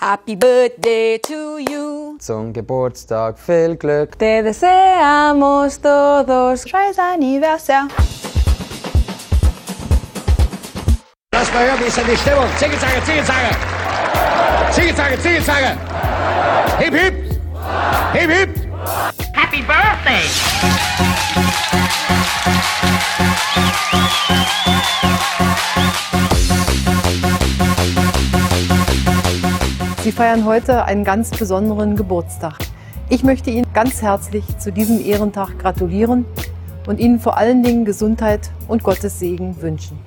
Happy birthday to you. Zum Geburtstag viel Glück. Te deseamos todos. Feliz aniversario. Lass mal hören, wie ist denn die Stimmung? Zicke-Zacke, Zicke-Zacke. Zicke-Zacke, Zicke-Zacke. Hip, hip. Hip, hip. Happy birthday! Feiern heute einen ganz besonderen Geburtstag. Ich möchte Ihnen ganz herzlich zu diesem Ehrentag gratulieren und Ihnen vor allen Dingen Gesundheit und Gottes Segen wünschen.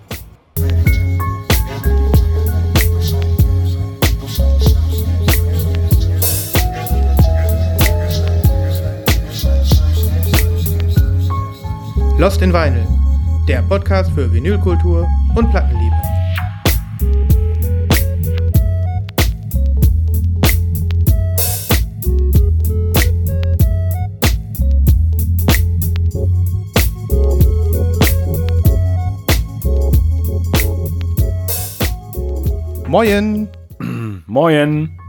Lost in Vinyl, der Podcast für Vinylkultur und Plattenliebe. Moin! Moin.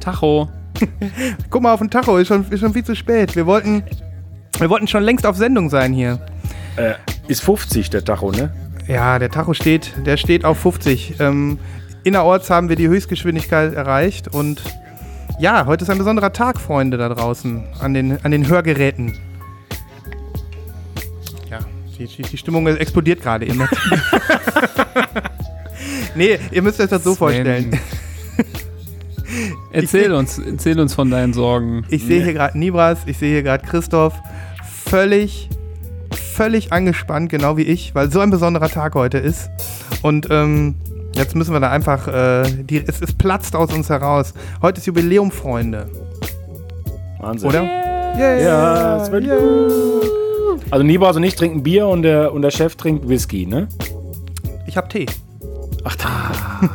Tacho. Guck mal auf den Tacho, ist schon, ist schon viel zu spät. Wir wollten, wir wollten schon längst auf Sendung sein hier. Äh, ist 50 der Tacho, ne? Ja, der Tacho steht, der steht auf 50. Ähm, innerorts haben wir die Höchstgeschwindigkeit erreicht und ja, heute ist ein besonderer Tag, Freunde da draußen an den, an den Hörgeräten. Ja, die, die, die Stimmung explodiert gerade immer. nee, ihr müsst euch das so Sven. vorstellen. Erzähl uns, erzähl uns von deinen Sorgen. Ich sehe hier gerade Nibras, ich sehe hier gerade Christoph, völlig, völlig angespannt, genau wie ich, weil so ein besonderer Tag heute ist. Und ähm, jetzt müssen wir da einfach, äh, die, es, es platzt aus uns heraus. Heute ist Jubiläum, Freunde, Wahnsinn. oder? Yeah. Ja, es wird Also Nibras und ich trinken Bier und der, und der Chef trinkt Whisky, ne? Ich habe Tee. Ach,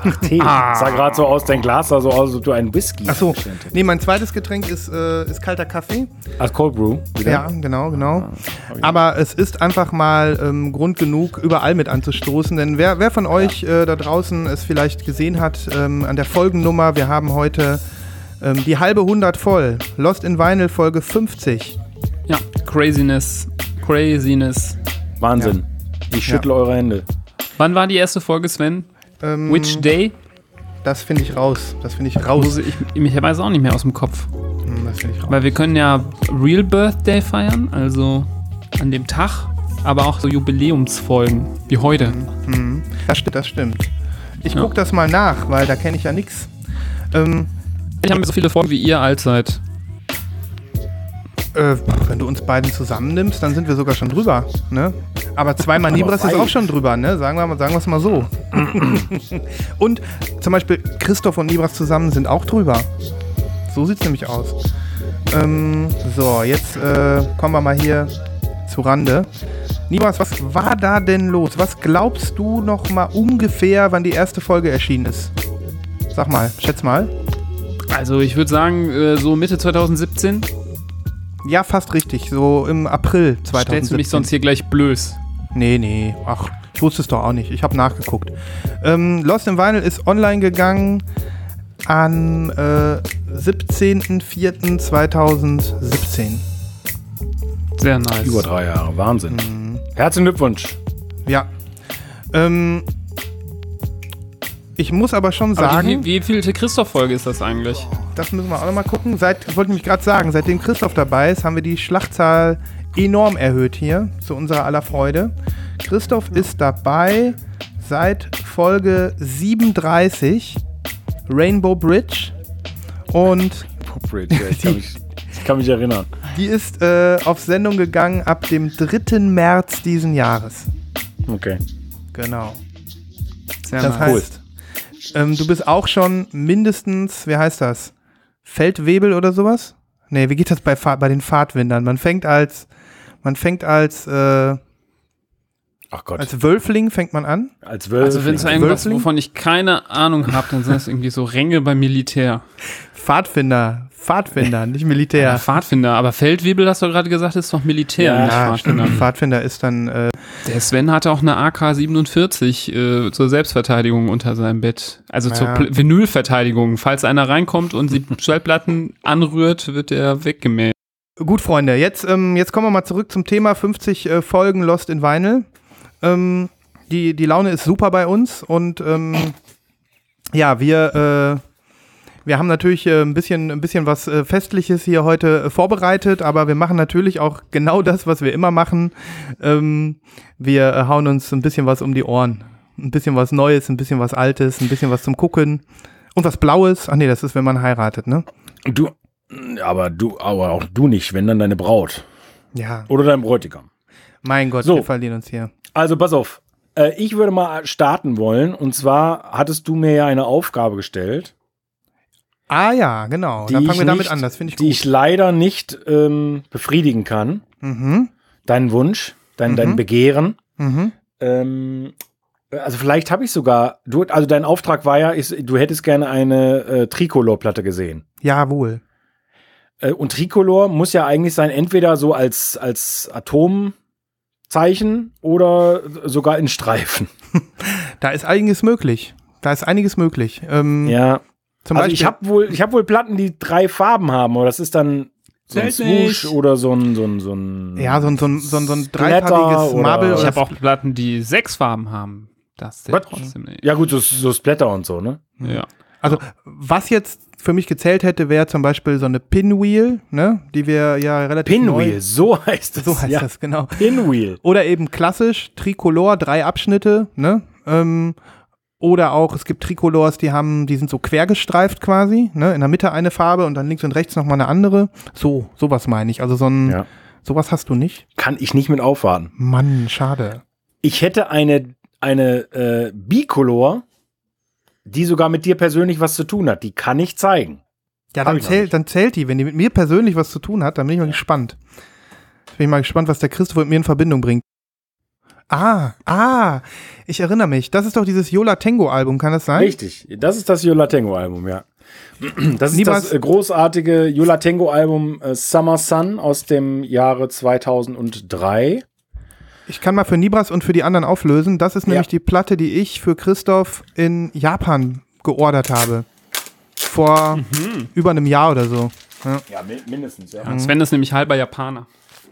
Ach Tee. Sah gerade so aus, dein Glas sah so aus, als ob du einen Whisky Ach so, nee, mein zweites Getränk ist, äh, ist kalter Kaffee. Als Cold Brew. wieder? Ja, genau, genau. okay. Aber es ist einfach mal ähm, Grund genug, überall mit anzustoßen. Denn wer, wer von euch äh, da draußen es vielleicht gesehen hat, ähm, an der Folgennummer, wir haben heute ähm, die halbe 100 voll. Lost in Vinyl Folge 50. Ja, Craziness. Craziness. Wahnsinn. Ich schüttle eure Hände. Wann war die erste Folge, Sven? Ähm, Which day? Das finde ich raus. Das finde ich raus. Ich, ich weiß auch nicht mehr aus dem Kopf. Hm, Das finde ich raus. Weil wir können ja Real Birthday feiern, also an dem Tag, aber auch so Jubiläumsfolgen, wie heute. Mhm. Das stimmt, das stimmt. Ich Ja. gucke das mal nach, weil da kenne ich ja nichts. Ähm, Ich habe so viele Folgen wie ihr alt seid. Äh, wenn du uns beiden zusammennimmst, dann sind wir sogar schon drüber. Ne? Aber zweimal Nibras ist auch schon drüber, ne? sagen wir sagen wir es mal so. und zum Beispiel Christoph und Nibras zusammen sind auch drüber. So sieht es nämlich aus. Ähm, so, jetzt äh, kommen wir mal hier zu Rande. Nibras, was war da denn los? Was glaubst du noch mal ungefähr, wann die erste Folge erschienen ist? Sag mal, schätz mal. Also ich würde sagen, äh, so Mitte 2017. Ja, fast richtig. So im April 2017. Stellst du mich sonst hier gleich blöß. Nee, nee. Ach, ich wusste es doch auch nicht. Ich habe nachgeguckt. Ähm, Lost in Vinyl ist online gegangen am äh, 17.04.2017. Sehr nice. Über drei Jahre. Wahnsinn. Mhm. Herzlichen Glückwunsch. Ja. Ähm, ich muss aber schon Aber sagen, die, wie, wie vielte Christoph-Folge ist das eigentlich? Das müssen wir auch nochmal gucken. Seit, ich wollte nämlich gerade sagen, seitdem Christoph dabei ist, haben wir die Schlachtzahl enorm erhöht hier, zu unserer aller Freude. Christoph ist dabei seit Folge 37, Rainbow Bridge. Und Bridge, ja, ich, kann mich, ich kann mich erinnern. die ist äh, auf Sendung gegangen ab dem 3. März diesen Jahres. Okay. Genau. Sehr Das nice. heißt, ähm, du bist auch schon mindestens, wie heißt das? Feldwebel oder sowas? Nee, wie geht das bei, bei den Pfadwindern? Man fängt als, man fängt als, äh, Ach Gott. als Wölfling fängt man an. Als Wölfe. Also wenn es irgendwas, Wölfling? wovon ich keine Ahnung habe, dann sind das irgendwie so Ränge beim Militär. Pfadfinder Pfadfinder, nicht Ja. Militär. Pfadfinder, aber Feldwebel, hast du gerade gesagt, ist doch Militär. Ja, nicht Ja, stimmt. Pfadfinder. Pfadfinder ist dann, äh, Der Sven hatte auch eine AK-47 äh, zur Selbstverteidigung unter seinem Bett. Also zur Ja. Pl- Vinylverteidigung. Falls einer reinkommt und die Schallplatten anrührt, wird er weggemäht. Gut, Freunde, jetzt, ähm, jetzt kommen wir mal zurück zum Thema 50 äh, Folgen Lost in Vinyl. Ähm, die, die Laune ist super bei uns und ähm, ja, wir, äh, wir haben natürlich äh, ein, bisschen, ein bisschen was äh, Festliches hier heute äh, vorbereitet, aber wir machen natürlich auch genau das, was wir immer machen. Ähm, wir hauen uns ein bisschen was um die Ohren. Ein bisschen was Neues, ein bisschen was Altes, ein bisschen was zum Gucken. Und was Blaues. Ach nee, das ist, wenn man heiratet, ne? Du, aber du, aber auch du nicht, wenn dann deine Braut Ja. oder dein Bräutigam. Mein Gott, So. wir verlieren uns hier. Also pass auf. Ich würde mal starten wollen. Und zwar hattest du mir ja eine Aufgabe gestellt, Ah ja, genau. die Dann fangen wir damit nicht, an. Das finde ich die gut. ich leider nicht ähm, befriedigen kann. mhm. Deinen Wunsch, dein, Mhm. dein Begehren. Mhm. Ähm, also vielleicht habe ich sogar, du, also dein Auftrag war ja, ich, du hättest gerne eine äh, Tricolor-Platte gesehen. Jawohl. Äh, und Tricolor muss ja eigentlich sein, entweder so als, als Atomzeichen oder sogar in Streifen. Da ist einiges möglich. Da ist einiges möglich. Ähm, Ja. Zum also Beispiel, ich habe wohl, ich habe wohl Platten, die drei Farben haben, aber das ist dann so ein. Swoosh oder so ein, so ein, so ein ja, so ein, so ein, so ein, so ein dreifarbiges oder- Marble. Ich habe auch Platten, die sechs Farben haben. Das Was? trotzdem nicht. Ja gut, so, so Splatter und so, ne? Ja. Also, was jetzt für mich gezählt hätte, wäre zum Beispiel so eine Pinwheel, ne? Die wir ja relativ Pinwheel, neu, so heißt es. so heißt ja. das, genau. Pinwheel. Oder eben klassisch, Tricolor, drei Abschnitte, ne? Ähm, oder auch, es gibt Tricolors, die haben, die sind so quergestreift quasi, ne? In der Mitte eine Farbe und dann links und rechts nochmal eine andere. So, sowas meine ich. Also so ein, Ja. sowas hast du nicht. Kann ich nicht mit aufwarten. Mann, schade. Ich hätte eine, eine äh, Bicolor, die sogar mit dir persönlich was zu tun hat. Die kann ich zeigen. Ja, dann zählt, dann zählt die. Wenn die mit mir persönlich was zu tun hat, dann bin ich mal gespannt. Bin ich mal gespannt, was der Christoph mit mir in Verbindung bringt. Ah, ah, ich erinnere mich. Das ist doch dieses Yola Tango Album, kann das sein? Richtig. Das ist das Yola Tango Album, ja. Das ist Nibas- das äh, großartige Yola Tango Album äh, Summer Sun aus dem Jahre 2003. Ich kann mal für Nibras und für die anderen auflösen. Das ist nämlich Ja. die Platte, die ich für Christoph in Japan geordert habe. Vor Mhm. über einem Jahr oder so. Ja, mindestens, ja. Ja, Sven ist nämlich halber Japaner.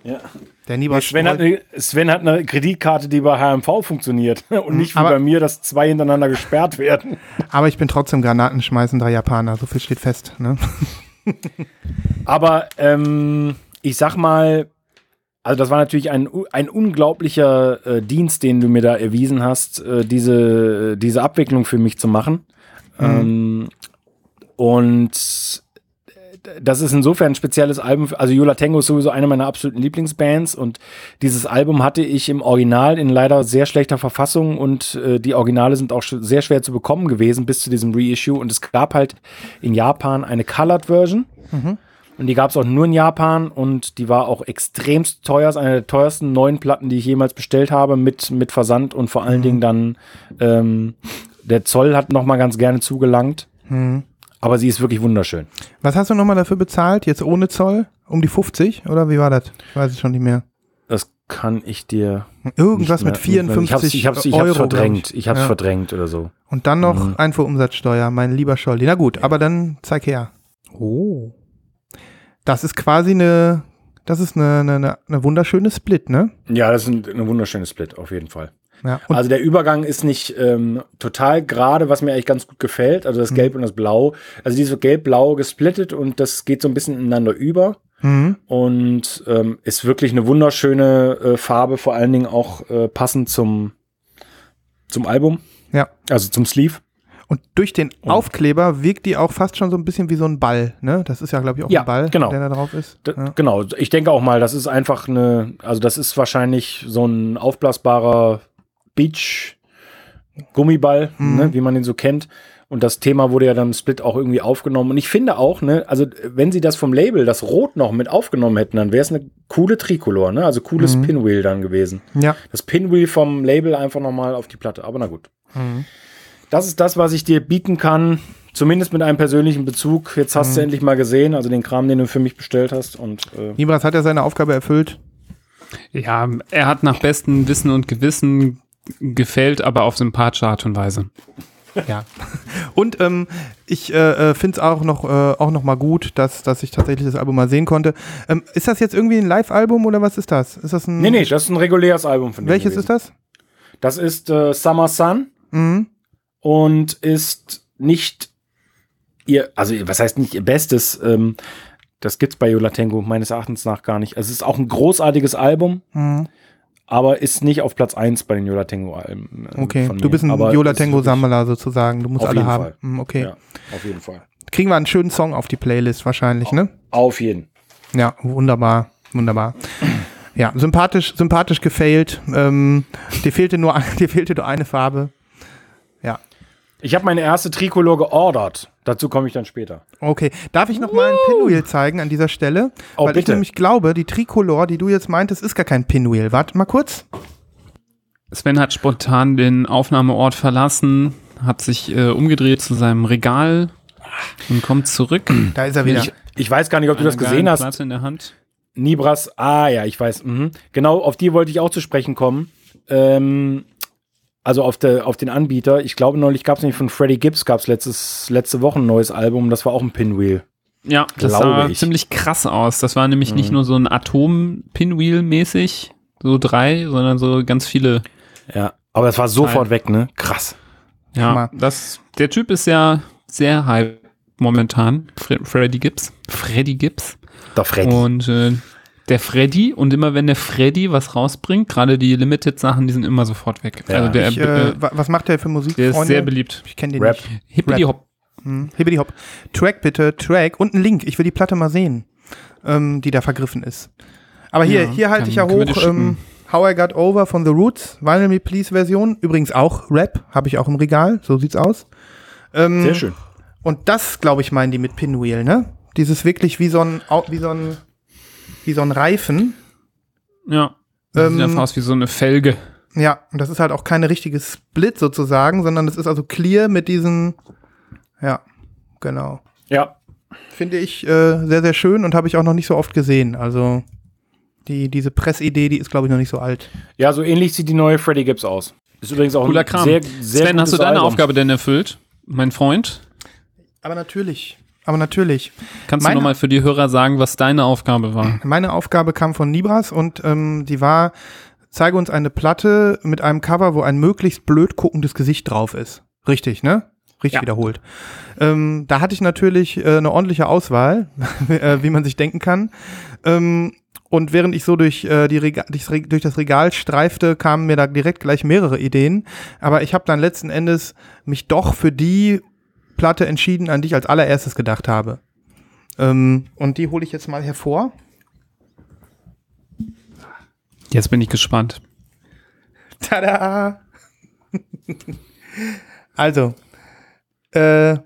Ja. Der Nibras Sven, hat eine, Sven hat eine Kreditkarte, die bei HMV funktioniert und nicht wie aber- bei mir, dass zwei hintereinander gesperrt werden. aber ich bin trotzdem granatenschmeißender Japaner. So viel steht fest. Ne? Aber ähm, ich sag mal, also das war natürlich ein, ein unglaublicher äh, Dienst, den du mir da erwiesen hast, äh, diese, diese Abwicklung für mich zu machen. Ähm, und das ist insofern ein spezielles Album. Also Yola Tango ist sowieso eine meiner absoluten Lieblingsbands und dieses Album hatte ich im Original in leider sehr schlechter Verfassung und äh, die Originale sind auch sch- sehr schwer zu bekommen gewesen bis zu diesem Reissue und es gab halt in Japan eine Colored Version und die gab es auch nur in Japan und die war auch extremst teuer. Ist eine der teuersten neuen Platten, die ich jemals bestellt habe mit, mit Versand und vor allen Dingen dann ähm, der Zoll hat noch mal ganz gerne zugelangt. Aber sie ist wirklich wunderschön. Was hast du nochmal dafür bezahlt? Jetzt ohne Zoll? Um die 50? Oder wie war das? Ich weiß es schon nicht mehr. Das kann ich dir Irgendwas mit mehr- mehr- 54 Ich hab's, ich hab's, ich Euro. hab's verdrängt. Ich hab's Ja. verdrängt oder so. Und dann noch Mhm. Einfuhrumsatzsteuer, mein lieber Scholli. Na gut, aber dann zeig her. Oh. Das ist quasi eine, das ist eine, eine- eine, eine wunderschöne Split, ne? Ja, das ist ein, ein wunderschönes Split, auf jeden Fall. Ja. Also der Übergang ist nicht ähm, total gerade, was mir eigentlich ganz gut gefällt. Also Mhm. das Gelb und das Blau. Also dieses Gelb-Blau gesplittet und das geht so ein bisschen ineinander über. mhm. Und ähm, ist wirklich eine wunderschöne äh, Farbe, vor allen Dingen auch äh, passend zum, zum Album, ja. also zum Sleeve. Und durch den Aufkleber wirkt die auch fast schon so ein bisschen wie so ein Ball, ne? Das ist ja, glaube ich, auch Ja, ein Ball, genau. der da drauf ist. D Ja. Genau, ich denke auch mal, das ist einfach eine, also das ist wahrscheinlich so ein aufblasbarer Beach-Gummiball, Mhm. ne, wie man ihn so kennt. Und das Thema wurde ja dann im Split auch irgendwie aufgenommen. Und ich finde auch, ne, also wenn sie das vom Label, das Rot noch mit aufgenommen hätten, dann wäre es eine coole Tricolor, ne? Also cooles Mhm. Pinwheel dann gewesen. Ja. Das Pinwheel vom Label einfach nochmal auf die Platte. Aber na gut. Mhm. Das ist das, was ich dir bieten kann zumindest mit einem persönlichen Bezug. Jetzt hast Mhm. du endlich mal gesehen, also den Kram, den du für mich bestellt hast. Und äh, Nibras hat ja seine Aufgabe erfüllt. Ja, er hat nach bestem Wissen und Gewissen gefällt, aber auf sympathische Art und Weise. Ja. Und ähm, ich äh, finde es auch noch, äh, auch noch mal gut, dass, dass ich tatsächlich das Album mal sehen konnte. Ähm, ist das jetzt irgendwie ein Live-Album oder was ist das? Ist das ein. nee, nee, das ist ein reguläres Album von Welches gewesen. ist das? Das ist äh, Summer Sun Mhm. und ist nicht ihr, also was heißt nicht ihr Bestes, ähm, das gibt's bei Yola Tango meines Erachtens nach gar nicht. Also es ist auch ein großartiges Album, Mhm. Aber ist nicht auf Platz 1 bei den Yola Tango Alben. äh, Okay, du bist ein Aber Yola Tango Sammler sozusagen. Du musst Auf alle jeden haben. Fall. Mhm, okay. Ja, auf jeden Fall. Kriegen wir einen schönen Song auf die Playlist wahrscheinlich, ne? Auf jeden. Ja, wunderbar, wunderbar. Ja, sympathisch, sympathisch gefailt. Ähm, dir fehlte nur, dir fehlte nur eine Farbe. Ich habe meine erste Tricolor geordert. Dazu komme ich dann später. Okay, darf ich noch mal ein Pinwheel zeigen an dieser Stelle? Oh, Weil ich bitte. nämlich glaube, die Tricolor, die du jetzt meintest, ist gar kein Pinwheel. Warte mal kurz. Sven hat spontan den Aufnahmeort verlassen, hat sich äh, umgedreht zu seinem Regal und kommt zurück. Da ist er wieder. Ich, ich weiß gar nicht, ob du das gesehen hast. Platte in der Hand. Nibras, ah ja, ich weiß. Mhm. Genau, auf die wollte ich auch zu sprechen kommen. Ähm, also auf, der, auf den Anbieter. Ich glaube, neulich gab es nämlich von Freddie Gibbs, gab es letzte Woche ein neues Album. Das war auch ein Pinwheel. Ja, das sah ich. ziemlich krass aus. Das war nämlich nicht Mhm. nur so ein Atom-Pinwheel-mäßig, so drei, sondern so ganz viele. Ja, aber das war sofort Nein. weg, ne? Krass. Ja, das, der Typ ist ja sehr hype momentan. Fre Freddy Gibbs. Freddy Gibbs. Der Freddy. Und äh, der Freddy, und immer wenn der Freddy was rausbringt, gerade die Limited-Sachen, die sind immer sofort weg. Ja. Also der, ich, äh, äh, wa- was macht der für Musik? der ist Freunde? sehr beliebt. Ich kenne den Rap. nicht. Hippity Hop. Hm. Hibbidi hopp. Track bitte, Track und ein Link. Ich will die Platte mal sehen, ähm, die da vergriffen ist. Aber hier, Ja, hier halte ich ja hoch ähm, How I Got Over von The Roots, Vinyl Me Please Version. Übrigens auch Rap, habe ich auch im Regal. So sieht's aus. Ähm, Sehr schön. Und das, glaube ich, meinen die mit Pinwheel, ne? Dieses wirklich wie so ein, wie so ein, wie so ein Reifen. Ja. Das Ähm, sieht einfach aus wie so eine Felge. Ja, und das ist halt auch keine richtige Split sozusagen, sondern das ist also clear mit diesen, ja, genau. Ja. Finde ich äh, sehr, sehr schön und habe ich auch noch nicht so oft gesehen. Also die, diese Pressidee, die ist, glaube ich, noch nicht so alt. Ja, so ähnlich sieht die neue Freddie Gibbs aus. Ist übrigens auch Cooler ein Kram. sehr, sehr Sven, hast du deine Album. Aufgabe denn erfüllt, mein Freund? Aber natürlich, aber natürlich. Kannst Meine- du nochmal für die Hörer sagen, was deine Aufgabe war? Meine Aufgabe kam von Nibras und ähm, die war, zeige uns eine Platte mit einem Cover, wo ein möglichst blöd guckendes Gesicht drauf ist. Richtig, ne? Richtig Ja. wiederholt. Ähm, da hatte ich natürlich äh, eine ordentliche Auswahl, äh, wie man sich denken kann. Ähm, und während ich so durch, äh, die Rega durch das Regal streifte, kamen mir da direkt gleich mehrere Ideen. Aber ich habe dann letzten Endes mich doch für die Platte entschieden, an die ich als allererstes gedacht habe. Ähm, und die hole ich jetzt mal hervor. Jetzt bin ich gespannt. Tada! also, äh,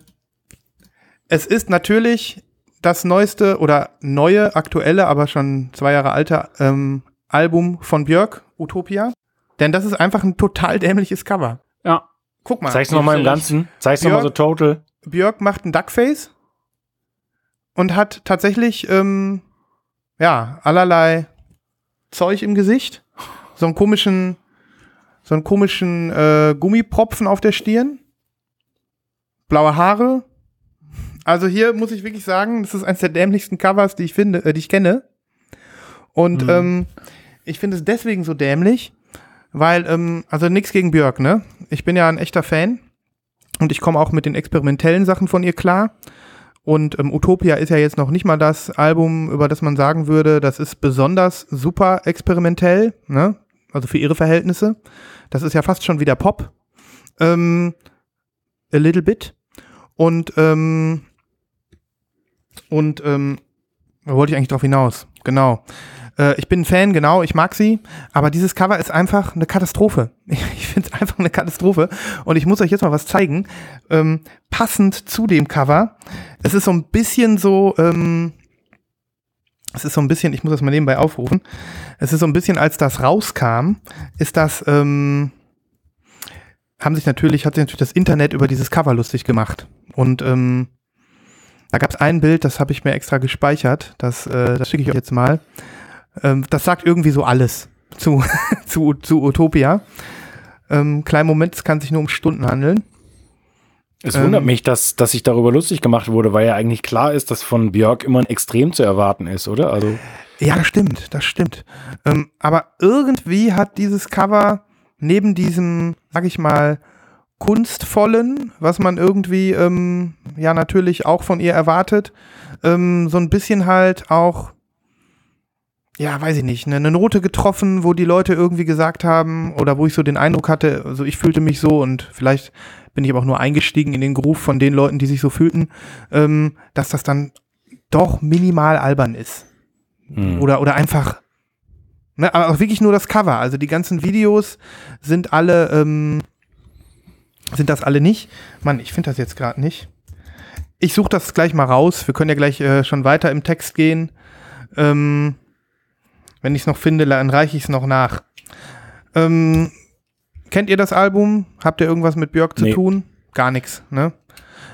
es ist natürlich das neueste oder neue, aktuelle, aber schon zwei Jahre alte ähm, Album von Björk, Utopia. Denn das ist einfach ein total dämliches Cover. Ja. Guck mal. Zeig's nochmal im Ganzen. Zeig's nochmal so total. Björk macht ein Duckface und hat tatsächlich, ähm, ja, allerlei Zeug im Gesicht. So einen komischen, so einen komischen äh, Gummipropfen auf der Stirn. Blaue Haare. Also hier muss ich wirklich sagen, das ist eines der dämlichsten Covers, die ich finde, äh, die ich kenne. Und ähm, ich finde es deswegen so dämlich, weil, ähm, also nichts gegen Björk, ne? Ich bin ja ein echter Fan. Und ich komme auch mit den experimentellen Sachen von ihr klar. Und ähm, Utopia ist ja jetzt noch nicht mal das Album, über das man sagen würde, das ist besonders super experimentell, ne? Also für ihre Verhältnisse. Das ist ja fast schon wieder Pop. Ähm, a little bit. Und, ähm, und, ähm, wo wollte ich eigentlich drauf hinaus? Genau. Äh, ich bin ein Fan, genau, ich mag sie, aber dieses Cover ist einfach eine Katastrophe. Ich finde es einfach eine Katastrophe. Und ich muss euch jetzt mal was zeigen. Ähm, passend zu dem Cover. Es ist so ein bisschen so, ähm, es ist so ein bisschen, ich muss das mal nebenbei aufrufen. Es ist so ein bisschen, als das rauskam, ist das, ähm, haben sich natürlich, hat sich natürlich das Internet über dieses Cover lustig gemacht. Und ähm, da gab es ein Bild, das habe ich mir extra gespeichert. Das, äh, das schicke ich euch jetzt mal. Ähm, das sagt irgendwie so alles zu, zu, zu Utopia. Ähm, kleinen Moment, es kann sich nur um Stunden handeln. Es wundert Ähm, mich, dass, dass sich darüber lustig gemacht wurde, weil ja eigentlich klar ist, dass von Björk immer ein Extrem zu erwarten ist, oder? Also, Ja, das stimmt, das stimmt. Ähm, aber irgendwie hat dieses Cover neben diesem, sag ich mal, kunstvollen, was man irgendwie ähm, ja natürlich auch von ihr erwartet, ähm, so ein bisschen halt auch, ja, weiß ich nicht, eine, eine Note getroffen, wo die Leute irgendwie gesagt haben oder wo ich so den Eindruck hatte, also ich fühlte mich so und vielleicht bin ich aber auch nur eingestiegen in den Groove von den Leuten, die sich so fühlten, ähm, dass das dann doch minimal albern ist. hm. Oder, oder einfach, ne, aber auch wirklich nur das Cover. Also die ganzen Videos sind alle, ähm, sind das alle nicht. Mann, ich finde das jetzt gerade nicht. Ich suche das gleich mal raus. Wir können ja gleich äh, schon weiter im Text gehen. Ähm, wenn ich es noch finde, dann reiche ich es noch nach. Ähm, kennt ihr das Album? Habt ihr irgendwas mit Björk zu Nee. tun? Gar nichts, ne?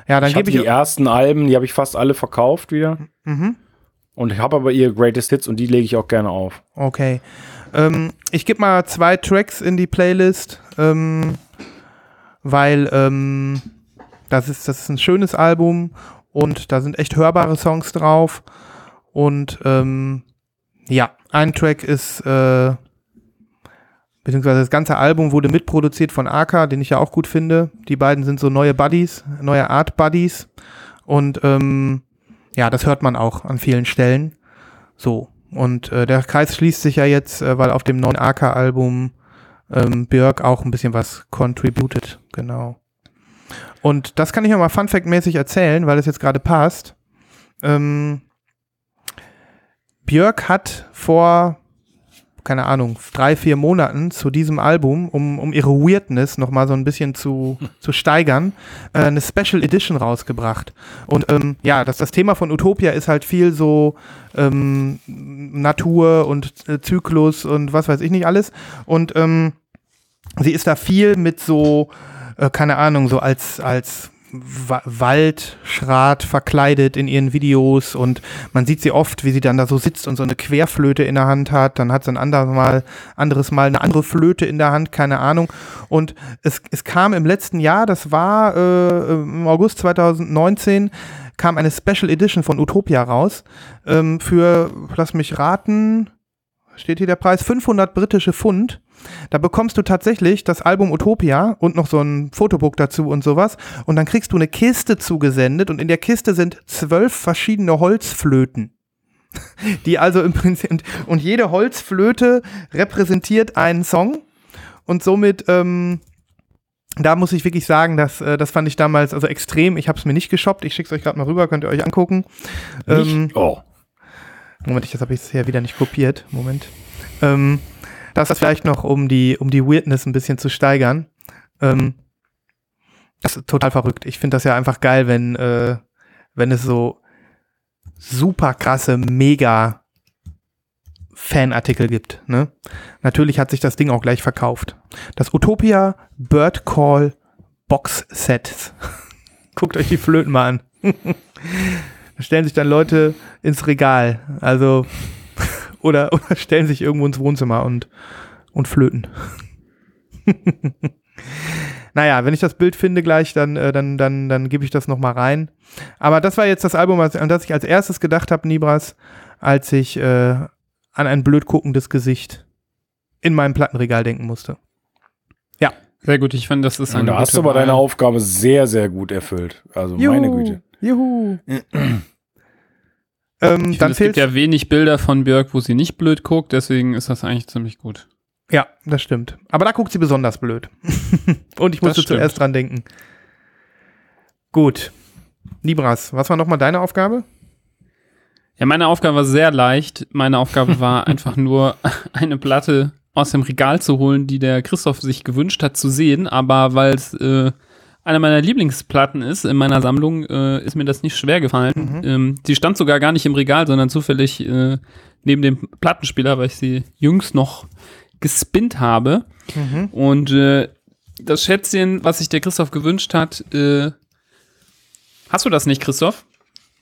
Ja, dann gebe ich. die ersten Alben, die habe ich fast alle verkauft wieder. Mhm. Und ich habe aber ihre Greatest Hits und die lege ich auch gerne auf. Okay. Ähm, ich gebe mal zwei Tracks in die Playlist, ähm, weil ähm, das, ist, das ist ein schönes Album und da sind echt hörbare Songs drauf. Und ähm, ja, ein Track ist, äh, beziehungsweise das ganze Album wurde mitproduziert von Aka, den ich ja auch gut finde. Die beiden sind so neue Buddies, neue Art Buddies. Und ähm, ja, das hört man auch an vielen Stellen. So. Und äh, der Kreis schließt sich ja jetzt, äh, weil auf dem neuen AK-Album ähm, Björk auch ein bisschen was contributed, genau. Und das kann ich nochmal Fun Fact-mäßig erzählen, weil das jetzt gerade passt. Ähm, Björk hat vor, keine Ahnung, drei, vier Monaten zu diesem Album, um, um ihre Weirdness nochmal so ein bisschen zu, zu steigern, äh, eine Special Edition rausgebracht. Und ähm, ja, das, das Thema von Utopia ist halt viel so ähm, Natur und äh, Zyklus und was weiß ich nicht alles. Und ähm, sie ist da viel mit so, äh, keine Ahnung, so als, als Waldschrat verkleidet in ihren Videos und man sieht sie oft, wie sie dann da so sitzt und so eine Querflöte in der Hand hat. Dann hat sie ein anderes Mal, anderes Mal eine andere Flöte in der Hand, keine Ahnung. Und es, es kam im letzten Jahr, das war äh, im August 2019, kam eine Special Edition von Utopia raus ähm, für, lass mich raten, steht hier der Preis, 500 britische Pfund. Da bekommst du tatsächlich das Album Utopia und noch so ein Fotobook dazu und sowas. Und dann kriegst du eine Kiste zugesendet und in der Kiste sind zwölf verschiedene Holzflöten. Die also im Prinzip, und, jede Holzflöte repräsentiert einen Song und somit, ähm, da muss ich wirklich sagen, dass, äh, das fand ich damals also extrem. Ich habe es mir nicht geshoppt. Ich schicke es euch gerade mal rüber, könnt ihr euch angucken. Ähm? Oh. Moment, ich, das habe ich ja wieder nicht kopiert. Moment. Ähm, das ist vielleicht noch, um die, um die Weirdness ein bisschen zu steigern. Ähm, das ist total verrückt. Ich finde das ja einfach geil, wenn, äh, wenn es so super krasse, mega Fanartikel gibt. Ne? Natürlich hat sich das Ding auch gleich verkauft. Das Utopia Bird Call Box Set. Guckt euch die Flöten mal an. Stellen sich dann Leute ins Regal. Also, oder, oder stellen sich irgendwo ins Wohnzimmer und, und flöten. naja, wenn ich das Bild finde gleich, dann, äh, dann, dann, dann gebe ich das nochmal rein. Aber das war jetzt das Album, an das ich als erstes gedacht habe, Nibras, als ich äh, an ein blöd guckendes Gesicht in meinem Plattenregal denken musste. Sehr gut, ich fand, das ist Und eine da hast du gute aber deine. Aufgabe sehr, sehr gut erfüllt. Also meine Güte. Juhu. ähm, Ich dann es fehlt gibt ja wenig Bilder von Björk, wo sie nicht blöd guckt, deswegen ist das eigentlich ziemlich gut. Ja, das stimmt. Aber da guckt sie besonders blöd. Und ich musste zuerst dran denken. Gut. Libras, was war nochmal deine Aufgabe? Ja, meine Aufgabe war sehr leicht. Meine Aufgabe war einfach nur eine Platte aus dem Regal zu holen, die der Christoph sich gewünscht hat zu sehen. Aber weil es äh, eine meiner Lieblingsplatten ist in meiner Sammlung, äh, ist mir das nicht schwer gefallen. Ähm, die stand sogar gar nicht im Regal, sondern zufällig äh, neben dem Plattenspieler, weil ich sie jüngst noch gespinnt habe. Und äh, das Schätzchen, was sich der Christoph gewünscht hat, äh, Hast du das nicht, Christoph?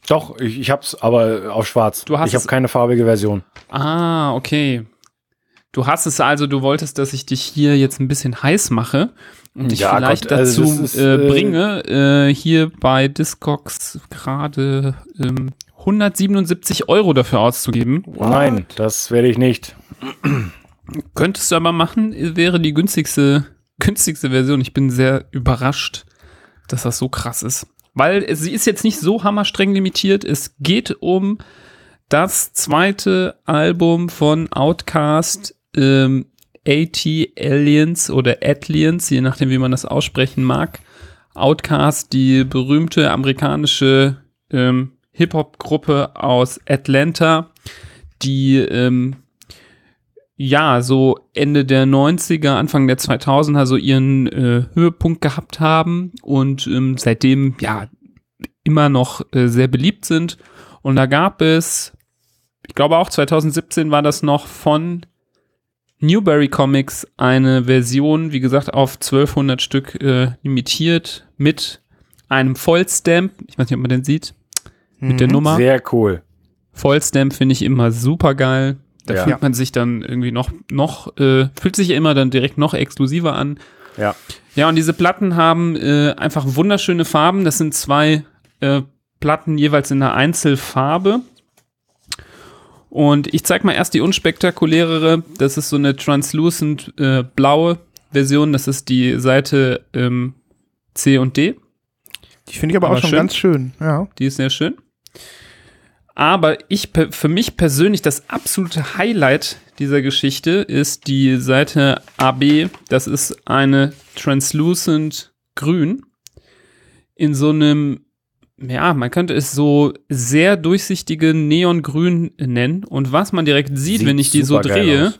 Doch, ich, ich hab's aber auf schwarz. Du hast ich habe keine farbige Version. Ah, okay. Du hast es also, du wolltest, dass ich dich hier jetzt ein bisschen heiß mache und dich Ja, vielleicht Gott, also dazu ist, äh, äh, bringe, äh, hier bei Discogs gerade ähm, 177 Euro dafür auszugeben. Nein, das werde ich nicht. Könntest du aber machen, wäre die günstigste, günstigste Version. Ich bin sehr überrascht, dass das so krass ist. Weil sie ist jetzt nicht so hammerstreng limitiert. Es geht um das zweite Album von Outcast, ähm, AT Aliens oder Atlians, je nachdem, wie man das aussprechen mag. Outcast, die berühmte amerikanische ähm, Hip-Hop-Gruppe aus Atlanta, die ähm, ja, so Ende der 90er, Anfang der 2000er so ihren äh, Höhepunkt gehabt haben und ähm, seitdem ja immer noch äh, sehr beliebt sind. Und da gab es, ich glaube auch 2017 war das noch von Newberry Comics eine Version, wie gesagt, auf 1200 Stück äh, limitiert mit einem Vollstamp. Ich weiß nicht, ob man den sieht. Mit der Nummer. Sehr cool. Vollstamp finde ich immer super geil. Da Ja. fühlt man sich dann irgendwie noch, noch, äh, fühlt sich immer dann direkt noch exklusiver an. Ja. Ja, und diese Platten haben äh, einfach wunderschöne Farben. Das sind zwei äh, Platten jeweils in einer Einzelfarbe. Und ich zeig mal erst die unspektakulärere. Das ist so eine translucent äh, blaue Version. Das ist die Seite ähm, C und D. Die finde ich aber, Aber auch schon schön. ganz schön. Ja. Die ist sehr schön. Aber ich, für mich persönlich, das absolute Highlight dieser Geschichte ist die Seite AB. Das ist eine Translucent Grün in so einem, ja, man könnte es so sehr durchsichtige Neongrün nennen. Und was man direkt sieht, Sieht wenn ich die so drehe, aus.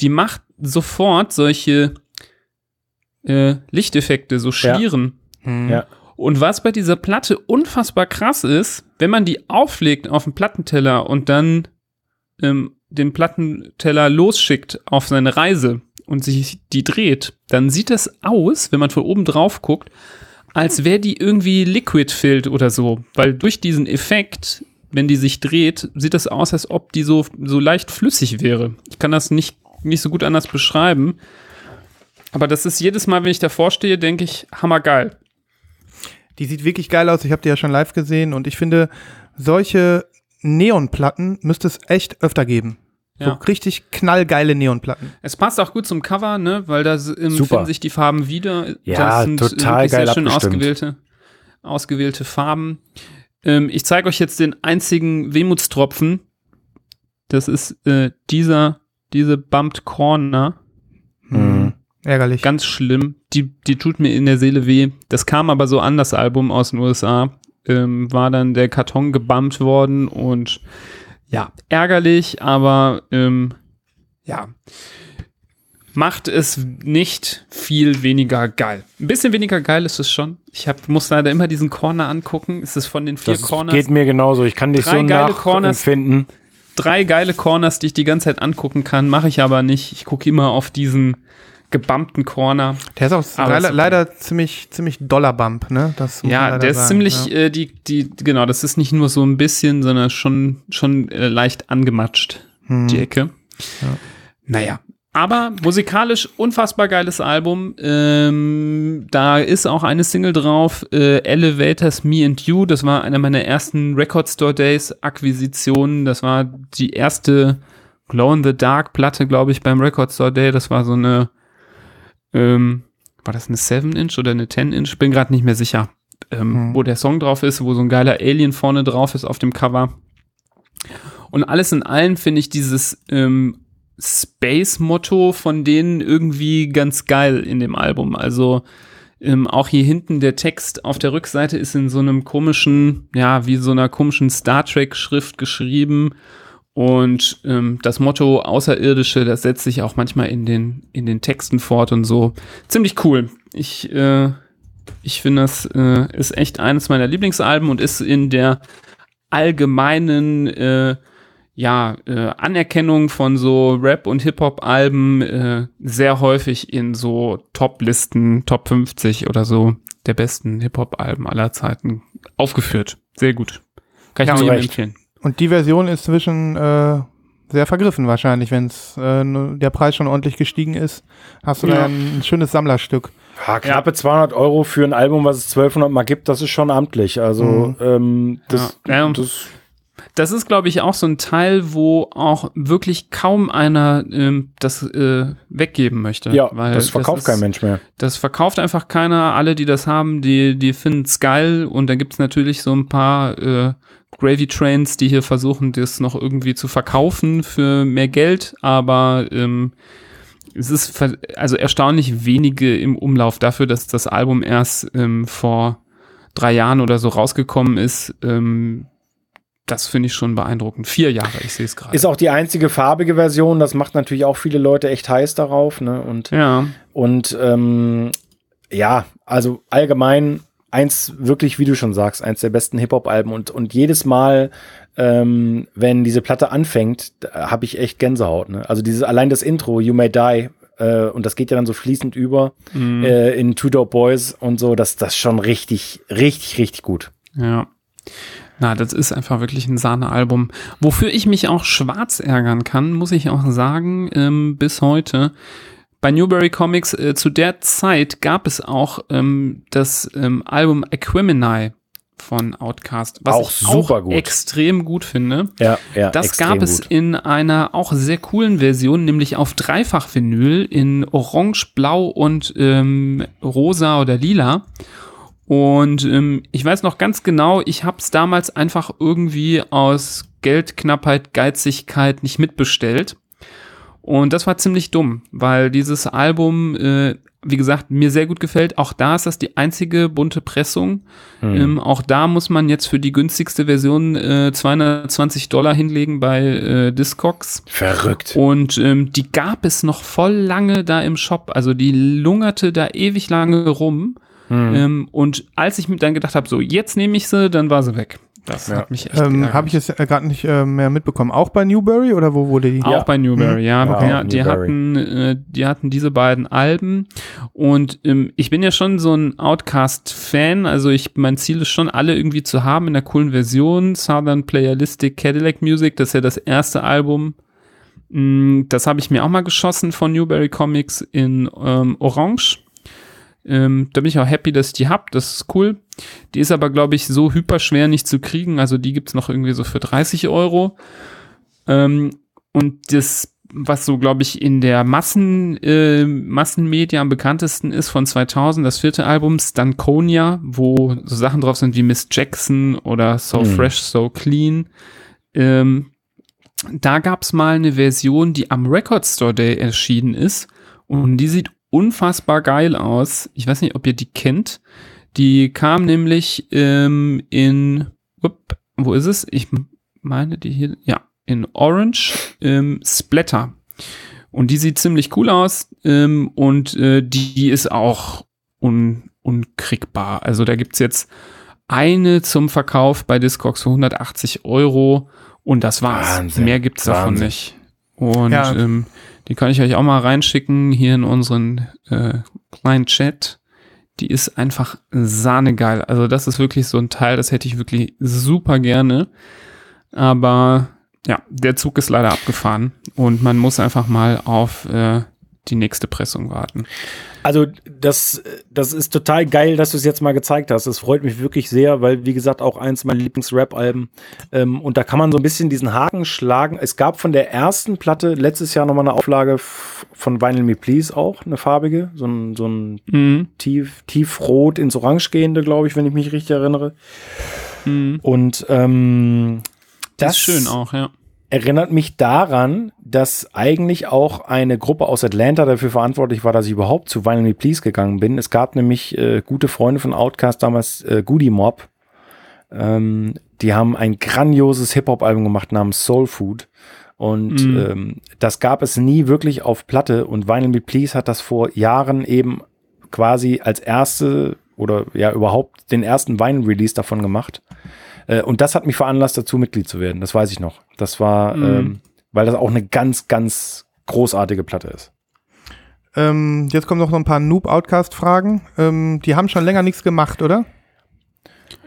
die macht sofort solche äh, Lichteffekte, so Ja. Schlieren. Ja. Und was bei dieser Platte unfassbar krass ist, wenn man die auflegt auf den Plattenteller und dann ähm, den Plattenteller losschickt auf seine Reise und sich die dreht, dann sieht das aus, wenn man von oben drauf guckt, als wäre die irgendwie liquid filled oder so. Weil durch diesen Effekt, wenn die sich dreht, sieht das aus, als ob die so, so leicht flüssig wäre. Ich kann das nicht, nicht so gut anders beschreiben. Aber das ist jedes Mal, wenn ich davor stehe, denke ich, hammergeil. Die sieht wirklich geil aus. Ich habe die ja schon live gesehen und ich finde, solche Neonplatten müsste es echt öfter geben. So Ja. richtig knallgeile Neonplatten. Es passt auch gut zum Cover, ne? Weil da ähm, finden sich die Farben wieder. Ja, das total wirklich geil sehr schön abgestimmt. ausgewählte, ausgewählte Farben. Ähm, ich zeige euch jetzt den einzigen Wehmutstropfen. Das ist äh, dieser, diese Bumped Corner. Mhm. Ärgerlich. Ganz schlimm. Die, die tut mir in der Seele weh. Das kam aber so an, das Album aus den USA. Ähm, war dann der Karton gebumpt worden und ja, ärgerlich, aber ähm, ja, macht es nicht viel weniger geil. Ein bisschen weniger geil ist es schon. Ich hab, muss leider immer diesen Corner angucken. Es ist von den vier Das Corners geht mir genauso. Ich kann dich Drei so geile Corners. nachempfinden. drei geile Corners, die ich die ganze Zeit angucken kann, mache ich aber nicht. Ich gucke immer auf diesen gebumpten Corner. Der ist auch leider, leider ziemlich, ziemlich Dollar-Bump, ne? Das muss man Ja, der ist sagen, ziemlich, ja. äh, die, die, genau, das ist nicht nur so ein bisschen, sondern schon, schon äh, leicht angematscht, Hm. die Ecke. Naja. Aber musikalisch unfassbar geiles Album. Ähm, da ist auch eine Single drauf, äh, Elevators Me and You. Das war einer meiner ersten Record Store Days Akquisitionen. Das war die erste Glow in the Dark Platte, glaube ich, beim Record Store Day. Das war so eine, ähm, war das eine 7-Inch oder eine 10-Inch? Bin gerade nicht mehr sicher, ähm, Hm. wo der Song drauf ist, wo so ein geiler Alien vorne drauf ist auf dem Cover. Und alles in allem finde ich dieses ähm, Space-Motto von denen irgendwie ganz geil in dem Album. Also ähm, auch hier hinten der Text auf der Rückseite ist in so einem komischen, ja, wie so einer komischen Star Trek-Schrift geschrieben. Und ähm, das Motto Außerirdische, das setzt sich auch manchmal in den, in den Texten fort und so. Ziemlich cool. Ich, äh, ich finde, das äh, ist echt eines meiner Lieblingsalben und ist in der allgemeinen äh, ja, äh, Anerkennung von so Rap- und Hip-Hop-Alben äh, sehr häufig in so Top-Listen, Top 50 oder so der besten Hip-Hop-Alben aller Zeiten aufgeführt. Sehr gut. Kann ich Ja, nur empfehlen. Und die Version ist zwischen äh, sehr vergriffen wahrscheinlich, wenn äh, der Preis schon ordentlich gestiegen ist. Hast du da Ja. ein, schönes Sammlerstück. Ja, knappe 200 Euro für ein Album, was es 1200 Mal gibt, das ist schon amtlich. Also, Mhm. ähm, das, Ja. Ja. das Das ist, glaube ich, auch so ein Teil, wo auch wirklich kaum einer ähm, das äh, weggeben möchte. ja, weil das verkauft ist- kein Mensch mehr. Das verkauft einfach keiner. Alle, die das haben, die, die finden es geil. Und dann gibt's natürlich so ein paar äh, Gravy Trains, die hier versuchen, das noch irgendwie zu verkaufen für mehr Geld. Aber ähm, es ist also erstaunlich wenige im Umlauf dafür, dass das Album erst ähm, vor drei Jahren oder so rausgekommen ist. Ähm, das finde ich schon beeindruckend. Vier Jahre, ich sehe es gerade. Ist auch die einzige farbige Version, das macht natürlich auch viele Leute echt heiß darauf. Ne? Und, Ja, und ähm, ja, also allgemein eins wirklich, wie du schon sagst, eins der besten Hip-Hop-Alben. Und, und jedes Mal, ähm, wenn diese Platte anfängt, habe ich echt Gänsehaut. Ne? Also dieses allein das Intro, You May Die, äh, und das geht ja dann so fließend über Mhm. äh, in Two Dope Boys und so, das das ist schon richtig, richtig, richtig gut. Ja. Na, das ist einfach wirklich ein Sahnealbum. Wofür ich mich auch schwarz ärgern kann, muss ich auch sagen, ähm, bis heute. Bei Newberry Comics äh, zu der Zeit gab es auch ähm, das ähm, Album Equimini von Outcast, was Auch ich super auch gut. extrem gut finde. Ja, ja. Das gab es gut. in einer auch sehr coolen Version, nämlich auf Dreifach-Vinyl in Orange, Blau und ähm, Rosa oder Lila. Und ähm, ich weiß noch ganz genau, ich habe es damals einfach irgendwie aus Geldknappheit, Geizigkeit nicht mitbestellt. Und das war ziemlich dumm, weil dieses Album, äh, wie gesagt, mir sehr gut gefällt. Auch da ist das die einzige bunte Pressung. Ähm, auch da muss man jetzt für die günstigste Version äh, 220 Dollar hinlegen bei äh, Discogs. Verrückt. Und ähm, die gab es noch voll lange da im Shop. Also die lungerte da ewig lange rum. Ähm, und als ich mir dann gedacht habe, so jetzt nehme ich sie, dann war sie weg. Das hat mich echt Ähm. Habe ich jetzt äh, gerade nicht äh, mehr mitbekommen. Auch bei Newberry oder wo wurde die? Auch Ja. bei Newberry, ja. Ja, ja die, Newberry. hatten, äh, die hatten diese beiden Alben. Und ähm, ich bin ja schon so ein Outcast-Fan. Also ich, mein Ziel ist schon, alle irgendwie zu haben in der coolen Version. Southern Playalistic Cadillac Music, das ist ja das erste Album. Mm, Das habe ich mir auch mal geschossen von Newberry Comics in ähm, Orange. Ähm, da bin ich auch happy, dass ich die hab. Das ist cool. Die ist aber, glaube ich, so hyperschwer nicht zu kriegen. Also die gibt's noch irgendwie so für 30 Euro. Ähm, und das, was so, glaube ich, in der Massen, äh, Massenmedia am bekanntesten ist von 2000, das vierte Album, Stankonia, wo so Sachen drauf sind wie Miss Jackson oder So Fresh, So Clean. Ähm, da gab's mal eine Version, die am Record Store Day erschienen ist. Und die sieht unfassbar geil aus. Ich weiß nicht, ob ihr die kennt. Die kam nämlich ähm, in, upp, wo ist es? Ich meine die hier, ja, in Orange ähm, Splatter. Und die sieht ziemlich cool aus ähm, und äh, die ist auch un, unkriegbar. Also da gibt's jetzt eine zum Verkauf bei Discogs für 180 Euro und das war's. Wahnsinn. Mehr gibt's davon Wahnsinn. nicht. Und Ja. ähm, die kann ich euch auch mal reinschicken hier in unseren äh, kleinen Chat. Die ist einfach sahnegeil. Also das ist wirklich so ein Teil, das hätte ich wirklich super gerne. Aber ja, der Zug ist leider abgefahren und man muss einfach mal auf äh, die nächste Pressung warten. Also das, das ist total geil, dass du es jetzt mal gezeigt hast. Das freut mich wirklich sehr, weil wie gesagt auch eins meiner Lieblings-Rap-Alben. Ähm, und da kann man so ein bisschen diesen Haken schlagen. Es gab von der ersten Platte letztes Jahr nochmal eine Auflage von Vinyl Me Please auch, eine farbige, so ein, so ein Mhm. tief, tiefrot ins Orange gehende, glaube ich, wenn ich mich richtig erinnere. Mhm. Und ähm, Das ist schön auch, ja. erinnert mich daran, dass eigentlich auch eine Gruppe aus Atlanta dafür verantwortlich war, dass ich überhaupt zu Vinyl Me Please gegangen bin. Es gab nämlich äh, gute Freunde von Outkast, damals äh, Goody Mob. Ähm, die haben ein grandioses Hip-Hop-Album gemacht namens Soul Food. Und Mhm. ähm, das gab es nie wirklich auf Platte. Und Vinyl Me Please hat das vor Jahren eben quasi als erste oder ja überhaupt den ersten Vinyl-Release davon gemacht. Äh, und das hat mich veranlasst, dazu Mitglied zu werden. Das weiß ich noch. Das war, Mhm. ähm, weil das auch eine ganz, ganz großartige Platte ist. Ähm, jetzt kommen noch so ein paar Noob-Outcast-Fragen. Ähm, die haben schon länger nichts gemacht, oder?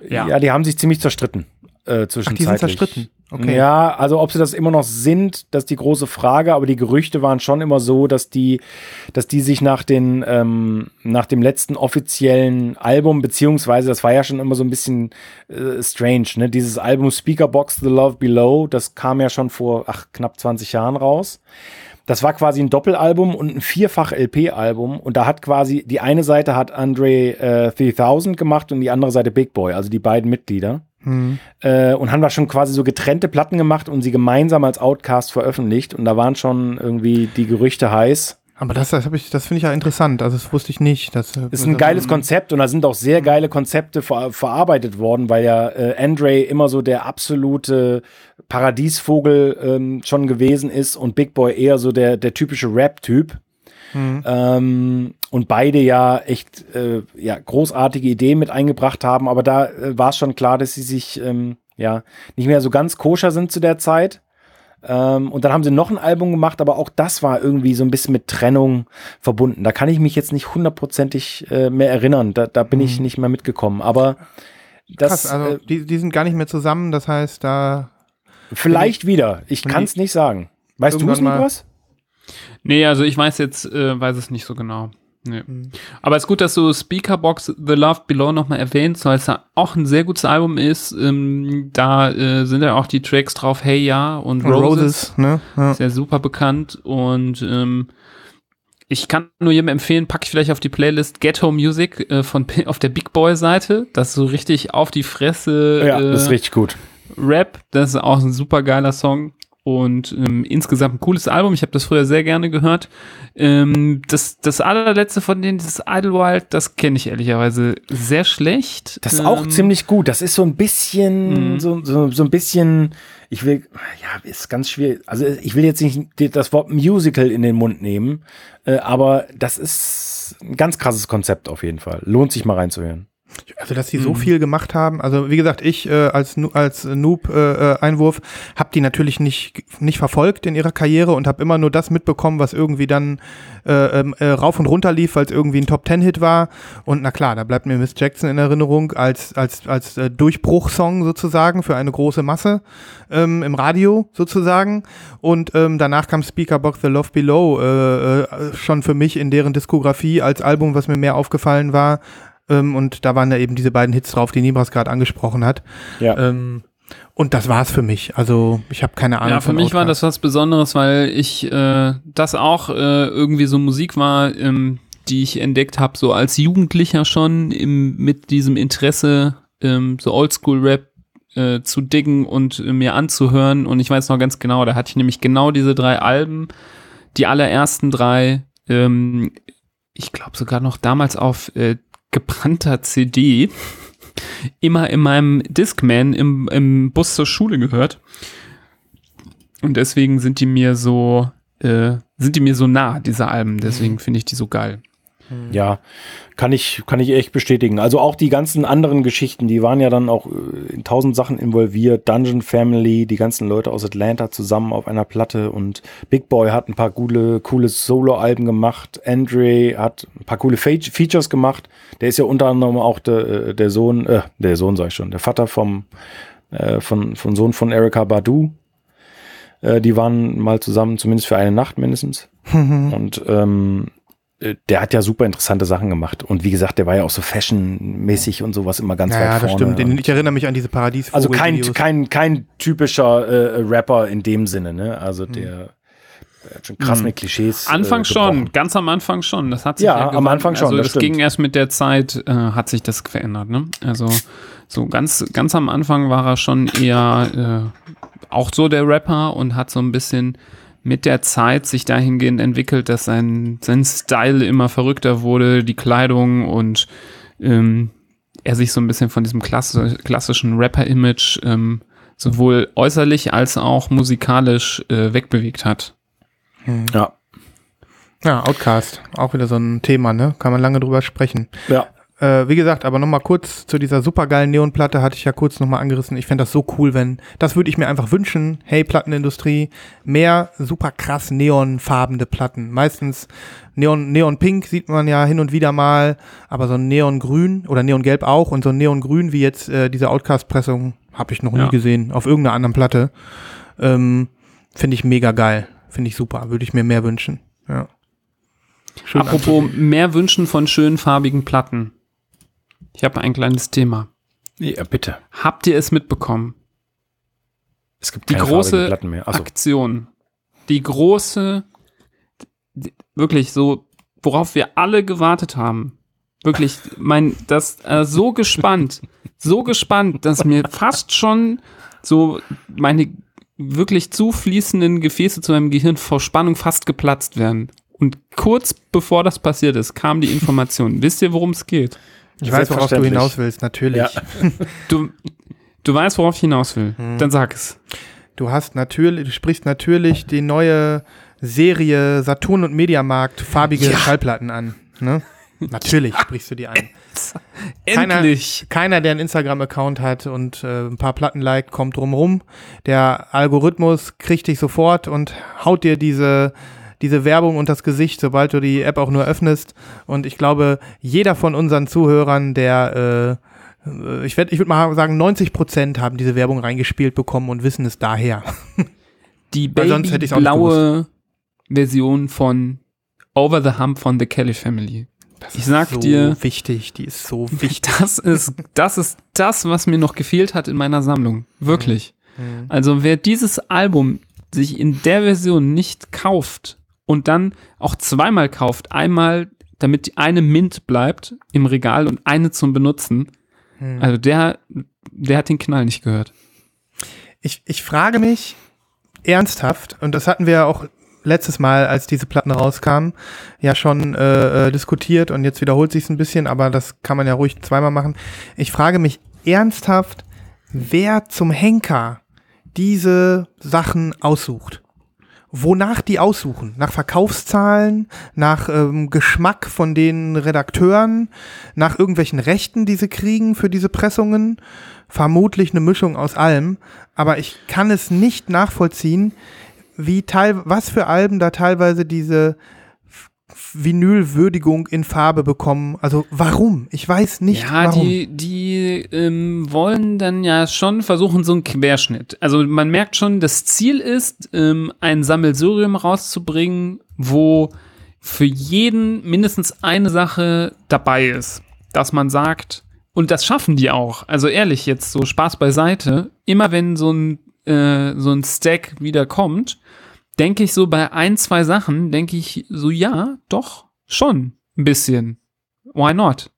Ja. Ja. die haben sich ziemlich zerstritten. Äh, Ach, die sind zerstritten. Okay. Ja, also ob sie das immer noch sind, das ist die große Frage, aber die Gerüchte waren schon immer so, dass die, dass die sich nach den, ähm, nach dem letzten offiziellen Album, beziehungsweise das war ja schon immer so ein bisschen äh, strange, ne? Dieses Album Speakerbox The Love Below, das kam ja schon vor ach, knapp 20 Jahren raus. Das war quasi ein Doppelalbum und ein Vierfach-LP-Album. Und da hat quasi, die eine Seite hat Andre äh, 3000 gemacht und die andere Seite Big Boy, also die beiden Mitglieder. Äh, und haben da schon quasi so getrennte Platten gemacht und sie gemeinsam als Outcast veröffentlicht. Und da waren schon irgendwie die Gerüchte heiß. Aber das, das, hab ich- das finde ich ja interessant. Also das wusste ich nicht. Das Ist ein geiles Konzept und da sind auch sehr geile Konzepte ver verarbeitet worden, weil ja äh, Andre immer so der absolute Paradiesvogel ähm, schon gewesen ist und Big Boy eher so der, der typische Rap-Typ. Ähm, und beide ja echt äh, ja, großartige Ideen mit eingebracht haben, aber da äh, war es schon klar, dass sie sich ähm, ja nicht mehr so ganz koscher sind zu der Zeit. Ähm, und dann haben sie noch ein Album gemacht, aber auch das war irgendwie so ein bisschen mit Trennung verbunden. Da kann ich mich jetzt nicht hundertprozentig äh, mehr erinnern. Da, da bin ich nicht mehr mitgekommen. Aber das Krass, also äh, die, die sind gar nicht mehr zusammen. Das heißt, da vielleicht wieder. Ich kann es nicht sagen. Weißt du es, Niklas? Nee, also ich weiß jetzt, äh, weiß es nicht so genau. Nee. Aber es ist gut, dass du Speakerbox The Love Below nochmal erwähnst, weil es ja auch ein sehr gutes Album ist. Ähm, da äh, sind ja auch die Tracks drauf, Hey Ja und Roses. Roses, ne? Ja. Ist ja super bekannt und ähm, ich kann nur jedem empfehlen, packe ich vielleicht auf die Playlist Ghetto Music äh, von auf der Big Boy Seite. Das ist so richtig auf die Fresse Ja, äh, das ist richtig gut. Rap. Das ist auch ein super geiler Song und ähm, insgesamt ein cooles Album. Ich habe das früher sehr gerne gehört. Ähm, das, das allerletzte von denen, dieses Idlewild, das kenne ich ehrlicherweise sehr schlecht. Das ist auch Ähm, ziemlich gut. Das ist so ein bisschen, Mhm. so, so, so ein bisschen, ich will, ja, ist ganz schwierig. Also ich will jetzt nicht das Wort Musical in den Mund nehmen, äh, aber das ist ein ganz krasses Konzept auf jeden Fall. Lohnt sich mal reinzuhören. Also, dass die so viel gemacht haben. Also, wie gesagt, ich äh, als, als Noob-Einwurf habe die natürlich nicht, nicht verfolgt in ihrer Karriere und habe immer nur das mitbekommen, was irgendwie dann äh, ähm, äh, rauf und runter lief, weil es irgendwie ein Top-Ten-Hit war. Und na klar, da bleibt mir Miss Jackson in Erinnerung als, als, als äh, Durchbruchsong sozusagen für eine große Masse ähm, im Radio sozusagen. Und ähm, danach kam Speakerbox The Love Below äh, äh, schon für mich in deren Diskografie als Album, was mir mehr aufgefallen war. Ähm, und da waren da eben diese beiden Hits drauf, die Nibras gerade angesprochen hat. Ja. Ähm, und das war's für mich. Also ich habe keine Ahnung. Ja, für mich war Outkast. das was Besonderes, weil ich äh, das auch äh, irgendwie so Musik war, ähm, die ich entdeckt habe, so als Jugendlicher schon im, mit diesem Interesse, ähm, so Oldschool-Rap äh, zu diggen und äh, mir anzuhören. Und ich weiß noch ganz genau, da hatte ich nämlich genau diese drei Alben, die allerersten drei, ähm, ich glaube sogar noch damals auf äh, gebrannter CD, immer in meinem Discman im, im Bus zur Schule gehört. Und deswegen sind die mir so, äh, sind die mir so nah, diese Alben. Deswegen finde ich die so geil. Ja, kann ich, kann ich echt bestätigen. Also auch die ganzen anderen Geschichten, die waren ja dann auch äh, in tausend Sachen involviert. Dungeon Family, die ganzen Leute aus Atlanta zusammen auf einer Platte und Big Boy hat ein paar coole, coole Solo-Alben gemacht. Andre hat ein paar coole Fe Features gemacht. Der ist ja unter anderem auch der, äh, der Sohn, äh, der Sohn sag ich schon, der Vater vom, äh, von, von Sohn von Erika Badu. Äh, die waren mal zusammen, zumindest für eine Nacht mindestens. Und ähm, äh, der hat ja super interessante Sachen gemacht. Und wie gesagt, der war ja auch so fashionmäßig und sowas immer ganz Ja, weit ja, vorne. das stimmt. Ich erinnere mich an diese paradies also kein, kein, kein typischer äh, Rapper in dem Sinne, ne? Also der, der hat schon krass mit Klischees. Anfang äh, schon, ganz am Anfang schon. Das hat sich Ja, ja, am. Anfang schon, Also das das, stimmt. ging erst mit der Zeit, äh, hat sich das verändert. Ne? Also so ganz, ganz am Anfang war er schon eher äh, auch so der Rapper und hat so ein bisschen mit der Zeit sich dahingehend entwickelt, dass sein, sein Style immer verrückter wurde, die Kleidung und ähm, er sich so ein bisschen von diesem klassi klassischen Rapper-Image ähm, sowohl äußerlich als auch musikalisch äh, wegbewegt hat. Ja. Ja, Outcast. Auch wieder so ein Thema, ne? Kann man lange drüber sprechen. Ja. Äh, wie gesagt, aber nochmal kurz zu dieser supergeilen Neonplatte hatte ich ja kurz nochmal angerissen. Ich fände das so cool, wenn, das würde ich mir einfach wünschen, hey Plattenindustrie, mehr super krass neonfarbene Platten. Meistens Neon, Neonpink sieht man ja hin und wieder mal, aber so ein Neongrün oder Neongelb auch und so ein Neongrün wie jetzt äh, diese Outcast-Pressung habe ich noch Ja. nie gesehen, auf irgendeiner anderen Platte. Ähm, Finde ich mega geil. Finde ich super. Würde ich mir mehr wünschen. Ja. Schön Apropos mehr Wünschen von schönen farbigen Platten. Ich habe ein kleines Thema. Ja, bitte. Habt ihr es mitbekommen? Es gibt Die keine große Aktion. Die große, die- wirklich so, worauf wir alle gewartet haben. Wirklich, mein, das äh, so gespannt, so gespannt, dass mir fast schon so meine wirklich zufließenden Gefäße zu meinem Gehirn vor Spannung fast geplatzt werden. Und kurz bevor das passiert ist, kam die Information. Wisst ihr, worum es geht? Ich weiß, worauf du hinaus willst, natürlich. Ja. Du, du weißt, worauf ich hinaus will. Hm. Dann sag es. Du hast natürlich, du sprichst natürlich die neue Serie Saturn und Mediamarkt farbige Schallplatten an. Ne? Natürlich sprichst du die an. Keiner- Endlich! Keiner, der einen Instagram-Account hat und äh, ein paar Platten liked, kommt drumrum. Der Algorithmus kriegt dich sofort und haut dir diese, diese Werbung und das Gesicht, sobald du die App auch nur öffnest. Und ich glaube, jeder von unseren Zuhörern, der, äh, ich, werd- ich würde mal sagen, 90 Prozent haben diese Werbung reingespielt bekommen und wissen es daher. Die babyblaue Version von Over the Hump von The Kelly Family. ich sag so dir, wichtig, die ist so wichtig. das ist, das ist das, was mir noch gefehlt hat in meiner Sammlung. Wirklich. Mhm. Also wer dieses Album sich in der Version nicht kauft und dann auch zweimal kauft, einmal damit die eine Mint bleibt im Regal und eine zum Benutzen, Mhm. also der, der hat den Knall nicht gehört. Ich, ich frage mich ernsthaft, und das hatten wir ja auch letztes Mal, als diese Platten rauskamen, ja schon äh, äh, diskutiert und jetzt wiederholt sich ein bisschen, aber das kann man ja ruhig zweimal machen. Ich frage mich ernsthaft, wer zum Henker diese Sachen aussucht. Wonach die aussuchen? Nach Verkaufszahlen, nach ähm, Geschmack von den Redakteuren, nach irgendwelchen Rechten, die sie kriegen für diese Pressungen? Vermutlich eine Mischung aus allem, aber ich kann es nicht nachvollziehen, wie teil, was für Alben da teilweise diese Vinylwürdigung in Farbe bekommen. Also warum? Ich weiß nicht Ja, warum. die, die ähm, wollen dann ja schon versuchen, so einen Querschnitt. Also man merkt schon, das Ziel ist, ähm, ein Sammelsurium rauszubringen, wo für jeden mindestens eine Sache dabei ist. Dass man sagt, und das schaffen die auch. Also ehrlich, jetzt so Spaß beiseite. Immer wenn so ein, äh, so ein Stack wieder kommt, denke ich so bei ein, zwei Sachen, denke ich so, ja, doch, schon ein bisschen. Why not?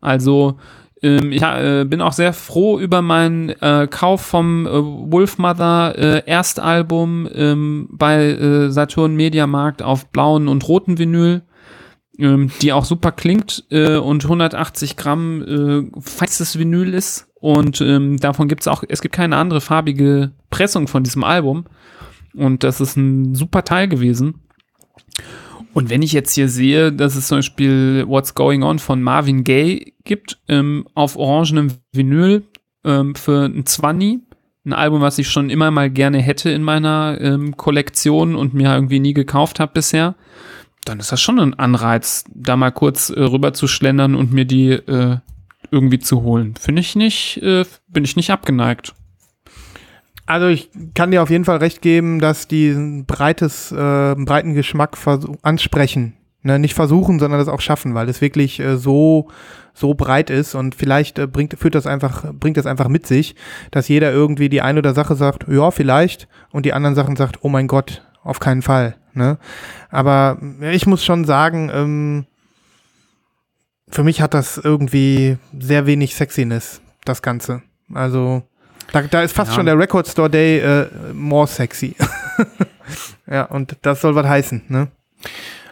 Also, ähm, ich äh, bin auch sehr froh über meinen äh, Kauf vom äh, Wolfmother äh, Erstalbum ähm, bei äh, Saturn Mediamarkt auf blauen und roten Vinyl, ähm, die auch super klingt äh, und 180 Gramm feistes Vinyl ist. Und ähm, davon gibt es auch, es gibt keine andere farbige Pressung von diesem Album. Und das ist ein super Teil gewesen. Und wenn ich jetzt hier sehe, dass es zum Beispiel What's Going On von Marvin Gaye gibt, ähm, auf orangenem Vinyl ähm, für ein 20, ein Album, was ich schon immer mal gerne hätte in meiner ähm, Kollektion und mir irgendwie nie gekauft habe bisher, dann ist das schon ein Anreiz, da mal kurz äh, rüber zu schlendern und mir die äh, irgendwie zu holen. Finde ich nicht, äh, bin ich nicht abgeneigt. Also ich kann dir auf jeden Fall recht geben, dass die breites, äh, breiten Geschmack ansprechen. Ne, nicht versuchen, sondern das auch schaffen, weil es wirklich äh, so so breit ist und vielleicht äh, bringt führt das einfach bringt das einfach mit sich, dass jeder irgendwie die eine oder Sache sagt, ja vielleicht und die anderen Sachen sagt, oh mein Gott, auf keinen Fall. Ne? Aber ja, ich muss schon sagen, ähm, für mich hat das irgendwie sehr wenig Sexiness, das Ganze. Also da, da ist fast Ja. schon der Record Store Day äh, more sexy. ja, und das soll was heißen, ne?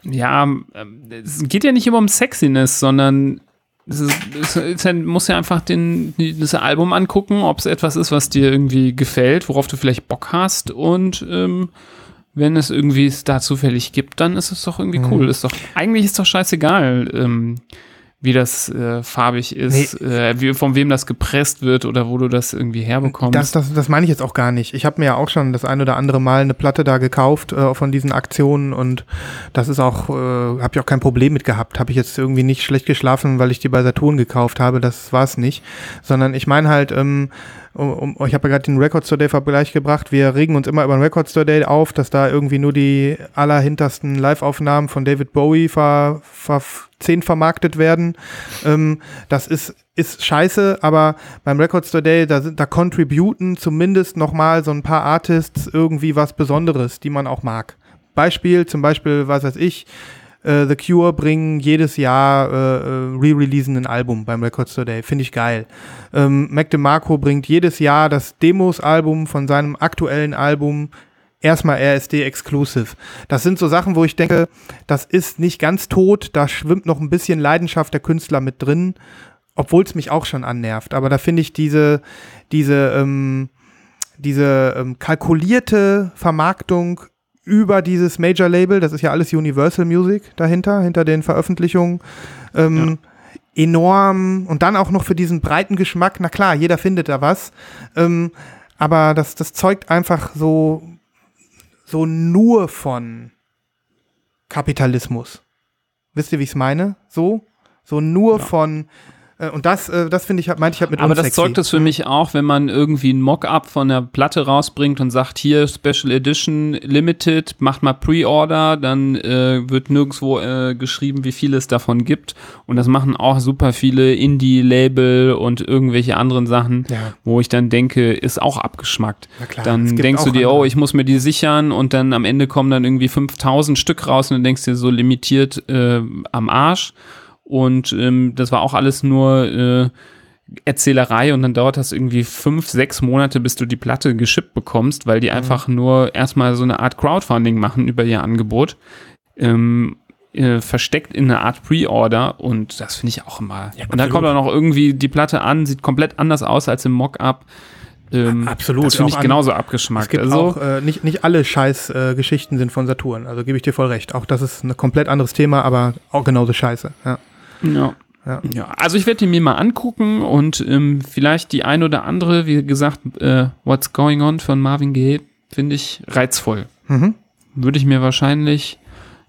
Ja, ähm, es geht ja nicht immer um Sexiness, sondern es, ist, es muss ja einfach den, das Album angucken, ob es etwas ist, was dir irgendwie gefällt, worauf du vielleicht Bock hast und ähm, wenn es irgendwie es da zufällig gibt, dann ist es doch irgendwie cool. Ist doch, eigentlich ist doch scheißegal, ähm, wie das äh, farbig ist, äh, wie, von wem das gepresst wird oder wo du das irgendwie herbekommst. Das, das, das meine ich jetzt auch gar nicht. Ich habe mir ja auch schon das ein oder andere Mal eine Platte da gekauft äh, von diesen Aktionen und das ist auch, äh, habe ich auch kein Problem mit gehabt. Habe ich jetzt irgendwie nicht schlecht geschlafen, weil ich die bei Saturn gekauft habe. Das war es nicht. Sondern ich meine halt, ähm, um, um, ich habe ja gerade den Record Store Day Vergleich gebracht. Wir regen uns immer über den Record Store Day auf, dass da irgendwie nur die allerhintersten Live-Aufnahmen von David Bowie ver, ver, zehn vermarktet werden. Ähm, das ist, ist scheiße, aber beim Record Store Day, da, da contributen zumindest nochmal so ein paar Artists irgendwie was Besonderes, die man auch mag. Beispiel, zum Beispiel, was weiß ich, äh, The Cure bringen jedes Jahr äh, äh, re-releasen ein Album beim Record Store Day. Finde ich geil. Ähm, Mac DeMarco bringt jedes Jahr das Demos-Album von seinem aktuellen Album erstmal RSD Exclusive. Das sind so Sachen, wo ich denke, das ist nicht ganz tot, da schwimmt noch ein bisschen Leidenschaft der Künstler mit drin, obwohl es mich auch schon annervt. Aber da finde ich diese, diese, ähm, diese ähm, kalkulierte Vermarktung über dieses Major Label, das ist ja alles Universal Music dahinter, hinter den Veröffentlichungen, ähm, enorm und dann auch noch für diesen breiten Geschmack, na klar, jeder findet da was, ähm, aber das, das zeugt einfach so, so nur von Kapitalismus. Wisst ihr, wie ich es meine? So? So nur von, äh, und das, äh, das finde ich, meinte ich halt mit Aber das unsexy. zeugt es für mich auch, wenn man irgendwie ein Mock-up von der Platte rausbringt und sagt, hier Special Edition Limited, macht mal Pre-Order, dann äh, wird nirgendwo äh, geschrieben, wie viel es davon gibt. Und das machen auch super viele Indie-Label und irgendwelche anderen Sachen, Ja. wo ich dann denke, ist auch abgeschmackt. Klar, dann denkst du dir, andere. oh, ich muss mir die sichern und dann am Ende kommen dann irgendwie 5000 Stück raus und dann denkst du dir so limitiert äh, am Arsch. Und ähm, das war auch alles nur äh, Erzählerei und dann dauert das irgendwie fünf, sechs Monate, bis du die Platte geschippt bekommst, weil Mhm. die einfach nur erstmal so eine Art Crowdfunding machen über ihr Angebot. Ähm, äh, versteckt in einer Art Pre-Order und das finde ich auch immer. und dann kommt auch noch irgendwie die Platte an, sieht komplett anders aus als im Mock-up. Ähm, Absolut, Das finde ich an- genauso Es abgeschmackt. gibt Also, auch, äh, nicht, nicht alle Scheiß-Geschichten äh, sind von Saturn. Also gebe ich dir voll recht. Auch das ist ein komplett anderes Thema, aber auch genauso scheiße. Ja. Ja. Ja. Ja. also ich werde die mir mal angucken und ähm, vielleicht die ein oder andere, wie gesagt, äh, What's Going On von Marvin Gaye, finde ich reizvoll. Mhm. Würde ich mir wahrscheinlich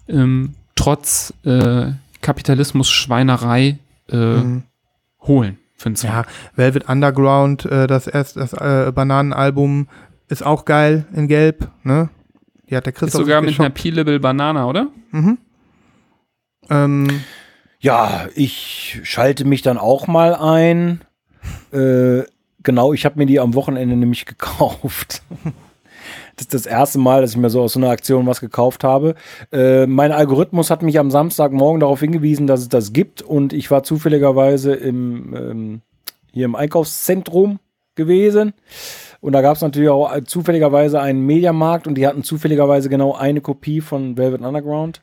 ähm, trotz äh, Kapitalismus-Schweinerei äh, Mhm. holen. Ja, Velvet Underground, äh, das erst das äh, Bananenalbum ist auch geil in Gelb, ne? Die hat der Ist Christoph sogar sich mit einer geshoppt. Peelable Banana, oder? ähm, Ja, ich schalte mich dann auch mal ein. Äh, genau, ich habe mir die am Wochenende nämlich gekauft. Das ist das erste Mal, dass ich mir so aus so einer Aktion was gekauft habe. Äh, mein Algorithmus hat mich am Samstagmorgen darauf hingewiesen, dass es das gibt und ich war zufälligerweise im, ähm, hier im Einkaufszentrum gewesen. Und da gab es natürlich auch äh, zufälligerweise einen Mediamarkt und die hatten zufälligerweise genau eine Kopie von Velvet Underground.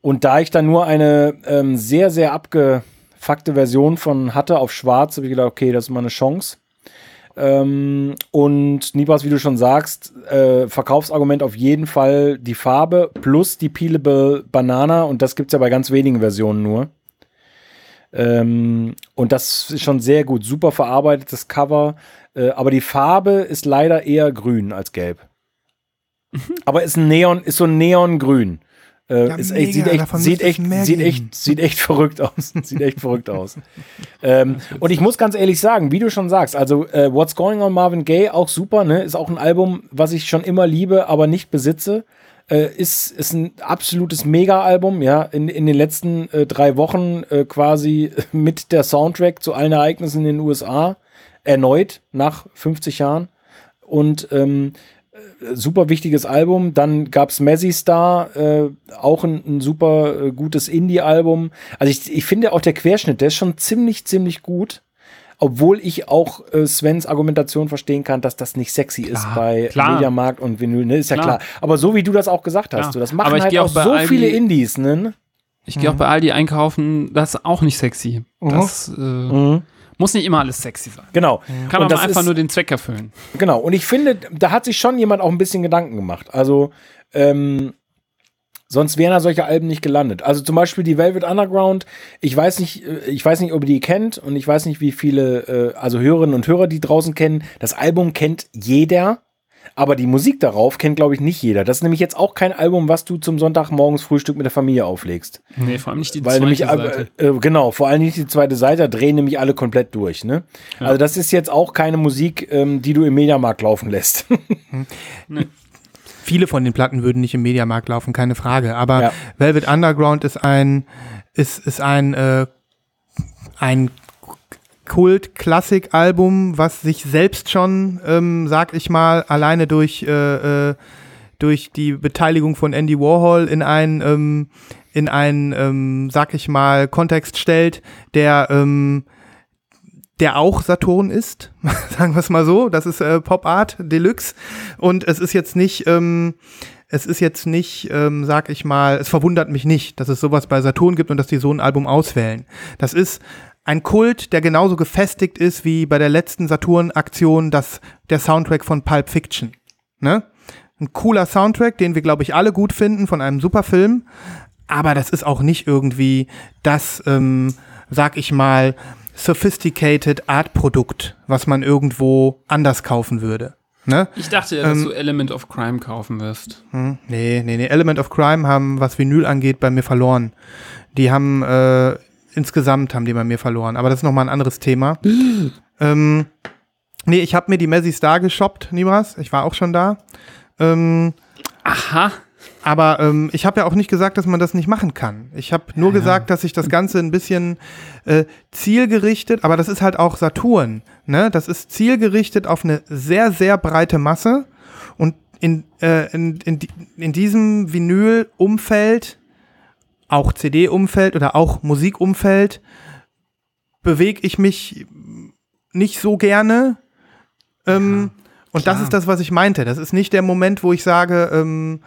Und da ich dann nur eine ähm, sehr, sehr abgefuckte Version von hatte auf schwarz, habe ich gedacht, okay, das ist mal eine Chance. Ähm, und Nibas, wie du schon sagst, äh, Verkaufsargument auf jeden Fall die Farbe plus die Peelable Banana und das gibt es ja bei ganz wenigen Versionen nur. Ähm, und das ist schon sehr gut, super verarbeitetes Cover, äh, aber die Farbe ist leider eher grün als gelb. aber ist ein Neon, ist so ein Neongrün. Äh, Ja, ist echt, sieht echt, sieht echt, sieht echt, sieht echt verrückt aus. sieht echt verrückt aus. ähm, und ich muss ganz ehrlich sagen, wie du schon sagst, also äh, What's Going on Marvin Gaye, auch super, ne? Ist auch ein Album, was ich schon immer liebe, aber nicht besitze. Äh, ist, ist ein absolutes Mega-Album, ja. In, in den letzten äh, drei Wochen äh, quasi mit der Soundtrack zu allen Ereignissen in den USA erneut nach 50 Jahren. Und ähm, äh, super wichtiges Album. Dann gab's Mazzy Star, äh, auch ein, ein super äh, gutes Indie-Album. Also ich, ich finde auch der Querschnitt, der ist schon ziemlich, ziemlich gut. Obwohl ich auch äh, Svens Argumentation verstehen kann, dass das nicht sexy ist bei klar. Mediamarkt und Vinyl, ne? Ist ja Klar. klar. Aber so wie du das auch gesagt hast, so, das machen Aber ich halt auch auch so Aldi- viele Indies, ne? Ich gehe auch bei Aldi einkaufen, das ist auch nicht sexy. Das äh, muss nicht immer alles sexy sein. Genau. Kann mal einfach ist- nur den Zweck erfüllen. Genau, und ich finde, da hat sich schon jemand auch ein bisschen Gedanken gemacht. Also, ähm, Sonst wären da solche Alben nicht gelandet. Also zum Beispiel die Velvet Underground. Ich weiß nicht, äh, ich weiß nicht, ob ihr die kennt und ich weiß nicht, wie viele, äh, also Hörerinnen und Hörer die draußen kennen. Das Album kennt jeder, aber die Musik darauf kennt, glaube ich, nicht jeder. Das ist nämlich jetzt auch kein Album, was du zum Sonntagmorgens Frühstück mit der Familie auflegst. Nee, vor allem nicht die Weil zweite nämlich, Seite. äh, äh, genau, vor allem nicht die zweite Seite, da drehen nämlich alle komplett durch. Ne? Also das ist jetzt auch keine Musik, ähm, die du im Mediamarkt laufen lässt. Viele von den Platten würden nicht im Mediamarkt laufen, keine Frage. Aber Ja. Velvet Underground ist ein, ist, ist ein, äh, ein Kult-Klassik-Album, was sich selbst schon, ähm, sag ich mal, alleine durch, äh, äh, durch die Beteiligung von Andy Warhol in einen, ähm, in einen, ähm, sag ich mal, Kontext stellt, der, ähm, der auch Saturn ist, sagen wir es mal so. Das ist äh, Pop Art Deluxe und es ist jetzt nicht, ähm, es ist jetzt nicht, ähm, sag ich mal, es verwundert mich nicht, dass es sowas bei Saturn gibt und dass die so ein Album auswählen. Das ist ein Kult, der genauso gefestigt ist wie bei der letzten Saturn-Aktion, das der Soundtrack von Pulp Fiction. Ne? Ein cooler Soundtrack, den wir, glaube ich, alle gut finden von einem super Film. Aber das ist auch nicht irgendwie das, ähm, sag ich mal, sophisticated Art-Produkt, was man irgendwo anders kaufen würde. Ne? Ich dachte ja, dass Ähm, du Element of Crime kaufen wirst. Hm, nee, nee, nee. Element of Crime haben, was Vinyl angeht, bei mir verloren. Die haben, äh, insgesamt haben die bei mir verloren. Aber das ist nochmal ein anderes Thema. ähm, nee, ich habe mir die Messi Star geshoppt, Nibras. Ich war auch schon da. Ähm, Aha. aber ähm, ich habe ja auch nicht gesagt, dass man das nicht machen kann. Ich habe nur gesagt, dass ich das Ganze ein bisschen äh, zielgerichtet, aber das ist halt auch Saturn. Ne? Das ist zielgerichtet auf eine sehr, sehr breite Masse. Und in, äh, in, in, in diesem Vinyl-Umfeld, auch CD-Umfeld oder auch Musikumfeld, bewege ich mich nicht so gerne. Ähm, und das ist das, was ich meinte. Das ist nicht der Moment, wo ich sage, ähm,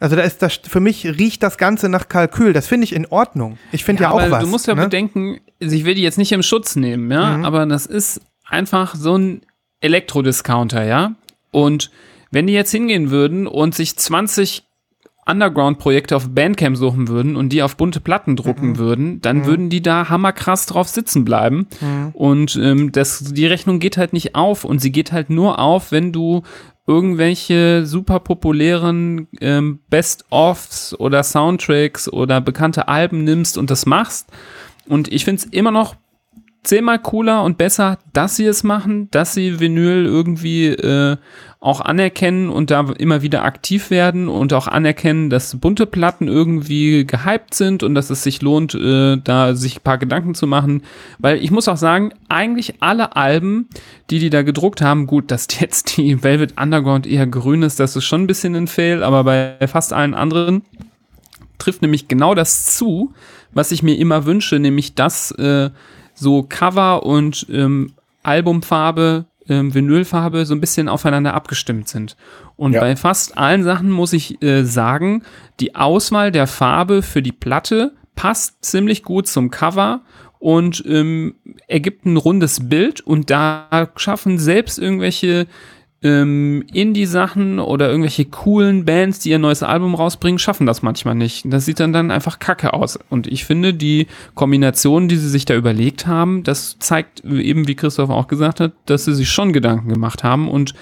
also da ist das, für mich riecht das Ganze nach Kalkül. Das finde ich in Ordnung. Ich finde ja, auch aber was. du musst ja ne? bedenken, also ich will die jetzt nicht im Schutz nehmen, ja, Mhm. aber das ist einfach so ein Elektrodiscounter, ja. Und wenn die jetzt hingehen würden und sich 20 Underground-Projekte auf Bandcamp suchen würden und die auf bunte Platten drucken Mhm. würden, dann würden die da hammerkrass drauf sitzen bleiben. Mhm. Und ähm, das, die Rechnung geht halt nicht auf und sie geht halt nur auf, wenn du irgendwelche super populären ähm, Best-ofs oder Soundtracks oder bekannte Alben nimmst und das machst. Und ich finde es immer noch zehnmal cooler und besser, dass sie es machen, dass sie Vinyl irgendwie äh, auch anerkennen und da immer wieder aktiv werden und auch anerkennen, dass bunte Platten irgendwie gehypt sind und dass es sich lohnt, äh, da sich ein paar Gedanken zu machen. Weil ich muss auch sagen, eigentlich alle Alben, die die da gedruckt haben, gut, dass jetzt die Velvet Underground eher grün ist, das ist schon ein bisschen ein Fail, aber bei fast allen anderen trifft nämlich genau das zu, was ich mir immer wünsche, nämlich dass äh, so Cover und ähm, Albumfarbe, ähm, Vinylfarbe so ein bisschen aufeinander abgestimmt sind. Und Ja. bei fast allen Sachen muss ich äh, sagen, die Auswahl der Farbe für die Platte passt ziemlich gut zum Cover und ähm, ergibt ein rundes Bild und da schaffen selbst irgendwelche ähm, Indie-Sachen oder irgendwelche coolen Bands, die ihr neues Album rausbringen, schaffen das manchmal nicht. Das sieht dann dann einfach kacke aus. Und ich finde, die Kombination, die sie sich da überlegt haben, das zeigt eben, wie Christoph auch gesagt hat, dass sie sich schon Gedanken gemacht haben und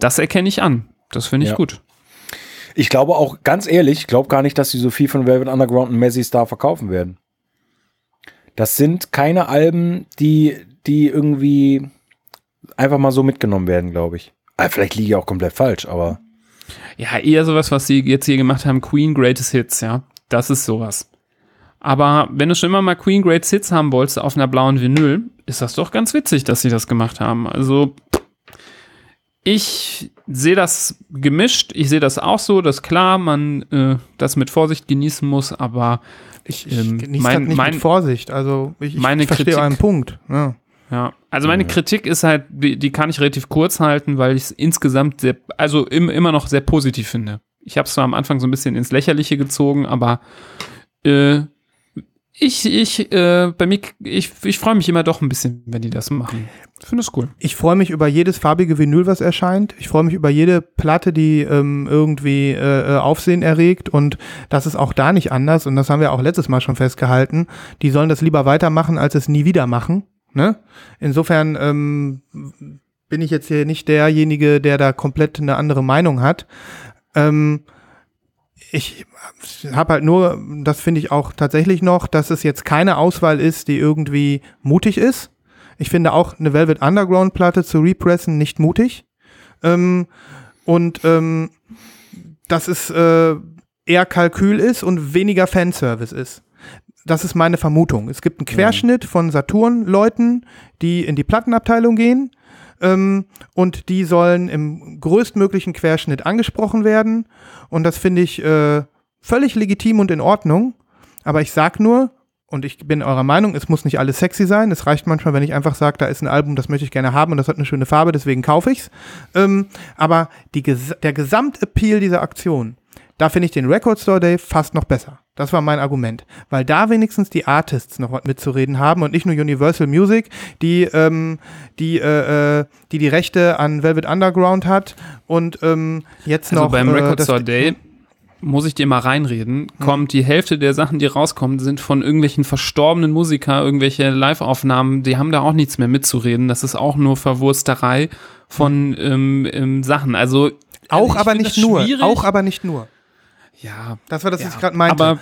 das erkenne ich an. Das finde ich Ja. gut. Ich glaube auch, ganz ehrlich, ich glaube gar nicht, dass sie so viel von Velvet Underground und Messi Star verkaufen werden. Das sind keine Alben, die, die irgendwie einfach mal so mitgenommen werden, glaube ich. Ah, vielleicht liege ich auch komplett falsch, aber Ja, eher sowas, was sie jetzt hier gemacht haben, Queen Greatest Hits, ja. Das ist sowas. Aber wenn du schon immer mal Queen Greatest Hits haben wolltest auf einer blauen Vinyl, ist das doch ganz witzig, dass sie das gemacht haben. Also, ich sehe das gemischt. Ich sehe das auch so, dass klar, man äh, das mit Vorsicht genießen muss, aber ich, ich ähm, genieße mein- das nicht mein- mit Vorsicht. Also ich, ich meine verstehe Kritik- euren Punkt. Ja. Ja, also meine Kritik ist halt, die, die kann ich relativ kurz halten, weil ich es insgesamt sehr, also im, immer noch sehr positiv finde. Ich habe es zwar am Anfang so ein bisschen ins Lächerliche gezogen, aber äh, Ich, ich, äh, bei mir, ich, ich freue mich immer doch ein bisschen, wenn die das machen. Ich finde es cool. Ich freue mich über jedes farbige Vinyl, was erscheint. Ich freue mich über jede Platte, die ähm, irgendwie äh, äh, Aufsehen erregt. Und das ist auch da nicht anders. Und das haben wir auch letztes Mal schon festgehalten. Die sollen das lieber weitermachen, als es nie wieder machen. Ne? Insofern ähm, bin ich jetzt hier nicht derjenige, der da komplett eine andere Meinung hat. Ähm, ich habe halt nur, das finde ich auch tatsächlich noch, dass es jetzt keine Auswahl ist, die irgendwie mutig ist. Ich finde auch eine Velvet Underground Platte zu repressen nicht mutig. Ähm, und ähm, dass es äh, eher Kalkül ist und weniger Fanservice ist. Das ist meine Vermutung. Es gibt einen Querschnitt von Saturn-Leuten, die in die Plattenabteilung gehen ähm, und die sollen im größtmöglichen Querschnitt angesprochen werden. Und das finde ich äh, völlig legitim und in Ordnung. Aber ich sag nur, und ich bin eurer Meinung, es muss nicht alles sexy sein. Es reicht manchmal, wenn ich einfach sage, da ist ein Album, das möchte ich gerne haben und das hat eine schöne Farbe, deswegen kaufe ich's. Ähm, aber die, der Gesamtappeal dieser Aktion, da finde ich den Record Store Day fast noch besser. Das war mein Argument. Weil da wenigstens die Artists noch was mitzureden haben und nicht nur Universal Music, die ähm, die, äh, äh, die, die Rechte an Velvet Underground hat und ähm, jetzt Also noch. beim äh, Record Store Day muss ich dir mal reinreden, kommt die Hälfte der Sachen, die rauskommen, sind von irgendwelchen verstorbenen Musiker, irgendwelche Live-Aufnahmen, die haben da auch nichts mehr mitzureden. Das ist auch nur Verwursterei von ähm, ähm, Sachen. Also Auch ich aber nicht nur. Auch aber nicht nur. Ja, Das war das, was Ja, ich gerade meinte. Aber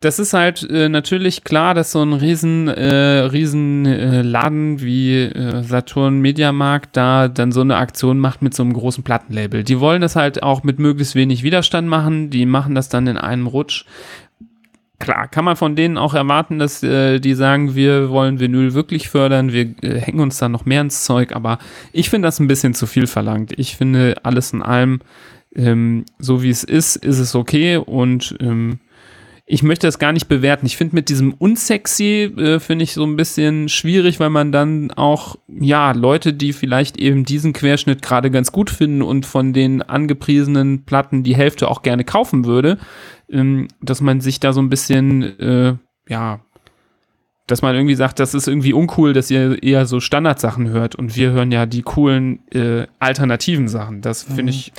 das ist halt äh, natürlich klar, dass so ein riesen, äh, riesen äh, Laden wie äh, Saturn Mediamarkt da dann so eine Aktion macht mit so einem großen Plattenlabel. Die wollen das halt auch mit möglichst wenig Widerstand machen. Die machen das dann in einem Rutsch. Klar, kann man von denen auch erwarten, dass äh, die sagen, wir wollen Vinyl wirklich fördern, wir äh, hängen uns da noch mehr ins Zeug, aber ich finde das ein bisschen zu viel verlangt. Ich finde alles in allem, ähm, so wie es ist, ist es okay und ähm, ich möchte das gar nicht bewerten. Ich finde mit diesem unsexy, äh, finde ich so ein bisschen schwierig, weil man dann auch, ja, Leute, die vielleicht eben diesen Querschnitt gerade ganz gut finden und von den angepriesenen Platten die Hälfte auch gerne kaufen würde, ähm, dass man sich da so ein bisschen, äh, ja, dass man irgendwie sagt, das ist irgendwie uncool, dass ihr eher so Standardsachen hört und wir hören ja die coolen äh, alternativen Sachen. Das finde ich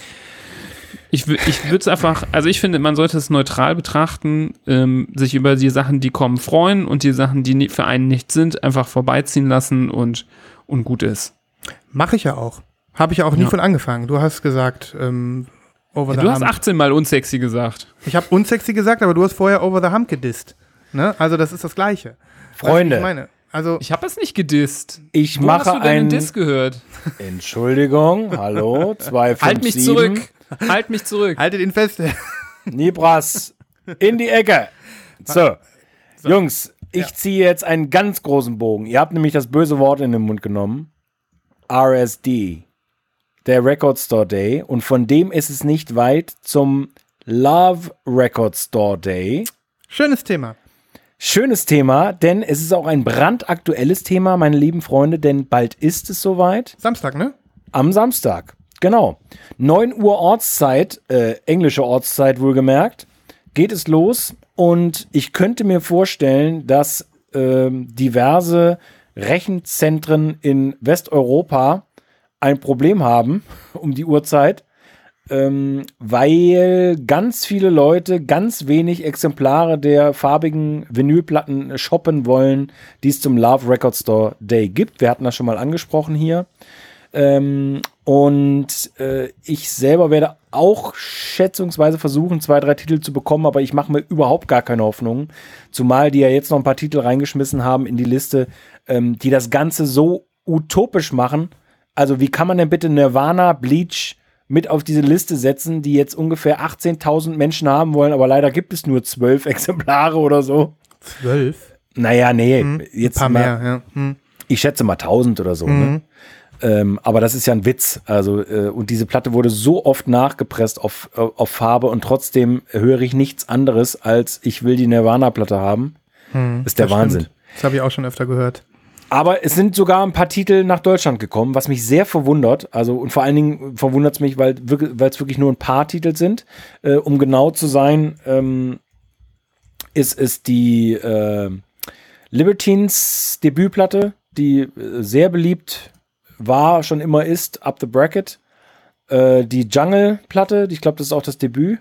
ich, ich würde es einfach, also ich finde, man sollte es neutral betrachten, ähm, sich über die Sachen, die kommen, freuen und die Sachen, die für einen nicht sind, einfach vorbeiziehen lassen und, und gut ist. Mache ich ja auch. Habe ich ja auch nie Ja. von angefangen. Du hast gesagt, ähm, over Ja, the du hast hump. 18 Mal unsexy gesagt. Ich habe unsexy gesagt, aber du hast vorher over the hump gedisst. Ne? Also das ist das Gleiche. Weißt du, Freunde. was Ich meine, also Ich habe es nicht gedisst. Ich Wo hast mache du denn den einen. Diss gehört? Entschuldigung, hallo, 257. Halt mich zurück. Halt mich zurück. haltet ihn fest. Nibras in die Ecke. So, Jungs, ich ziehe jetzt einen ganz großen Bogen. Ihr habt nämlich das böse Wort in den Mund genommen. RSD, der Record Store Day. Und von dem ist es nicht weit zum Love Record Store Day. Schönes Thema. Schönes Thema, denn es ist auch ein brandaktuelles Thema, meine lieben Freunde, denn bald ist es soweit. Samstag, ne? Am Samstag, genau. 9 Uhr Ortszeit, äh, englische Ortszeit wohlgemerkt, geht es los und ich könnte mir vorstellen, dass ähm, diverse Rechenzentren in Westeuropa ein Problem haben um die Uhrzeit, ähm, weil ganz viele Leute ganz wenig Exemplare der farbigen Vinylplatten shoppen wollen, die es zum Love Record Store Day gibt. Wir hatten das schon mal angesprochen hier. Ähm, und äh, ich selber werde auch schätzungsweise versuchen, zwei, drei Titel zu bekommen, aber ich mache mir überhaupt gar keine Hoffnung. Zumal die ja jetzt noch ein paar Titel reingeschmissen haben in die Liste, ähm, die das Ganze so utopisch machen. Also wie kann man denn bitte Nirvana, Bleach mit auf diese Liste setzen, die jetzt ungefähr 18.000 Menschen haben wollen, aber leider gibt es nur zwölf Exemplare oder so. Zwölf. Naja, nee, Ein jetzt paar mal, mehr, ja. Hm. ich schätze mal 1000 oder so. Ne? Ähm, aber das ist ja ein Witz. Also, äh, und diese Platte wurde so oft nachgepresst auf, äh, auf Farbe und trotzdem höre ich nichts anderes als ich will die Nirvana-Platte haben. ist der Das Wahnsinn. stimmt. Das habe ich auch schon öfter gehört. Aber es sind sogar ein paar Titel nach Deutschland gekommen, was mich sehr verwundert. Also, und vor allen Dingen verwundert es mich, weil es wirklich nur ein paar Titel sind. Äh, um genau zu sein, ähm, ist es die äh, Libertines Debütplatte, die äh, sehr beliebt war, schon immer ist, Up the Bracket. Äh, die Jungle-Platte, ich glaube, das ist auch das Debüt.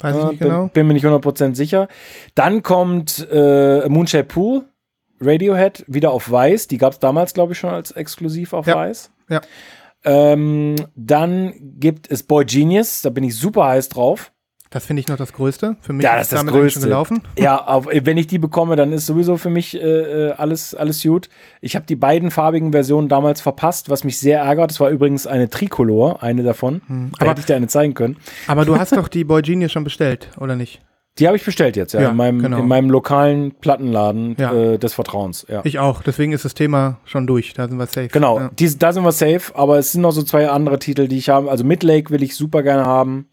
Weiß ich nicht genau. bin, bin mir nicht 100% sicher. Dann kommt äh, Moonshine Pool, Radiohead, wieder auf Weiß. Die gab es damals, glaube ich, schon als exklusiv auf Ja. Weiß. Ja. Ähm, dann gibt es Boy Genius, da bin ich super heiß drauf. Das finde ich noch das Größte. Für mich Ja, ist das ist das damit Größte. schon gelaufen. Ja, auf, wenn ich die bekomme, dann ist sowieso für mich äh, äh, alles, alles gut. Ich habe die beiden farbigen Versionen damals verpasst, was mich sehr ärgert. Das war übrigens eine Tricolor, eine davon. Da Hm, aber- hätte ich dir eine zeigen können. Aber du hast doch die Boy Genius schon bestellt, oder nicht? Die habe ich bestellt jetzt, ja, Ja, in, meinem, genau. in meinem lokalen Plattenladen Ja. äh, des Vertrauens. Ja. Ich auch. Deswegen ist das Thema schon durch. Da sind wir safe. Genau, Ja. dies, da sind wir safe, aber es sind noch so zwei andere Titel, die ich habe. Also Midlake will ich super gerne haben.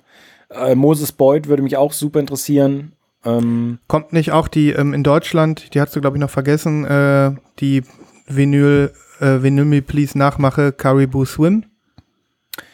Äh, Moses Boyd würde mich auch super interessieren. Ähm, Kommt nicht auch die ähm, in Deutschland, die hast du, glaube ich, noch vergessen, äh, die Vinyl, äh, Vinyl Me Please Nachmache Caribou Swim?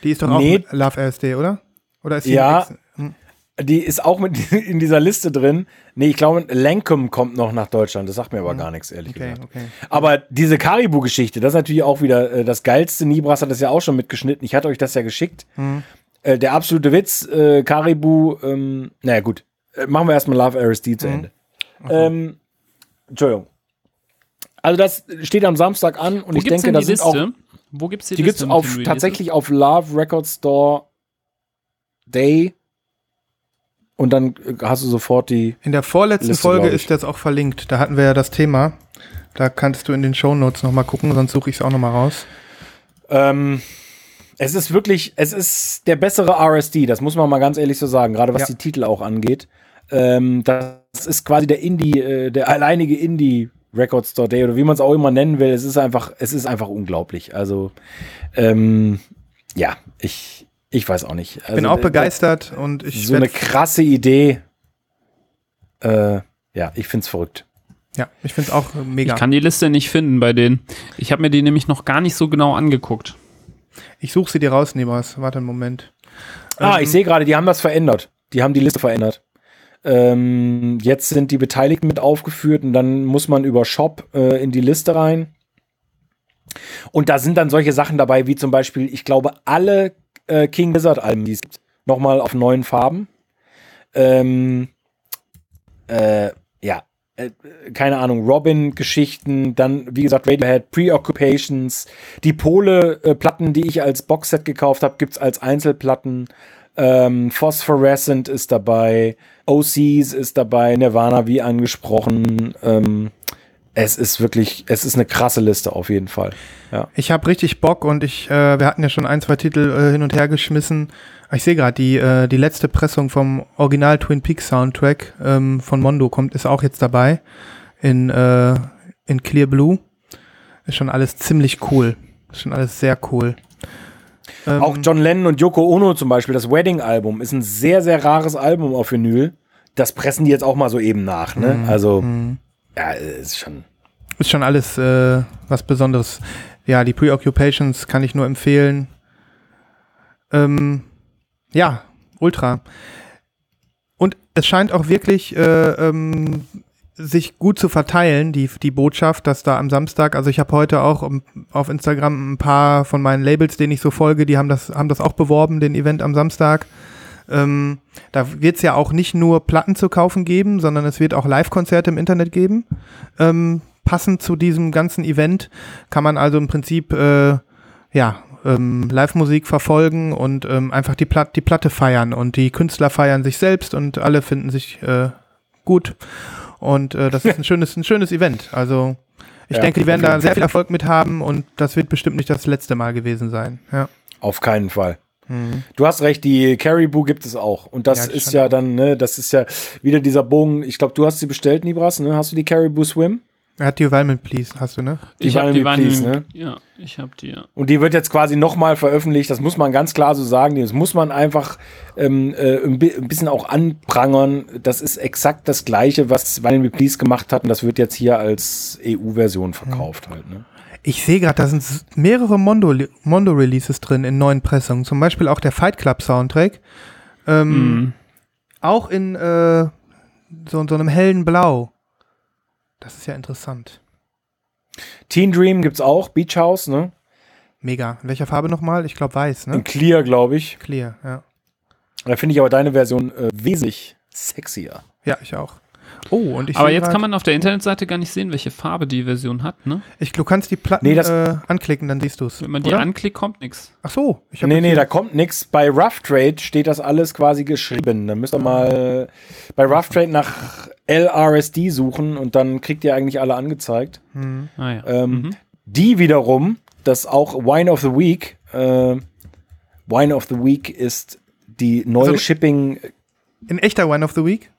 Die ist doch auch Nee. mit Love RSD, oder? Oder ist die Ja. Hm. die ist auch mit in dieser Liste drin. Nee, ich glaube, Lankum kommt noch nach Deutschland. Das sagt mir aber gar nichts, ehrlich Okay, gesagt. okay. Aber diese Caribou-Geschichte, das ist natürlich auch wieder äh, das Geilste. Nibras hat das ja auch schon mitgeschnitten. Ich hatte euch das ja geschickt. Mhm. Äh, der absolute Witz, äh, Caribou, ähm, naja gut. Äh, machen wir erstmal Love RSD zu Mhm. Ende. Ähm, Entschuldigung. Also das steht am Samstag an und Wo ich denke, die das sind auch? Wo gibt's die, die Liste? gibt's den auf, Releases? tatsächlich auf Love Record Store Day und dann äh, hast du sofort die, In der vorletzten Liste, Folge ist das auch verlinkt. Da hatten wir ja das Thema. Da kannst du in den Shownotes nochmal gucken, sonst suche ich es auch nochmal raus. Ähm, es ist wirklich, es ist der bessere RSD, das muss man mal ganz ehrlich so sagen, gerade was Ja. die Titel auch angeht. Ähm, das ist quasi der Indie, äh, der alleinige Indie Record Store Day oder wie man es auch immer nennen will. Es ist einfach, es ist einfach unglaublich. Also, ähm, ja, ich, ich weiß auch nicht. Also, Bin auch äh, begeistert und ich So eine krasse Idee. Äh, ja, ich find's verrückt. ja, ich finde es auch mega. Ich kann die Liste nicht finden bei denen. Ich habe mir die nämlich noch gar nicht so genau angeguckt. Ich suche sie dir raus, Nebras. Warte einen Moment. Ah, Ähm, ich sehe gerade, die haben das verändert. Die haben die Liste verändert. Ähm, jetzt sind die Beteiligten mit aufgeführt und dann muss man über Shop äh, in die Liste rein. Und da sind dann solche Sachen dabei, wie zum Beispiel, ich glaube, alle äh, King Lizard Alben, die es gibt, nochmal auf neuen Farben. Ähm, äh, ja, äh, keine Ahnung, Robin-Geschichten, dann, wie gesagt, Radiohead, Preoccupations, die Pole-Platten, die ich als Boxset gekauft habe, gibt's als Einzelplatten. Ähm, Phosphorescent ist dabei, OCs ist dabei, Nirvana wie angesprochen. Ähm, es ist wirklich, es ist eine krasse Liste auf jeden Fall. Ja. Ich habe richtig Bock und ich, äh, wir hatten ja schon ein, zwei Titel äh, hin und her geschmissen. Ich sehe gerade, die, äh, die letzte Pressung vom Original Twin Peaks Soundtrack ähm, von Mondo kommt, ist auch jetzt dabei in, äh, in Clear Blue. Ist schon alles ziemlich cool. Ist schon alles sehr cool. Ähm, Auch John Lennon und Yoko Ono zum Beispiel, das Wedding-Album, ist ein sehr, sehr rares Album auf Vinyl. Das pressen die jetzt auch mal so eben nach, ne? Mhm. Also, ja, ist schon. Ist schon alles äh, was Besonderes. Ja, die Preoccupations kann ich nur empfehlen. Ähm, ja, ultra. Und es scheint auch wirklich äh, ähm, sich gut zu verteilen, die, die Botschaft, dass da am Samstag, also ich habe heute auch um, auf Instagram ein paar von meinen Labels, denen ich so folge, die haben das, haben das auch beworben, den Event am Samstag. Ähm, da wird es ja auch nicht nur Platten zu kaufen geben, sondern es wird auch Live-Konzerte im Internet geben. Ähm, passend zu diesem ganzen Event kann man also im Prinzip äh, ja ähm, Live-Musik verfolgen und ähm, einfach die, Plat die Platte feiern und die Künstler feiern sich selbst und alle finden sich äh, gut und äh, das ist ein schönes ein schönes Event. Also ich Ja, denke, die werden da sehr viel Erfolg mit haben und das wird bestimmt nicht das letzte Mal gewesen sein. Ja. Auf keinen Fall. Du hast recht, die Caribou gibt es auch. Und das Ja, ist ja dann, ne, das ist ja wieder dieser Bogen. Ich glaube, du hast sie bestellt, Nibras, ne? Hast du die Caribou Swim? Er hat die Environment Please, hast du, ne? Die ich habe die Please, ne? Ja, ich habe die, ja. Und die wird jetzt quasi nochmal veröffentlicht. Das muss man ganz klar so sagen. Das muss man einfach ähm, äh, ein, bi ein bisschen auch anprangern. Das ist exakt das Gleiche, was Me Please gemacht hat. Und das wird jetzt hier als EU-Version verkauft halt, ne? Ich sehe gerade, da sind mehrere Mondo- Mondo-Releases drin in neuen Pressungen. Zum Beispiel auch der Fight Club Soundtrack. Ähm, Mhm. Auch in, äh, so, so einem hellen Blau. Das ist ja interessant. Teen Dream gibt's auch, Beach House, ne? Mega. In welcher Farbe nochmal? Ich glaube weiß, ne? In Clear, glaube ich. Clear, ja. Da finde ich aber deine Version äh, wesentlich sexier. Ja, ich auch. Oh, und ich Aber jetzt grad- kann man auf der Internetseite gar nicht sehen, welche Farbe die Version hat, ne? Ich, du kannst die Platten Nee, das- äh, anklicken, dann siehst du es. Wenn man die anklickt, kommt nichts. Ach so. Ich Nee, nee, da kommt nix. Bei Rough Trade steht das alles quasi geschrieben. Da müsst ihr mal bei Rough Trade nach LRSD suchen und dann kriegt ihr eigentlich alle angezeigt. Ah, ja. Ähm, Die wiederum, das auch Wine of the Week, äh, Wine of the Week ist die neue Also- Shipping, In echter Wine of the Week?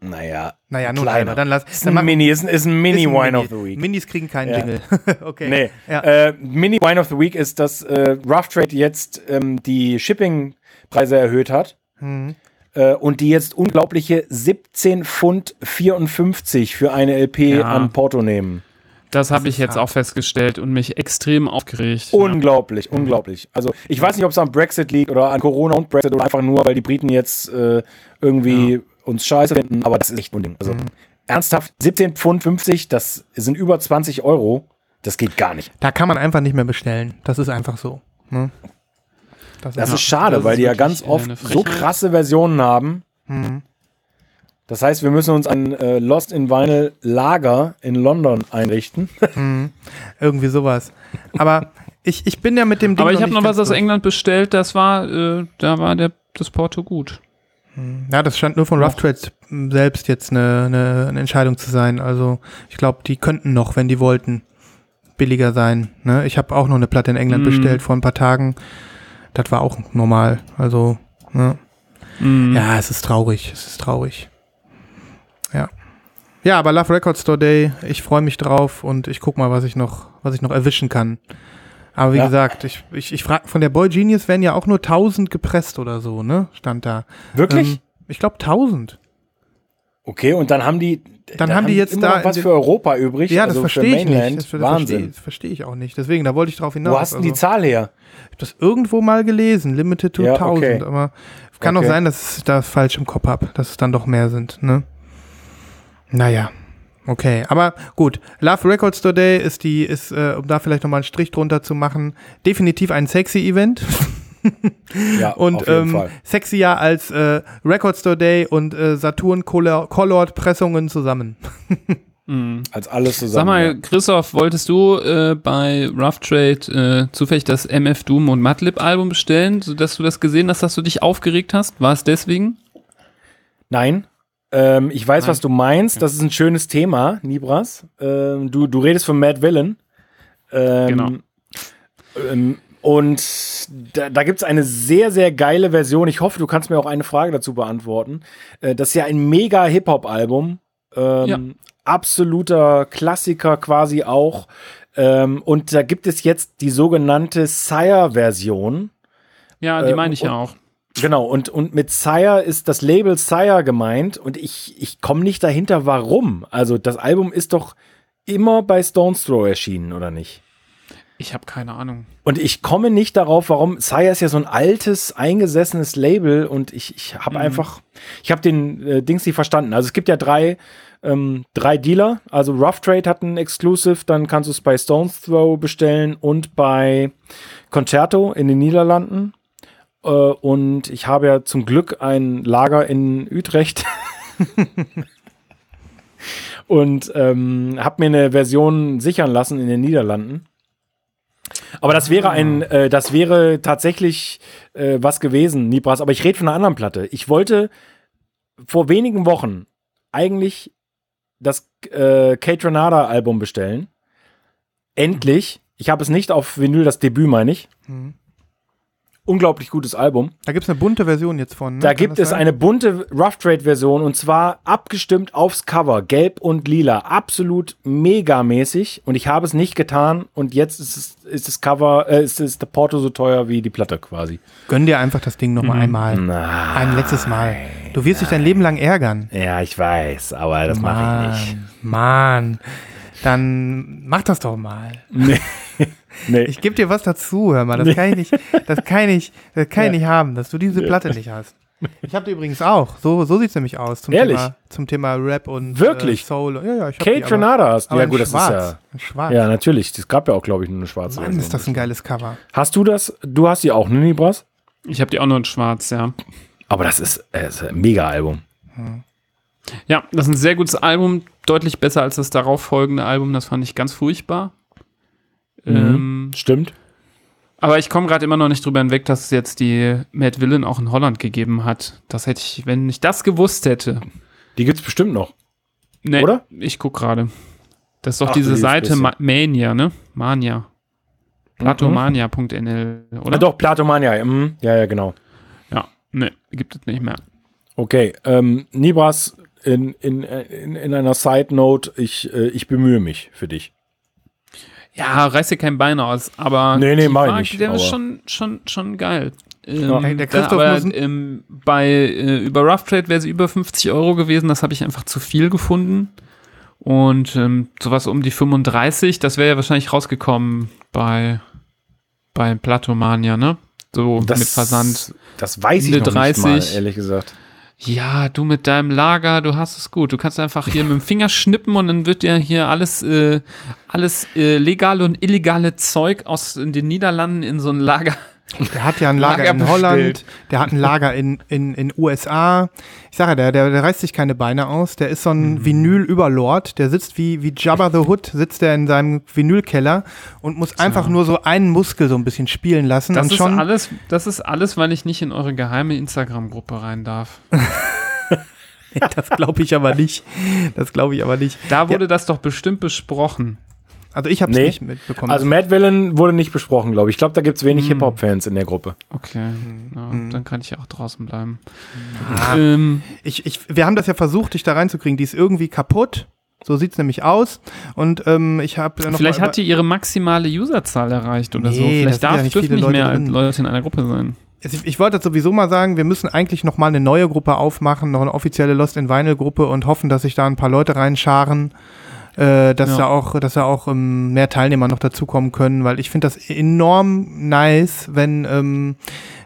Naja, Naja, nun kleiner. einer. Dann lass. ist dann ein Mini, ist, ein- ist ein Mini ist ein Wine Mini. of the Week. Minis kriegen keinen Ja. Jingle. okay. Nee, Ja. äh, Mini Wine of the Week ist, dass äh, Rough Trade jetzt ähm, die Shipping-Preise erhöht hat Mhm. äh, und die jetzt unglaubliche 17 Pfund 54 für eine LP Ja. an Porto nehmen. Das habe ich jetzt hart. auch festgestellt und mich extrem aufgeregt. Unglaublich, unglaublich. Also ich weiß nicht, ob es am Brexit liegt oder an Corona und Brexit oder einfach nur, weil die Briten jetzt äh, irgendwie uns scheiße finden, aber das ist echt unding. Also ernsthaft, 17 Pfund 50, das sind über 20 Euro. Das geht gar nicht. Da kann man einfach nicht mehr bestellen. Das ist einfach so. Ne? Das Ja, ist schade, das weil ist die ja ganz oft so krasse Versionen haben. Mhm. Das heißt, wir müssen uns ein äh, Lost in Vinyl Lager in London einrichten. Irgendwie sowas. Aber ich, ich bin ja mit dem Ding Aber ich habe noch was aus. England bestellt, das war, äh, da war der, das Porto gut. Ja, das scheint nur von Rough Trades selbst jetzt eine, eine, eine Entscheidung zu sein. Also ich glaube, die könnten noch, wenn die wollten, billiger sein. Ne? Ich habe auch noch eine Platte in England Mhm. bestellt vor ein paar Tagen. Das war auch normal. Also, ne? Mhm. ja, es ist traurig. Es ist traurig. Ja. Ja, aber Love Record Store Day, ich freue mich drauf und ich guck mal, was ich noch, was ich noch erwischen kann. Aber wie Ja. gesagt, ich, ich, ich frage, von der Boy Genius werden ja auch nur 1000 gepresst oder so, ne? Stand da. Wirklich? Ähm, ich glaube 1000. Okay, und dann haben die, Dann haben die jetzt immer da was für Europa übrig. Ja, das also verstehe ich nicht. Das, das verstehe Wahnsinn. das verstehe ich auch nicht. Deswegen, da wollte ich drauf hinaus. Wo hast du die Also, Zahl her? Ich habe das irgendwo mal gelesen, Limited to Ja, 1000. okay. Aber kann auch Okay. sein, dass ich das falsch im Kopf habe, dass es dann doch mehr sind. Ne? Naja, okay. Aber gut, Love Record Store Day ist die, ist, äh, um da vielleicht nochmal einen Strich drunter zu machen, definitiv ein sexy Event. Ja, und auf jeden ähm, Fall. sexier als äh, Record Store Day und äh, Saturn Color Colored Pressungen zusammen. Mhm. Als alles Sag zusammen. mal, Christoph, wolltest du äh, bei Rough Trade äh, zufällig das MF Doom und Madlib Album bestellen, sodass du das gesehen hast, dass du dich aufgeregt hast? War es deswegen? Nein. Ähm, ich weiß, Nein. was du meinst. Das ist ein schönes Thema, Nibras. Ähm, du, du redest von Mad Villain. Ähm, Genau. Ähm, und da, da gibt es eine sehr, sehr geile Version. Ich hoffe, du kannst mir auch eine Frage dazu beantworten. Äh, das ist ja ein mega Hip-Hop-Album. Ähm, Ja. Absoluter Klassiker quasi auch. Ähm, und da gibt es jetzt die sogenannte Sire-Version. Ja, die Äh, meine ich ja und- auch. Genau, und, und mit Sire ist das Label Sire gemeint und ich, ich komme nicht dahinter, warum. Also das Album ist doch immer bei Stone's Throw erschienen, oder nicht? Ich habe keine Ahnung. Und ich komme nicht darauf, warum. Sire ist ja so ein altes, eingesessenes Label und ich, ich habe einfach, ich habe den äh, Dings nicht verstanden. Also es gibt ja drei, ähm, drei Dealer. Also Rough Trade hat einen Exclusive, dann kannst du es bei Stone's Throw bestellen und bei Concerto in den Niederlanden. Äh, und ich habe ja zum Glück ein Lager in Utrecht. und ähm, habe mir eine Version sichern lassen in den Niederlanden. Aber das wäre ein, äh, das wäre tatsächlich äh, was gewesen, Nibras. Aber ich rede von einer anderen Platte. Ich wollte vor wenigen Wochen eigentlich das äh, Kate Renata Album bestellen. Endlich. Ich habe es nicht auf Vinyl, das Debüt meine ich. Mhm. Unglaublich gutes Album. Da gibt es eine bunte Version jetzt von. Ne? Da Kann gibt es sein? eine bunte Rough Trade Version und zwar abgestimmt aufs Cover, gelb und lila, absolut megamäßig und ich habe es nicht getan und jetzt ist es ist das Cover äh, ist, ist der Porto so teuer wie die Platte quasi. Gönn dir einfach das Ding Mhm. nochmal einmal. Na, Ein letztes Mal. Du wirst dich dein Leben lang ärgern. ja, ich weiß, aber das mache ich nicht. Mann. Dann mach das doch mal. Nee. nee. Ich gebe dir was dazu, hör mal. Das kann ich nicht, das kann ich, das kann ich Ja. nicht haben, dass du diese. Platte nicht hast. Ich habe die übrigens auch. So, so sieht es nämlich aus. Zum Ehrlich? Thema, zum Thema Rap und Wirklich? Äh, Soul. Ja, ja, ich Kate die, aber- Renata hast du. Ja gut, das schwarz. ist ja... In schwarz. Ja, natürlich. Es gab ja auch, glaube ich, nur eine schwarze Mann, ist das ein geiles Cover. Hast du das? Du hast die auch, ne, Nibras? Ich habe die auch nur in schwarz, ja. Aber das ist, äh, ist ein Mega-Album. Ja, das ist ein sehr gutes Album, deutlich besser als das darauf folgende Album, das fand ich ganz furchtbar. Ähm, Stimmt. aber ich komme gerade immer noch nicht drüber hinweg, dass es jetzt die Mad Villain auch in Holland gegeben hat. Das hätte ich, wenn ich das gewusst hätte. Die gibt's bestimmt noch. Nee, Oder? Ich guck gerade. Das ist doch Ach, diese Seite. Ma Mania, ne? Mania. Platomania.nl, oder? Ah, doch, Platomania. Mhm. Ja, ja, genau. Ja, ne, gibt es nicht mehr. Okay, ähm, Nibras, in, in, in, in einer Side Note, ich, äh, ich bemühe mich für dich. Ja, reiß dir kein Bein aus, aber Nee, nee, die mach ich der aber- ist schon, schon, schon geil. Ähm, Ja, der Christoph aber ähm, bei äh, über Rough Trade wäre sie über 50 Euro gewesen, das habe ich einfach zu viel gefunden. Und ähm, sowas um die 35, das wäre ja wahrscheinlich rausgekommen bei, bei Platomania, ne? So mit Versand. Das weiß ich Ende noch nicht mal, 30. ehrlich gesagt. Ja, du mit deinem Lager, du hast es gut. Du kannst einfach hier mit dem Finger schnippen und dann wird dir hier alles, äh, alles äh, legale und illegale Zeug aus den Niederlanden in so ein Lager. Der hat ja ein Lager, Lager in bestellt. Holland, der hat ein Lager in, in, in USA. Ich sage ja, der, der, der reißt sich keine Beine aus. Der ist so ein Mhm. Vinyl-Überlord. Der sitzt wie, wie Jabba the Hood, sitzt der in seinem Vinylkeller und muss einfach nur so einen Muskel so ein bisschen spielen lassen. Das ist alles, das ist alles, weil ich nicht in eure geheime Instagram-Gruppe rein darf. das glaube ich aber nicht. Das glaube ich aber nicht. Da wurde das doch bestimmt besprochen. Also ich habe es Nee. nicht mitbekommen. Also Mad Villain wurde nicht besprochen, glaube ich. Ich glaube, da gibt's wenig Hip-Hop-Fans in der Gruppe. Okay, ja, dann kann ich auch draußen bleiben. Ah. Ähm, ich, ich, wir haben das ja versucht, dich da reinzukriegen. Die ist irgendwie kaputt. So sieht's nämlich aus. Und ähm, ich habe noch vielleicht mal hat die ihre maximale Userzahl erreicht oder so. Nee, da Vielleicht sind ja darf, nicht dürfen viele nicht Leute mehr drin. Leute in einer Gruppe sein. Ich, ich wollte sowieso mal sagen, wir müssen eigentlich noch mal eine neue Gruppe aufmachen, noch eine offizielle Lost in Vinyl Gruppe und hoffen, dass sich da ein paar Leute reinscharen, äh, dass Ja. da auch, dass da auch ähm, mehr Teilnehmer noch dazukommen können, weil ich finde das enorm nice, wenn ähm,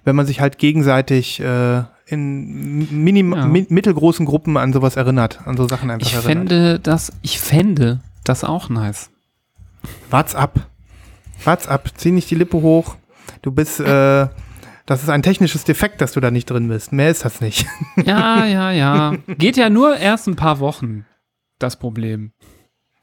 wenn man sich halt gegenseitig äh, in minim Ja. mi mittelgroßen Gruppen an sowas erinnert, an so Sachen einfach Ich erinnert. fände das, ich fände das auch nice. Wart's ab. Wart's ab. Zieh nicht die Lippe hoch. Du bist, äh, das ist ein technisches Defekt, dass du da nicht drin bist. Mehr ist das nicht. Ja, ja, ja. Geht ja nur erst ein paar Wochen. Das Problem.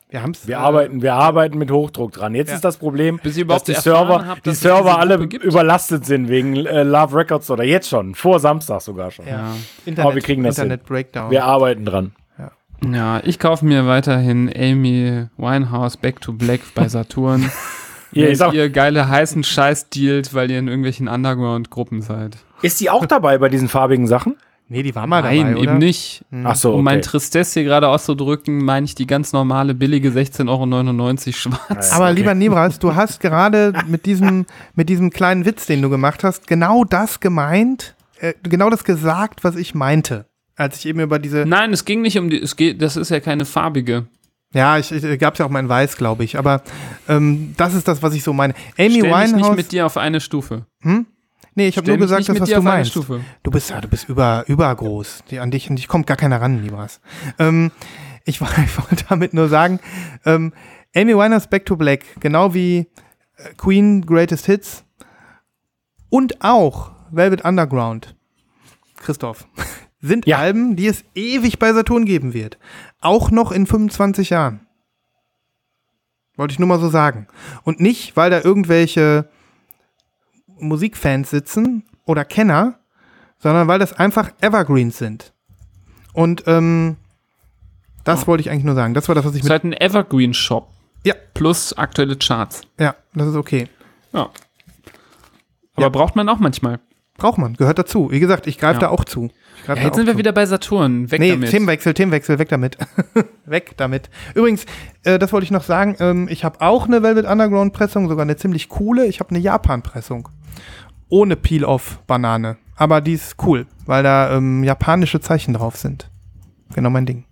Wir haben's. Wir arbeiten, wir arbeiten mit Hochdruck dran. Jetzt Ja. ist das Problem, dass überhaupt die Server, die dass diese Server alle gibt. überlastet sind wegen äh, Love Records oder jetzt schon, vor Samstag sogar schon. Ja. Ja. Aber wir kriegen das Internet Breakdown. Wir arbeiten dran. Ja, ich kaufe mir weiterhin Amy Winehouse Back to Black bei Saturn. Ihr, Wenn ihr geile heißen Scheiß dealt, weil ihr in irgendwelchen Underground-Gruppen seid. ist die auch dabei bei diesen farbigen Sachen? Nee, die war mal Nein, dabei, oder? eben nicht. Ach so, Um mein okay. Tristesse hier gerade auszudrücken, meine ich die ganz normale, billige 16,99 Euro schwarz. Aber lieber Nebras, du hast gerade mit diesem, mit diesem kleinen Witz, den du gemacht hast, genau das gemeint, äh, genau das gesagt, was ich meinte. Als ich eben über diese, Nein, es ging nicht um die, es geht, das ist ja keine farbige. ja, ich, ich gab's ja auch mal in Weiß, glaube ich, aber ähm, das ist das, was ich so meine. Amy Stell mich nicht Winehouse, mit dir auf eine Stufe. Nee, ich habe nur gesagt, nicht das, mit was du meinst. Stufe. Du bist ja, du bist über, übergroß. Die, an dich, an dich kommt gar keiner ran, Libras. Ähm, ich, ich wollte damit nur sagen, ähm, Amy Winehouse Back to Black, genau wie äh, Queen Greatest Hits und auch Velvet Underground, Christoph, sind Ja. Alben, die es ewig bei Saturn geben wird. Auch noch in 25 Jahren. Wollte ich nur mal so sagen. Und nicht, weil da irgendwelche Musikfans sitzen oder Kenner, sondern weil das einfach Evergreens sind. Und ähm, das wollte ich eigentlich nur sagen. Das war das, was ich Es ist mit. halt ein Evergreen-Shop. Ja. Plus aktuelle Charts. Ja, das ist okay. Ja. Aber Ja. braucht man auch manchmal. Braucht man, gehört dazu. Wie gesagt, ich greife Ja. da auch zu. Ja, jetzt sind wir zu. wieder bei Saturn. Weg Nee, damit. Themenwechsel, Themenwechsel, weg damit. weg damit. Übrigens, äh, das wollte ich noch sagen, ähm, ich habe auch eine Velvet Underground Pressung, sogar eine ziemlich coole. Ich habe eine Japan Pressung. Ohne Peel-Off-Banane. Aber die ist cool, weil da ähm, japanische Zeichen drauf sind. Genau mein Ding.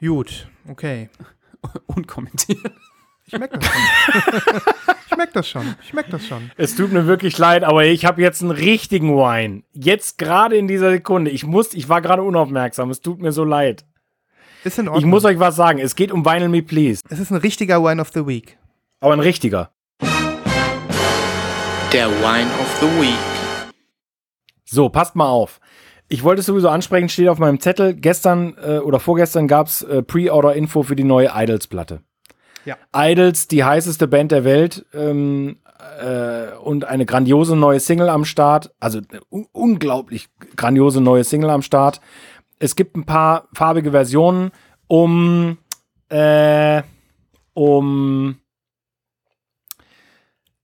Gut, okay. Unkommentiert. Ich merke das schon. ich merke das schon. Ich merke das schon. Es tut mir wirklich leid, aber ich habe jetzt einen richtigen Wine. Jetzt gerade in dieser Sekunde. Ich muss, ich war gerade unaufmerksam. Es tut mir so leid. Ist in Ordnung. Ich muss euch was sagen. Es geht um Vinyl Me Please. es ist ein richtiger Wine of the Week. Aber ein richtiger. Der Wine of the Week. So, passt mal auf. Ich wollte es sowieso ansprechen, steht auf meinem Zettel. Gestern äh, oder vorgestern gab es äh, Pre-Order-Info für die neue Idols-Platte. Ja. Idols, die heißeste Band der Welt ähm, äh, und eine grandiose neue Single am Start. Also eine un unglaublich grandiose neue Single am Start. Es gibt ein paar farbige Versionen um äh, um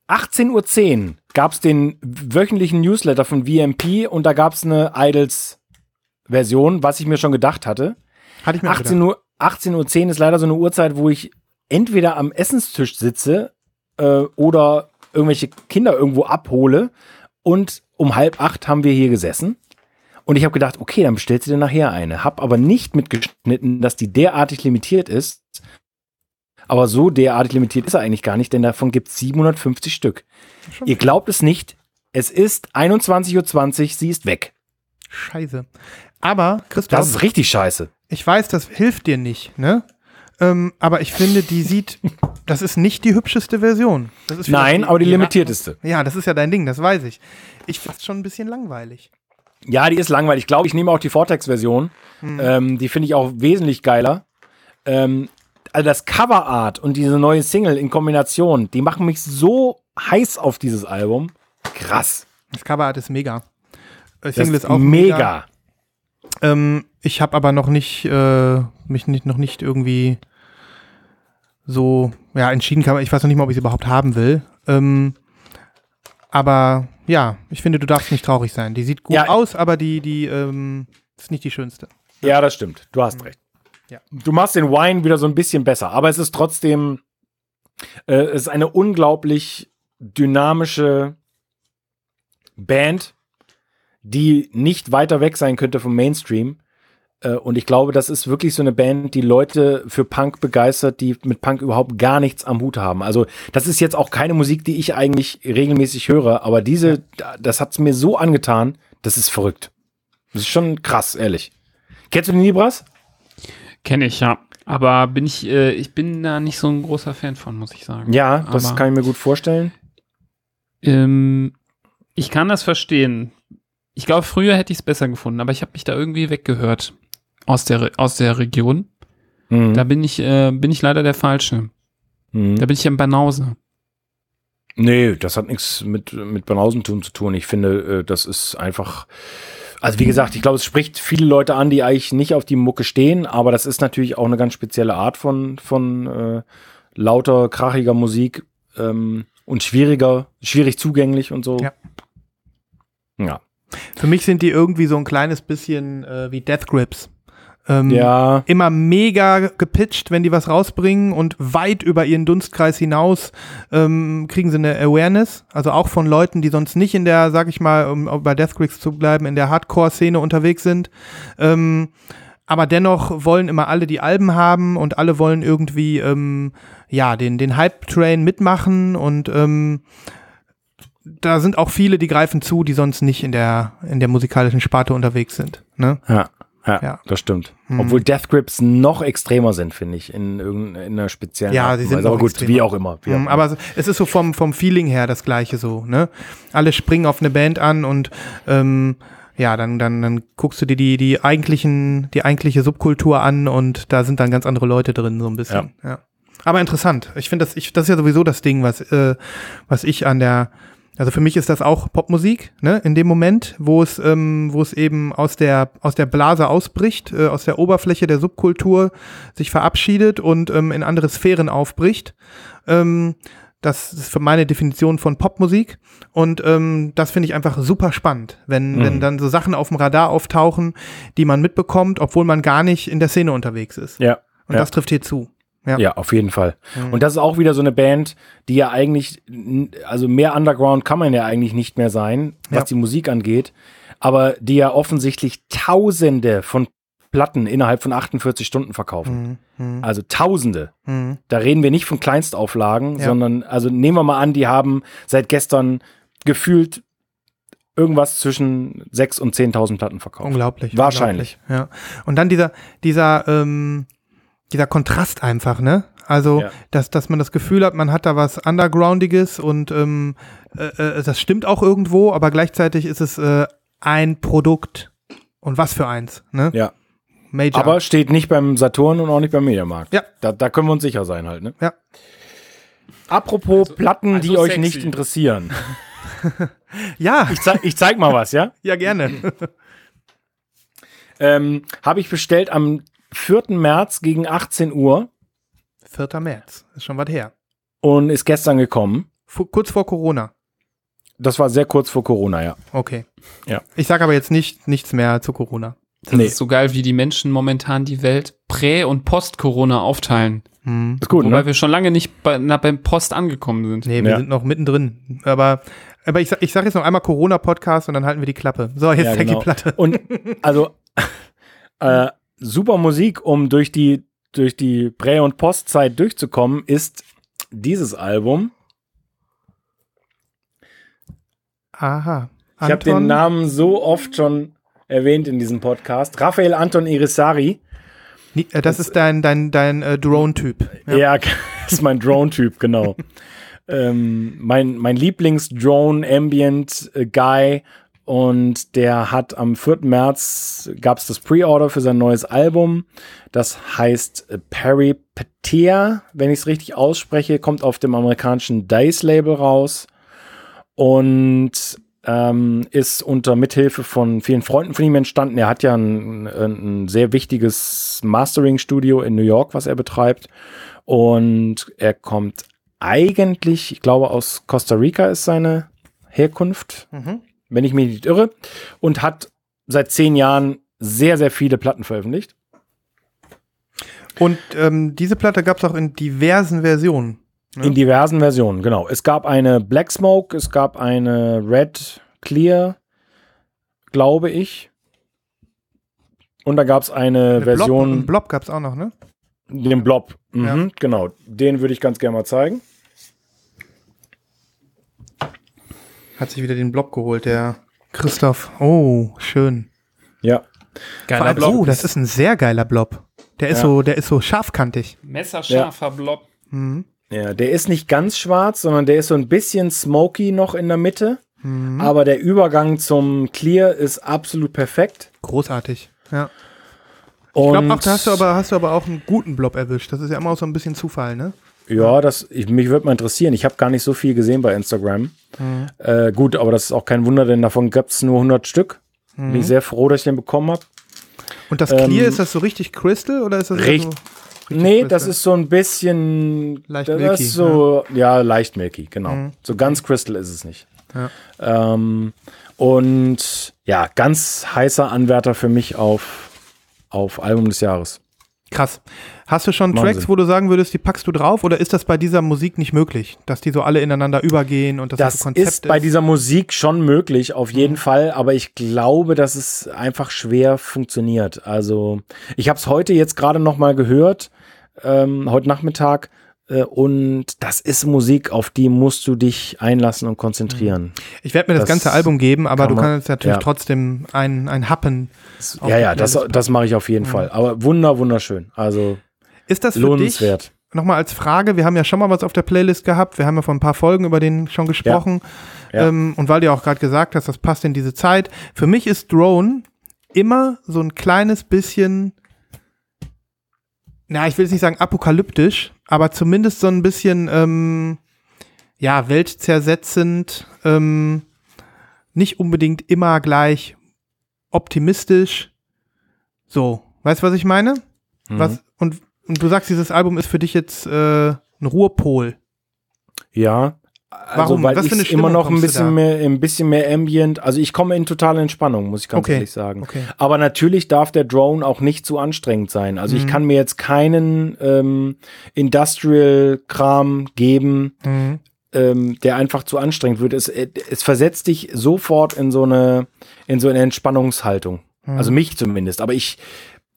18.10 Uhr gab es den wöchentlichen Newsletter von VMP und da gab es eine Idols-Version, was ich mir schon gedacht hatte. Hatte ich mir 18 Uhr, 18.10 Uhr ist leider so eine Uhrzeit, wo ich entweder am Essenstisch sitze äh, oder irgendwelche Kinder irgendwo abhole. Und um halb acht haben wir hier gesessen. Und ich habe gedacht, okay, dann bestellst du dir nachher eine. Hab aber nicht mitgeschnitten, dass die derartig limitiert ist. Aber so derartig limitiert ist er eigentlich gar nicht, denn davon gibt es 750 Stück. Ihr glaubt es nicht, es ist 21.20 Uhr, sie ist weg. Scheiße. Aber, Christoph, Das ist richtig scheiße. ich weiß, das hilft dir nicht, ne? Ähm, aber ich finde, die sieht, das ist nicht die hübscheste Version. Das ist vielleicht Nein, aber die limitierteste. Ja, das ist ja dein Ding, das weiß ich. Ich finde es schon ein bisschen langweilig. Ja, die ist langweilig. Ich glaube, ich nehme auch die Vortex-Version. Ähm, die finde ich auch wesentlich geiler. Ähm, also das Coverart und diese neue Single in Kombination, die machen mich so heiß auf dieses Album. Krass. Das Coverart ist mega. Äh, Das Single ist auch mega. Ähm, ich habe aber noch nicht, äh, mich nicht, noch nicht irgendwie so, ja, entschieden kann. Ich weiß noch nicht mal, ob ich sie überhaupt haben will. Ähm, aber ja, ich finde, du darfst nicht traurig sein. Die sieht gut Ja. aus, aber die, die ähm, ist nicht die schönste. Ja, das stimmt. Du hast recht. Ja. Du machst den Wine wieder so ein bisschen besser, aber es ist trotzdem, äh, es ist eine unglaublich dynamische Band, die nicht weiter weg sein könnte vom Mainstream. Äh, und ich glaube, das ist wirklich so eine Band, die Leute für Punk begeistert, die mit Punk überhaupt gar nichts am Hut haben. Also, das ist jetzt auch keine Musik, die ich eigentlich regelmäßig höre, aber diese, das hat's mir so angetan, das ist verrückt. Das ist schon krass, ehrlich. Kennst du den Libras? Kenne ich, ja. Aber bin ich, äh, ich bin da nicht so ein großer Fan von, muss ich sagen. Ja, das Aber- kann ich mir gut vorstellen. Ähm, ich kann das verstehen. Ich glaube, früher hätte ich es besser gefunden, aber ich habe mich da irgendwie weggehört aus der, Re- aus der Region. Mhm. Da bin ich, äh, bin ich leider der Falsche. Mhm. Da bin ich im Banause. Nee, das hat nichts mit, mit Banausentum zu tun. Ich finde, äh, das ist einfach. Also wie gesagt, ich glaube, es spricht viele Leute an, die eigentlich nicht auf die Mucke stehen, aber das ist natürlich auch eine ganz spezielle Art von, von äh, lauter, krachiger Musik ähm, und schwieriger, schwierig zugänglich und so. Ja. Ja. Für mich sind die irgendwie so ein kleines bisschen äh, wie Death Grips. Ähm, Ja. Immer mega gepitcht, wenn die was rausbringen und weit über ihren Dunstkreis hinaus ähm, kriegen sie eine Awareness. Also auch von Leuten, die sonst nicht in der, sag ich mal, um bei Death Grips zu bleiben, in der Hardcore-Szene unterwegs sind. Ähm, aber dennoch wollen immer alle die Alben haben und alle wollen irgendwie ähm, ja den den Hype Train mitmachen und ähm, da sind auch viele, die greifen zu, die sonst nicht in der in der musikalischen Sparte unterwegs sind. Ne? Ja, ja, Ja. das stimmt. Mhm. Obwohl Death Grips noch extremer sind, finde ich, in irgendeiner speziellen Ja, sie sind Weise. Aber gut, extremer. wie auch immer. Wie auch Mhm, immer. aber es ist so vom, vom Feeling her das gleiche so, ne? Alle springen auf eine Band an und ähm, ja, dann, dann, dann guckst du dir die, die eigentlichen, die eigentliche Subkultur an und da sind dann ganz andere Leute drin, so ein bisschen. Ja. Aber interessant. Ich finde das, ich, das ist ja sowieso das Ding, was, äh, was ich an der, also für mich ist das auch Popmusik, ne, in dem Moment, wo es, ähm, wo es eben aus der, aus der Blase ausbricht, äh, aus der Oberfläche der Subkultur sich verabschiedet und ähm, in andere Sphären aufbricht. Ähm, das ist für meine Definition von Popmusik. Und ähm, das finde ich einfach super spannend, wenn, Mhm. wenn dann so Sachen auf dem Radar auftauchen, die man mitbekommt, obwohl man gar nicht in der Szene unterwegs ist. ja. Und ja. das trifft hier zu. Ja. Ja, auf jeden Fall. Mhm. Und das ist auch wieder so eine Band, die ja eigentlich, also mehr Underground kann man ja eigentlich nicht mehr sein, was Ja. die Musik angeht, aber die ja offensichtlich Tausende von Platten innerhalb von 48 Stunden verkaufen. Mhm. Also Tausende. Mhm. Da reden wir nicht von Kleinstauflagen, Ja. sondern, also nehmen wir mal an, die haben seit gestern gefühlt irgendwas zwischen 6.000 und 10.000 Platten verkauft. Unglaublich. Wahrscheinlich. unglaublich, Ja. Und dann dieser, dieser, ähm, dieser Kontrast einfach, ne? Also, Ja. dass, dass man das Gefühl hat, man hat da was Undergroundiges und ähm, äh, äh, das stimmt auch irgendwo, aber gleichzeitig ist es äh, ein Produkt. Und was für eins, ne? Ja. Major. Aber steht nicht beim Saturn und auch nicht beim Mediamarkt. Ja. Da, da können wir uns sicher sein halt, ne? Ja. Apropos Platten, also die euch sexy. nicht interessieren. ja, Ich zeig, ich zeig mal was, ja? ja, gerne. Ähm, Habe ich bestellt am 4. März gegen 18 Uhr 4. März, ist schon was her. und ist gestern gekommen. Fu- kurz vor Corona. Das war sehr kurz vor Corona, ja. Okay. Ja. Ich sage aber jetzt nicht nichts mehr zu Corona. Das ist so geil, wie die Menschen momentan die Welt prä- und post-Corona aufteilen. Hm. Ist gut, Wobei ne? wir schon lange nicht bei, na, beim Post angekommen sind. Nee, wir Ja. sind noch mittendrin. Aber, aber ich, sag- ich sage jetzt noch einmal Corona-Podcast und dann halten wir die Klappe. So, jetzt Ja, genau. die Platte. Und also äh, super Musik, um durch die durch die Prä- und Postzeit durchzukommen, ist dieses Album. Aha. Ich habe den Namen so oft schon erwähnt in diesem Podcast. Raphael Anton Irisari. Nie- äh, Das ist dein, dein, dein äh, Drone-Typ. Ja, ist mein Drone-Typ, genau. ähm, mein mein Lieblings-Drone-Ambient-Guy. Und der hat am 4. März gab es das Pre-Order für sein neues Album. Das heißt äh, Peripetia, wenn ich es richtig ausspreche, kommt auf dem amerikanischen Dice-Label raus. Und ähm, ist unter Mithilfe von vielen Freunden von ihm entstanden. Er hat ja ein, ein, ein sehr wichtiges Mastering-Studio in New York, was er betreibt. Und er kommt eigentlich, ich glaube, aus Costa Rica ist seine Herkunft, Mhm. Wenn ich mich nicht irre. Und hat seit zehn Jahren sehr, sehr viele Platten veröffentlicht. Und ähm, diese Platte gab es auch in diversen Versionen. Ja. In diversen Versionen, genau. Es gab eine Black Smoke, es gab eine Red Clear, glaube ich. Und da gab es eine, Eine Blob, Version, einen Blob gab es auch noch, ne? den Blob. Mhm, Ja. Genau, den würde ich ganz gerne mal zeigen. Hat sich wieder den Blob geholt, der Christoph. Oh, schön. Ja, Vor allem, oh, das ist ein sehr geiler Blob. Der ist Ja. so, der ist so scharfkantig. Messerscharfer Blob. Mhm. ja, der ist nicht ganz schwarz, sondern der ist so ein bisschen smoky noch in der Mitte. Mhm. Aber der Übergang zum Clear ist absolut perfekt. Großartig. Ja. Und Ich glaube auch, da hast du aber hast du aber auch einen guten Blob erwischt. Das ist ja immer auch so ein bisschen Zufall, ne? Ja, das, ich, mich würde mal interessieren. Ich habe gar nicht so viel gesehen bei Instagram. Mhm. Äh, gut, aber das ist auch kein Wunder, denn davon gab es nur 100 Stück. Mhm. Bin ich sehr froh, dass ich den bekommen habe. Und das Clear, Ähm, ist das so richtig Crystal oder ist das eher Richt- so Nee, Crystal? das ist so ein bisschen. Leicht das milky, ist so, ja, leicht milky, genau. Mhm. So ganz Crystal ist es nicht. Ja. Ähm, und ja, ganz heißer Anwärter für mich auf, auf Album des Jahres. krass. Hast du schon Wahnsinn. Tracks, wo du sagen würdest, die packst du drauf oder ist das bei dieser Musik nicht möglich, dass die so alle ineinander übergehen und dass das, Das so Konzept ist bei dieser Musik schon möglich, auf Mhm. jeden Fall, aber ich glaube, dass es einfach schwer funktioniert. Also, ich habe es heute jetzt gerade noch mal gehört, ähm, heute Nachmittag, äh, und das ist Musik, auf die musst du dich einlassen und konzentrieren. Ich werde mir das, Das ganze Album geben, aber kann du man- kannst natürlich ja. trotzdem ein, ein Happen. Ja, ja, das, das mache ich auf jeden Mhm. Fall. Aber wunder, wunderschön. Also, Ist das für dich, lohnenswert. nochmal als Frage, wir haben ja schon mal was auf der Playlist gehabt, wir haben ja vor ein paar Folgen über den schon gesprochen. Ja. Ähm, und weil du ja auch gerade gesagt hast, das passt in diese Zeit. Für mich ist Drone immer so ein kleines bisschen, na, ich will jetzt nicht sagen apokalyptisch, aber zumindest so ein bisschen, ähm, ja, weltzersetzend, ähm, nicht unbedingt immer gleich optimistisch. So, weißt du, was ich meine? Mhm. Was, und, und du sagst, dieses Album ist für dich jetzt äh, ein Ruhepol. Ja. Also, Warum? weil Was ich immer noch ein bisschen mehr, ein bisschen mehr Ambient. Also ich komme in totale Entspannung, muss ich ganz Okay, ehrlich sagen. okay. Aber natürlich darf der Drone auch nicht zu anstrengend sein. Also ich Mhm. kann mir jetzt keinen ähm, Industrial-Kram geben, Mhm. ähm, der einfach zu anstrengend wird. Es, äh, es versetzt dich sofort in so eine, in so eine Entspannungshaltung. Mhm. Also mich zumindest. Aber ich,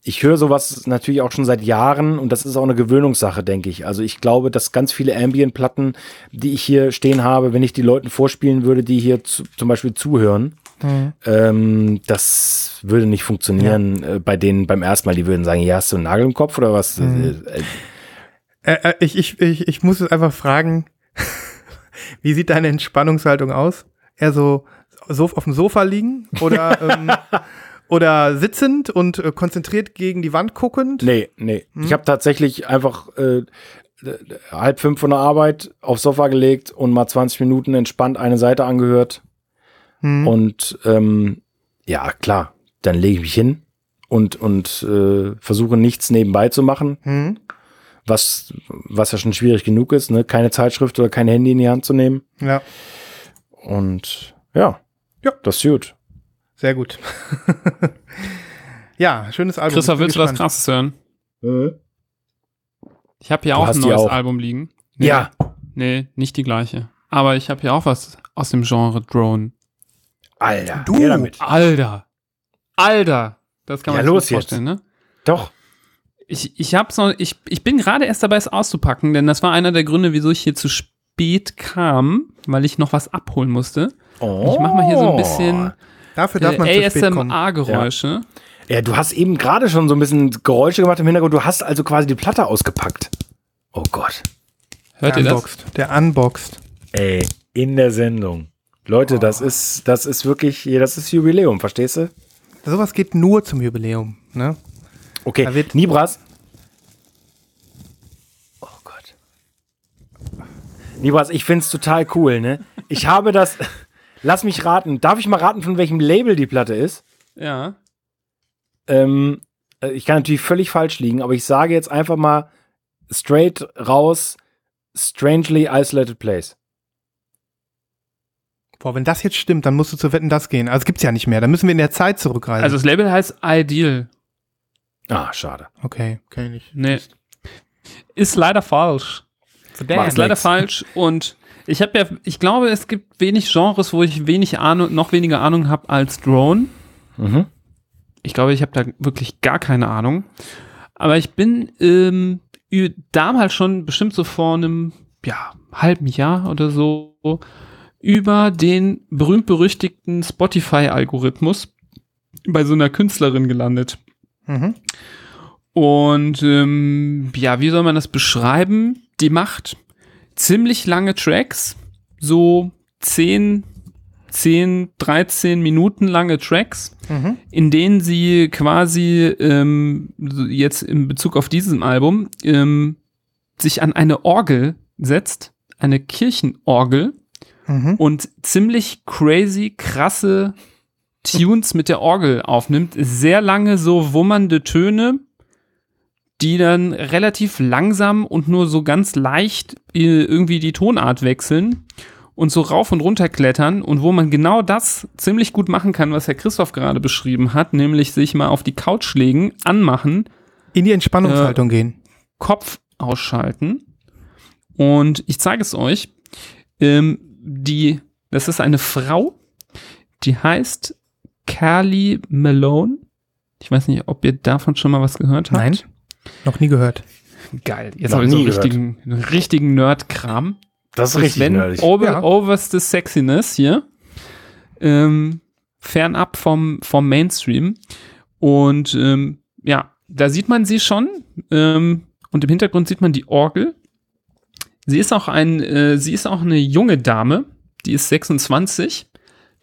ich höre sowas natürlich auch schon seit Jahren und das ist auch eine Gewöhnungssache, denke ich. Also ich glaube, dass ganz viele Ambient-Platten, die ich hier stehen habe, wenn ich die Leuten vorspielen würde, die hier zu, zum Beispiel zuhören, Mhm. ähm, das würde nicht funktionieren äh, bei denen beim ersten Mal. Die würden sagen, ja, hast du einen Nagel im Kopf oder was? Mhm. Äh, äh, Äh, äh, ich, ich, ich, ich muss es einfach fragen, wie sieht deine Entspannungshaltung aus? Eher so, so auf dem Sofa liegen oder, ähm, oder sitzend und äh, konzentriert gegen die Wand guckend? Nee, nee. Hm? Ich habe tatsächlich einfach äh, halb fünf von der Arbeit aufs Sofa gelegt und mal 20 Minuten entspannt eine Seite angehört. Hm. Und ähm, ja, klar, dann lege ich mich hin und, und äh, versuche nichts nebenbei zu machen, Hm? was, was ja schon schwierig genug ist, ne? keine Zeitschrift oder kein Handy in die Hand zu nehmen. Ja, Und ja, Ja. das ist gut. Sehr gut. ja, schönes Album. Christoph, willst du was gespannt. krasses hören? Ich habe hier Du auch ein neues auch. Album liegen. Nee, Ja. Nee, nicht die gleiche. Aber ich habe hier auch was aus dem Genre Drone. Alter, Du. damit. Alter. Alter. Das kann Ja, man sich los nicht jetzt. vorstellen, ne? Doch. Ich, ich, hab's noch, ich, ich bin gerade erst dabei, es auszupacken, denn das war einer der Gründe, wieso ich hier zu spät kam, weil ich noch was abholen musste. Oh. Ich mach mal hier so ein bisschen Dafür darf man kommen. ASMR-Geräusche. Ja, du hast eben gerade schon so ein bisschen Geräusche gemacht im Hintergrund. Du hast also quasi die Platte ausgepackt. Oh Gott. Hört der ihr das? unboxed. Der unboxed. Ey, in der Sendung. Leute, das ist, das ist wirklich, das ist Jubiläum, verstehst du? Sowas geht nur zum Jubiläum. Ne? Okay, Nibras. Oh Gott. Nibras, ich find's total cool, ne? Ich habe das, lass mich raten. Darf ich mal raten, von welchem Label die Platte ist? Ja. Ähm, äh, ich kann natürlich völlig falsch liegen, aber ich sage jetzt einfach mal straight raus, strangely isolated place. Boah, wenn das jetzt stimmt, dann musst du zu Wetten das gehen. Also gibt's ja nicht mehr. Dann müssen wir in der Zeit zurückreisen. Also das Label heißt Ideal. Ah, schade. okay, kenn ich nicht. Nee. Ist leider falsch. Ist leider falsch und ich habe ja, ich glaube, es gibt wenig Genres, wo ich wenig Ahnung, noch weniger Ahnung habe als Drone. Mhm. Ich glaube, ich habe da wirklich gar keine Ahnung. Aber ich bin ähm, damals schon bestimmt so vor einem ja, halben Jahr oder so über den berühmt-berüchtigten Spotify-Algorithmus bei so einer Künstlerin gelandet. Mhm. Und ähm, ja, wie soll man das beschreiben? Die macht ziemlich lange Tracks, so 10, 10, 13 Minuten lange Tracks, Mhm. in denen sie quasi ähm, jetzt in Bezug auf diesem Album ähm, sich an eine Orgel setzt, eine Kirchenorgel Mhm. und ziemlich crazy, krasse Tunes mit der Orgel aufnimmt. Sehr lange so wummernde Töne, die dann relativ langsam und nur so ganz leicht äh, irgendwie die Tonart wechseln und so rauf und runter klettern und wo man genau das ziemlich gut machen kann, was Herr Christoph gerade beschrieben hat, nämlich sich mal auf die Couch legen, anmachen, In die Entspannungshaltung gehen. Kopf ausschalten. Und ich zeige es euch. Ähm, die, das ist eine Frau, die heißt Carly Malone. Ich weiß nicht, ob ihr davon schon mal was gehört habt. Nein. Noch nie gehört. Geil. Jetzt Noch habe ich so einen gehört. richtigen, einen richtigen Nerd-Kram. Das ist Das richtig Sven nerdig. Over, Ja. Oberste Sexiness hier. Ähm, fernab vom, vom Mainstream. Und ähm, ja, da sieht man sie schon. Ähm, und im Hintergrund sieht man die Orgel. Sie ist auch ein, äh, sie ist auch eine junge Dame. Die ist 26.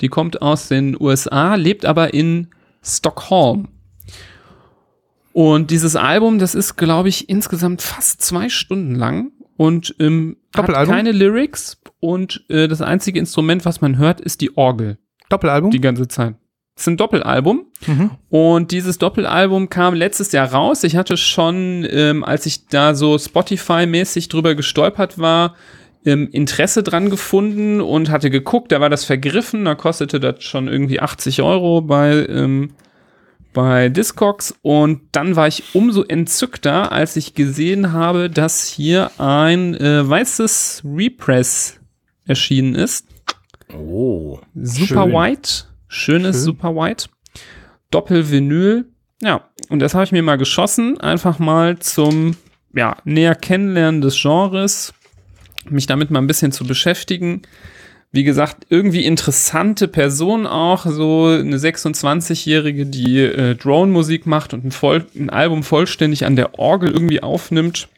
Die kommt aus den USA, lebt aber in Stockholm. Und dieses Album, das ist, glaube ich, insgesamt fast zwei Stunden lang und ähm, hat keine Lyrics und äh, das einzige Instrument, was man hört, ist die Orgel Doppelalbum? die ganze Zeit. Es ist ein Doppelalbum Mhm. und dieses Doppelalbum kam letztes Jahr raus. Ich hatte schon, ähm, als ich da so Spotify-mäßig drüber gestolpert war, ähm, Interesse dran gefunden und hatte geguckt, da war das vergriffen, da kostete das schon irgendwie 80 Euro bei, ähm, bei Discogs und dann war ich umso entzückter, als ich gesehen habe, dass hier ein äh, weißes Repress erschienen ist. Oh. Super Schön. White, schönes Schön. Super White. Doppelvinyl Ja, und das habe ich mir mal geschossen, einfach mal zum ja, näher kennenlernen des Genres, mich damit mal ein bisschen zu beschäftigen. Wie gesagt, irgendwie interessante Person auch, so eine 26-Jährige, die äh, Drone-Musik macht und ein, voll, ein Album vollständig an der Orgel irgendwie aufnimmt.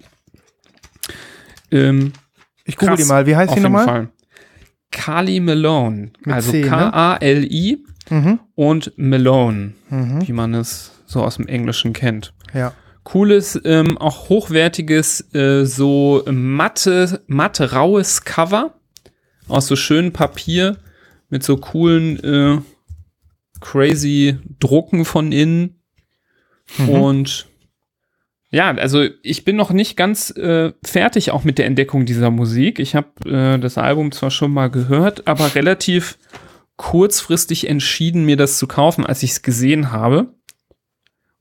Ähm, Ich google die mal. Wie heißt die nochmal? Fall. Kali Malone. Mit also C, ne? K-A-L-I Mhm. und Malone, Mhm. wie man es so aus dem Englischen kennt. Ja. Cooles, ähm, auch hochwertiges, äh, so matte, matte, raues Cover aus so schönem Papier mit so coolen, äh, crazy Drucken von innen. Mhm. Und ja, also ich bin noch nicht ganz äh, fertig auch mit der Entdeckung dieser Musik. Ich habe äh, das Album zwar schon mal gehört, aber relativ kurzfristig entschieden, mir das zu kaufen, als ich es gesehen habe.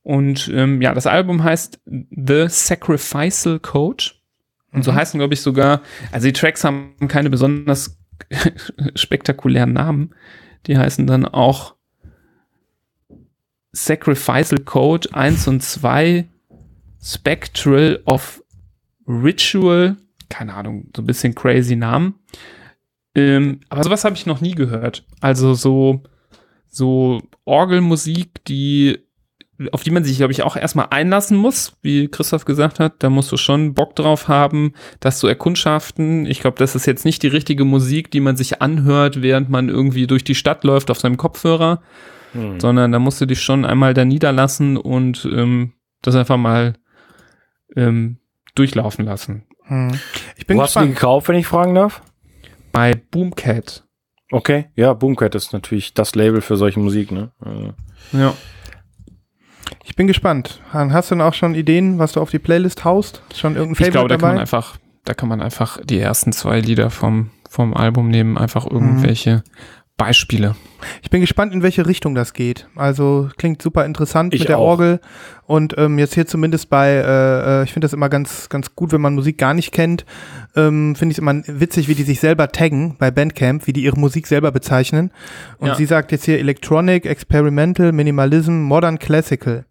Und ähm, ja, das Album heißt The Sacrificial Code. Und so Mhm. heißen, glaube ich, sogar, also die Tracks haben keine besonders spektakulären Namen. Die heißen dann auch Sacrificial Code 1 und 2, Spectral of Ritual, keine Ahnung, so ein bisschen crazy Namen. Ähm, aber sowas habe ich noch nie gehört. Also so, so Orgelmusik, die, auf die man sich, glaube ich, auch erstmal einlassen muss, wie Christoph gesagt hat. Da musst du schon Bock drauf haben, das zu erkundschaften. Ich glaube, das ist jetzt nicht die richtige Musik, die man sich anhört, während man irgendwie durch die Stadt läuft auf seinem Kopfhörer, Hm. sondern da musst du dich schon einmal da niederlassen und ähm, das einfach mal ähm, durchlaufen lassen. Hm. Ich bin Wo hast du die gespannt. gekauft, wenn ich fragen darf? Bei Boomcat. Okay, ja, Boomcat ist natürlich das Label für solche Musik, ne? Also, Ja. Ich bin gespannt. Han, Hast du denn auch schon Ideen, was du auf die Playlist haust? Schon irgendein Ich Favorite glaube, da kann man dabei? einfach, da kann man einfach die ersten zwei Lieder vom, vom Album nehmen, einfach irgendwelche Beispiele. Ich bin gespannt, in welche Richtung das geht. Also klingt super interessant Ich mit der auch. Orgel. Und ähm, jetzt hier zumindest bei, äh, äh, ich finde das immer ganz, ganz gut, wenn man Musik gar nicht kennt. Ähm, finde ich es immer witzig, wie die sich selber taggen bei Bandcamp, wie die ihre Musik selber bezeichnen. Und Ja. sie sagt jetzt hier Electronic, Experimental, Minimalism, Modern Classical.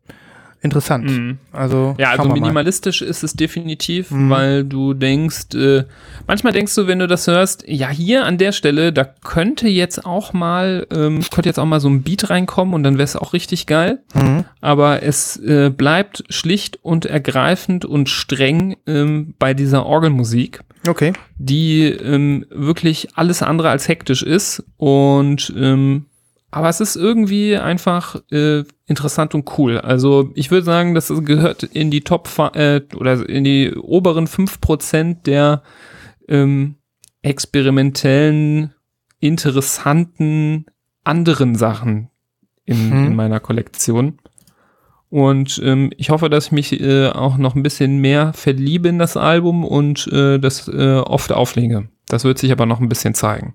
Interessant. Mhm. Also, Ja, also wir mal. minimalistisch ist es definitiv, Mhm. weil du denkst, äh, manchmal denkst du, wenn du das hörst, ja, hier an der Stelle, da könnte jetzt auch mal, ähm, könnte jetzt auch mal so ein Beat reinkommen und dann wäre es auch richtig geil. Mhm. Aber es äh, bleibt schlicht und ergreifend und streng ähm, bei dieser Orgelmusik. Okay. die ähm, wirklich alles andere als hektisch ist und ähm, aber es ist irgendwie einfach äh, interessant und cool. Also ich würde sagen, das gehört in die Top äh, oder in die oberen 5% der ähm, experimentellen, interessanten anderen Sachen in, Mhm. in meiner Kollektion. Und ähm, ich hoffe, dass ich mich äh, auch noch ein bisschen mehr verliebe in das Album und äh, das äh, oft auflege. Das wird sich aber noch ein bisschen zeigen.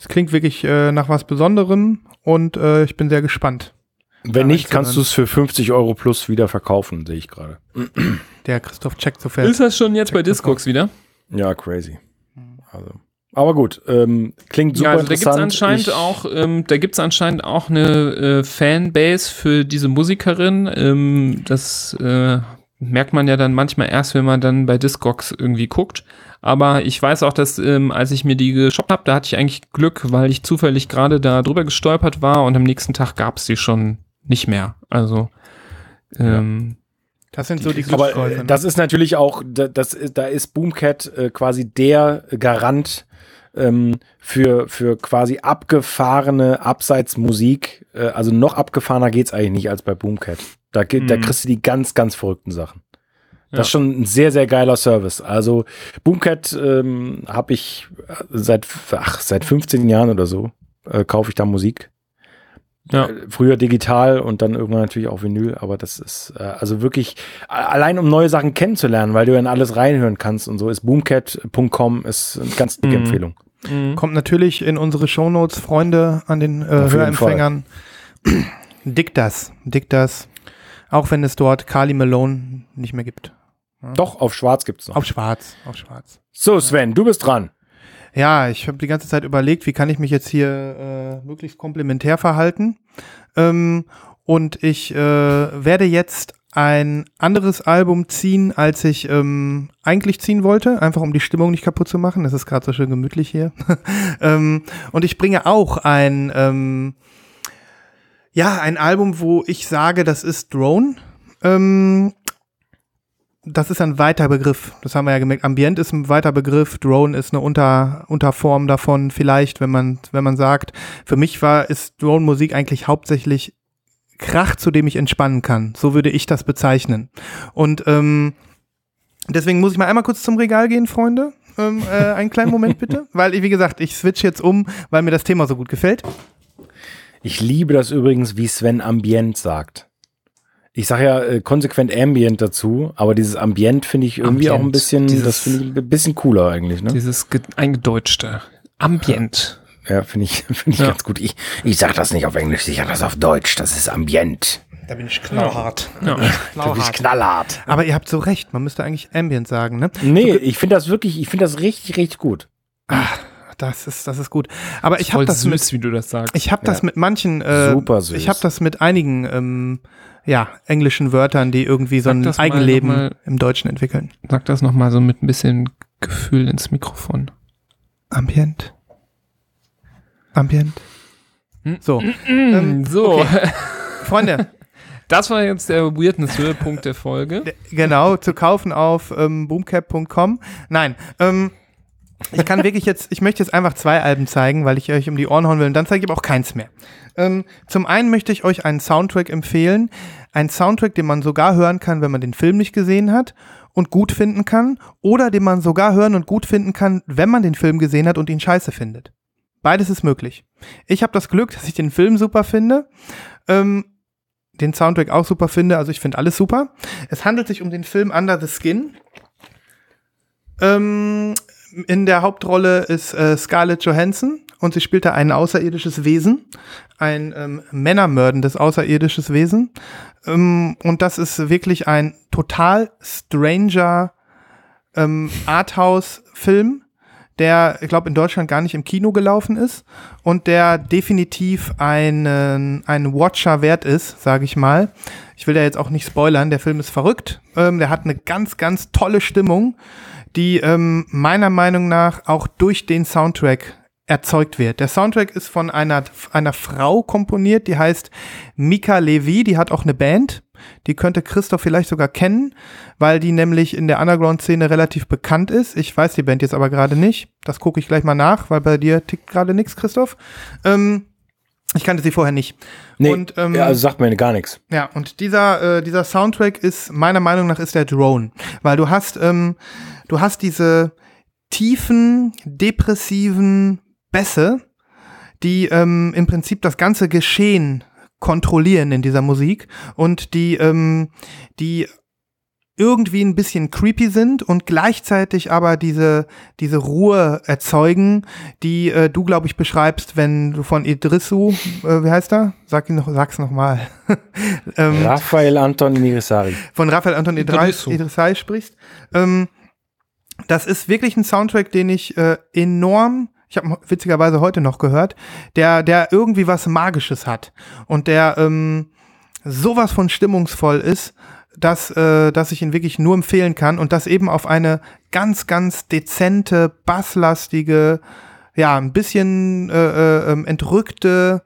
Es klingt wirklich äh, nach was Besonderem und äh, ich bin sehr gespannt. Wenn nicht, kannst du es für 50 Euro plus wieder verkaufen, sehe ich gerade. Der Christoph checkt so fest. Ist das schon jetzt bei Discogs wieder? Ja, crazy. Also. Aber gut, ähm, klingt super ja, also da gibt es interessant. anscheinend Ich- auch, ähm, da gibt's anscheinend auch eine äh, Fanbase für diese Musikerin. Ähm, das äh, merkt man ja dann manchmal erst, wenn man dann bei Discogs irgendwie guckt. Aber ich weiß auch, dass ähm, als ich mir die geshoppt habe, da hatte ich eigentlich Glück, weil ich zufällig gerade da drüber gestolpert war und am nächsten Tag gab es die schon nicht mehr. Also ähm, Das sind so die Aber Glückskäufe. äh, ne? das ist natürlich auch, da, das, ist- da ist Boomcat äh, quasi der Garant ähm, für, für quasi abgefahrene Abseitsmusik. Äh, also noch abgefahrener geht's eigentlich nicht als bei Boomcat. Da, da Mhm. kriegst du die ganz, ganz verrückten Sachen. Das Ja. ist schon ein sehr, sehr geiler Service. Also Boomcat ähm, habe ich seit, ach, seit 15 Jahren oder so, äh, kaufe ich da Musik. ja. Äh, Früher digital und dann irgendwann natürlich auch Vinyl, aber das ist äh, also wirklich allein um neue Sachen kennenzulernen, weil du in alles reinhören kannst und so ist boomcat.com ist eine ganz dicke Mhm. Empfehlung. Mhm. Kommt natürlich in unsere Shownotes, Freunde an den äh, Hörempfängern. Dick das, dick das. Auch wenn es dort Carly Malone nicht mehr gibt. Doch, auf Schwarz gibt's noch. Auf schwarz, auf schwarz. So, Sven, du bist dran. Ja, ich habe die ganze Zeit überlegt, wie kann ich mich jetzt hier äh, möglichst komplementär verhalten. Ähm, Und ich äh, werde jetzt ein anderes Album ziehen, als ich ähm, eigentlich ziehen wollte, einfach um die Stimmung nicht kaputt zu machen. Es ist gerade so schön gemütlich hier. ähm, und ich bringe auch ein, ähm, ja, ein Album, wo ich sage, das ist Drone. Ähm, das ist ein weiter Begriff. Das haben wir ja gemerkt. Ambient ist ein weiter Begriff. Drone ist eine Unter, Unterform davon. Vielleicht, wenn man, wenn man sagt, für mich war, ist Drone-Musik eigentlich hauptsächlich Krach, zu dem ich entspannen kann. So würde ich das bezeichnen. Und ähm, deswegen muss ich mal einmal kurz zum Regal gehen, Freunde. Ähm, äh, einen kleinen Moment bitte, weil wie gesagt, ich switch jetzt um, weil mir das Thema so gut gefällt. Ich liebe das übrigens, wie Sven Ambient sagt. Ich sage ja äh, konsequent Ambient dazu, aber dieses Ambient finde ich irgendwie Ambient. auch ein bisschen, Dieses- das finde ich ein bisschen cooler eigentlich. Ne? Dieses ge- eingedeutschte. Ambient. Ja, finde ich, finde ich Ja. ganz gut. Ich, ich sage das nicht auf Englisch, ich sage das auf Deutsch. Das ist Ambient. Da bin ich knallhart. Ja. Da bin ich knallhart. Aber ihr habt so recht, man müsste eigentlich Ambient sagen, ne? Nee, ich finde das wirklich, ich finde das richtig, richtig gut. Das ist, das ist gut. Aber ich Voll habe das süß, mit, wie du das sagst. ich habe das Ja. mit manchen, äh, Super süß. ich habe das mit einigen, ähm, ja, englischen Wörtern, die irgendwie so Sag ein das mal Eigenleben noch mal. im Deutschen entwickeln. Sag das nochmal so mit ein bisschen Gefühl ins Mikrofon. Ambient. Ambient. Hm? So, ähm, so, Freunde, das war jetzt der Weirdness-Höhepunkt der Folge. genau, zu kaufen auf ähm, boomcap.com. Nein, ähm, ich kann wirklich jetzt, ich möchte jetzt einfach zwei Alben zeigen, weil ich euch um die Ohren hauen will und dann zeige ich aber auch keins mehr. Ähm, zum einen möchte ich euch einen Soundtrack empfehlen. Ein Soundtrack, den man sogar hören kann, wenn man den Film nicht gesehen hat und gut finden kann. Oder den man sogar hören und gut finden kann, wenn man den Film gesehen hat und ihn scheiße findet. Beides ist möglich. Ich habe das Glück, dass ich den Film super finde. Ähm, den Soundtrack auch super finde. Also ich finde alles super. Es handelt sich um den Film Under the Skin. Ähm, in der Hauptrolle ist äh, Scarlett Johansson und sie spielt da ein außerirdisches Wesen, ein ähm, männermördendes außerirdisches Wesen. Ähm, und das ist wirklich ein total stranger ähm, Arthouse-Film, der, ich glaube, in Deutschland gar nicht im Kino gelaufen ist und der definitiv einen, einen Watcher wert ist, sage ich mal. Ich will da jetzt auch nicht spoilern, der Film ist verrückt. Ähm, der hat eine ganz, ganz tolle Stimmung, die ähm, meiner Meinung nach auch durch den Soundtrack erzeugt wird. Der Soundtrack ist von einer, einer Frau komponiert, die heißt Mika Levi, die hat auch eine Band. Die könnte Christoph vielleicht sogar kennen, weil die nämlich in der Underground-Szene relativ bekannt ist. Ich weiß die Band jetzt aber gerade nicht. Das gucke ich gleich mal nach, weil bei dir tickt gerade nichts, Christoph. Ähm, ich kannte sie vorher nicht. Nee, Und, ähm, ja, also sagt mir gar nichts. Ja, und dieser, äh, dieser Soundtrack ist, meiner Meinung nach, ist der Drone. Weil du hast, ähm, du hast diese tiefen, depressiven Bässe, die ähm, im Prinzip das ganze Geschehen kontrollieren in dieser Musik und die, ähm, die irgendwie ein bisschen creepy sind und gleichzeitig aber diese, diese Ruhe erzeugen, die äh, du, glaube ich, beschreibst, wenn du von Idrissu, äh, wie heißt er? Sag ihn noch, sag's noch mal. ähm, Raphael Anton Nirisari. von Raphael Anton Idris- Idrissu. Idrissai sprichst. Ähm, das ist wirklich ein Soundtrack, den ich äh, enorm, ich habe witzigerweise heute noch gehört, der, der irgendwie was Magisches hat. Und der ähm, sowas von stimmungsvoll ist, dass, äh, dass ich ihn wirklich nur empfehlen kann. Und das eben auf eine ganz, ganz dezente, basslastige, ja, ein bisschen äh, äh, ähm, entrückte,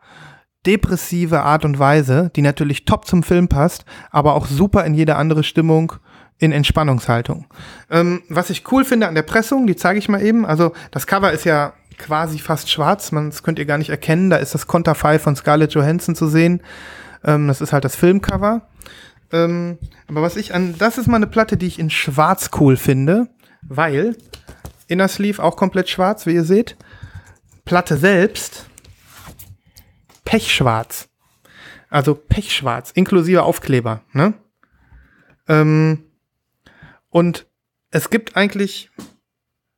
depressive Art und Weise, die natürlich top zum Film passt, aber auch super in jede andere Stimmung in Entspannungshaltung. Ähm, was ich cool finde an der Pressung, die zeige ich mal eben. Also das Cover ist ja quasi fast schwarz, man das könnt ihr gar nicht erkennen. Da ist das Konterfei von Scarlett Johansson zu sehen. Ähm, das ist halt das Filmcover. Ähm, aber was ich an, das ist mal eine Platte, die ich in Schwarz cool finde, weil Inner Sleeve auch komplett schwarz, wie ihr seht. Platte selbst pechschwarz. Also pechschwarz, inklusive Aufkleber. Ne? Ähm, und es gibt eigentlich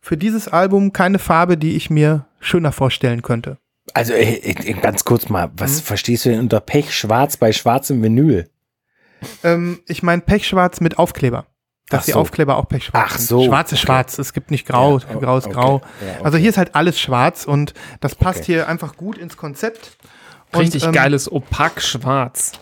für dieses Album keine Farbe, die ich mir schöner vorstellen könnte. Also äh, äh, ganz kurz mal, Mhm. was verstehst du denn unter Pech schwarz bei schwarzem Vinyl? Ähm, ich meine Pechschwarz mit Aufkleber. Dass Ach die so. Aufkleber auch pechschwarz Ach sind. so, Schwarz ist okay. schwarz. Es gibt nicht grau, Ja, grau ist okay. grau. Ja, Also okay. hier ist halt alles schwarz und das passt hier einfach gut ins Konzept. Richtig ähm, geiles Opak-Schwarz.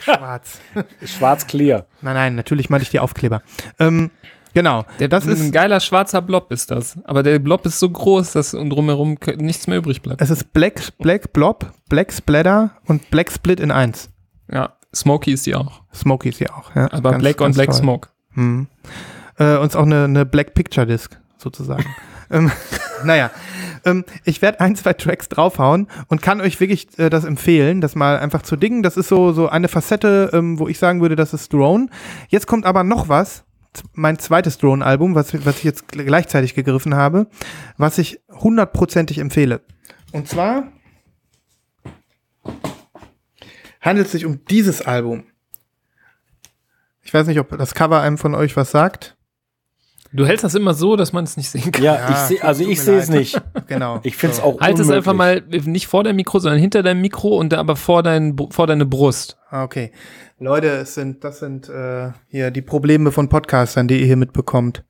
Schwarz. Schwarz-clear. Nein, nein, natürlich meinte ich die Aufkleber. Ähm, genau. Der, das ein ist, geiler schwarzer Blob ist das. Aber der Blob ist so groß, dass um drumherum nichts mehr übrig bleibt. es ist Black, Black Blob, Black Splatter und Black Split in eins. Ja, Smokey ist die auch. Smokey ist ja auch. Ja, Aber Ganz- Black und ganz Black toll. Smoke. Mhm. Äh, und ist auch eine, eine Black Picture Disc, sozusagen. ähm, naja, ähm, ich werde ein, zwei Tracks draufhauen und kann euch wirklich äh, das empfehlen, das mal einfach zu dingen. Das ist so, so eine Facette, ähm, wo ich sagen würde, das ist Drone. Jetzt kommt aber noch was, mein zweites Drone-Album, was, was ich jetzt gl- gleichzeitig gegriffen habe, was ich hundertprozentig empfehle. Und zwar handelt es sich um dieses Album. Ich weiß nicht, ob das Cover einem von euch was sagt. Du hältst das immer so, dass man es nicht sehen kann. Ja, ich seh, also ich sehe es nicht. Genau. Ich finde es So. auch Halt es einfach mal nicht vor deinem Mikro, sondern hinter deinem Mikro und da aber vor, dein, vor deine Brust. Ah, Okay. Leute, es sind, das sind äh, hier die Probleme von Podcastern, die ihr hier mitbekommt.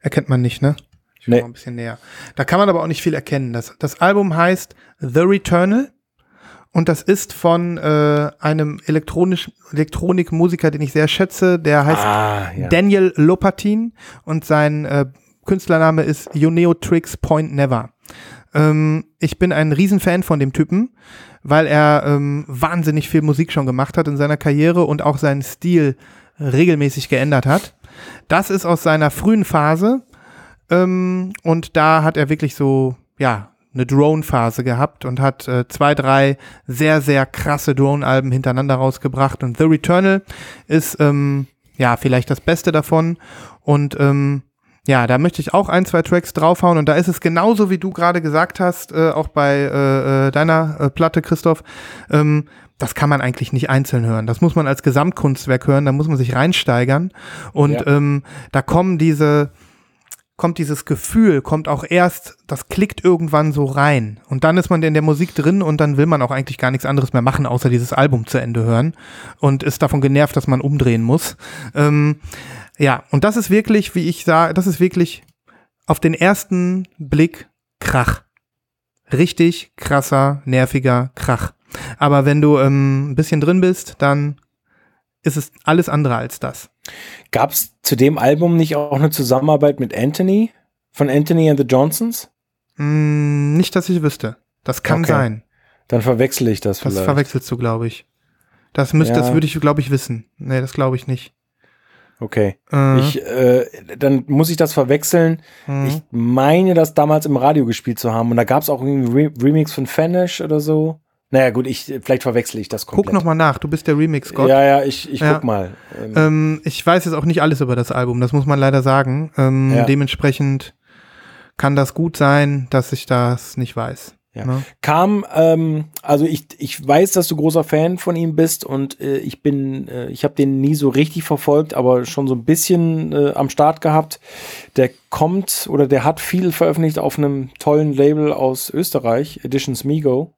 Erkennt man nicht, ne? Ich will Nee. mal ein bisschen näher. Da kann man aber auch nicht viel erkennen. Das, das Album heißt The Returnal und das ist von äh, einem elektronischen Elektronikmusiker, den ich sehr schätze. Der heißt Ah, ja. Daniel Lopatin und sein äh, Künstlername ist Yoneotrix Point Never. Ähm, ich bin ein Riesenfan von dem Typen, weil er ähm, wahnsinnig viel Musik schon gemacht hat in seiner Karriere und auch seinen Stil regelmäßig geändert hat. Das ist aus seiner frühen Phase ähm, und da hat er wirklich so, ja, eine Drone-Phase gehabt und hat äh, zwei, drei sehr, sehr krasse Drone-Alben hintereinander rausgebracht. Und The Returnal ist, ähm, ja, vielleicht das Beste davon. Und ähm, ja, da möchte ich auch ein, zwei Tracks draufhauen. Und da ist es genauso, wie du gerade gesagt hast, äh, auch bei äh, äh, deiner äh, Platte, Christoph. Ähm, das kann man eigentlich nicht einzeln hören. Das muss man als Gesamtkunstwerk hören. Da muss man sich reinsteigern. Und Ja. ähm, da kommen diese, kommt dieses Gefühl, kommt auch erst, das klickt irgendwann so rein. Und dann ist man in der Musik drin und dann will man auch eigentlich gar nichts anderes mehr machen, außer dieses Album zu Ende hören. Und ist davon genervt, dass man umdrehen muss. Ähm, ja, und das ist wirklich, wie ich sage, das ist wirklich auf den ersten Blick Krach. Richtig krasser, nerviger Krach. Aber wenn du ähm, ein bisschen drin bist, dann ist es alles andere als das. Gab es zu dem Album nicht auch eine Zusammenarbeit mit Anthony? Von Anthony and the Johnsons? Mm, nicht, dass ich wüsste. Das kann Okay. sein. Dann verwechsel ich das Das vielleicht. verwechselst du, glaube ich. Das müsste, das Ja. würde ich, glaube ich, wissen. Nee, das glaube ich nicht. Okay. Äh, Ich, äh, dann muss ich das verwechseln. Mhm. Ich meine, das damals im Radio gespielt zu haben. Und da gab es auch irgendwie Re Remix von Fanish oder so. Naja, gut, ich, vielleicht verwechsel ich das komplett. guck noch mal nach. Du bist der Remix-Gott. Ja, ja, ich, ich Ja. guck mal. Ähm, Ähm, ich weiß jetzt auch nicht alles über das Album, das muss man leider sagen. Ähm, Ja. Dementsprechend kann das gut sein, dass ich das nicht weiß. Ja. Ne? kam, ähm, also ich, ich weiß, dass du großer Fan von ihm bist und äh, ich bin, äh, ich habe den nie so richtig verfolgt, aber schon so ein bisschen äh, am Start gehabt. Der kommt oder der hat viel veröffentlicht auf einem tollen Label aus Österreich, Editions Migo.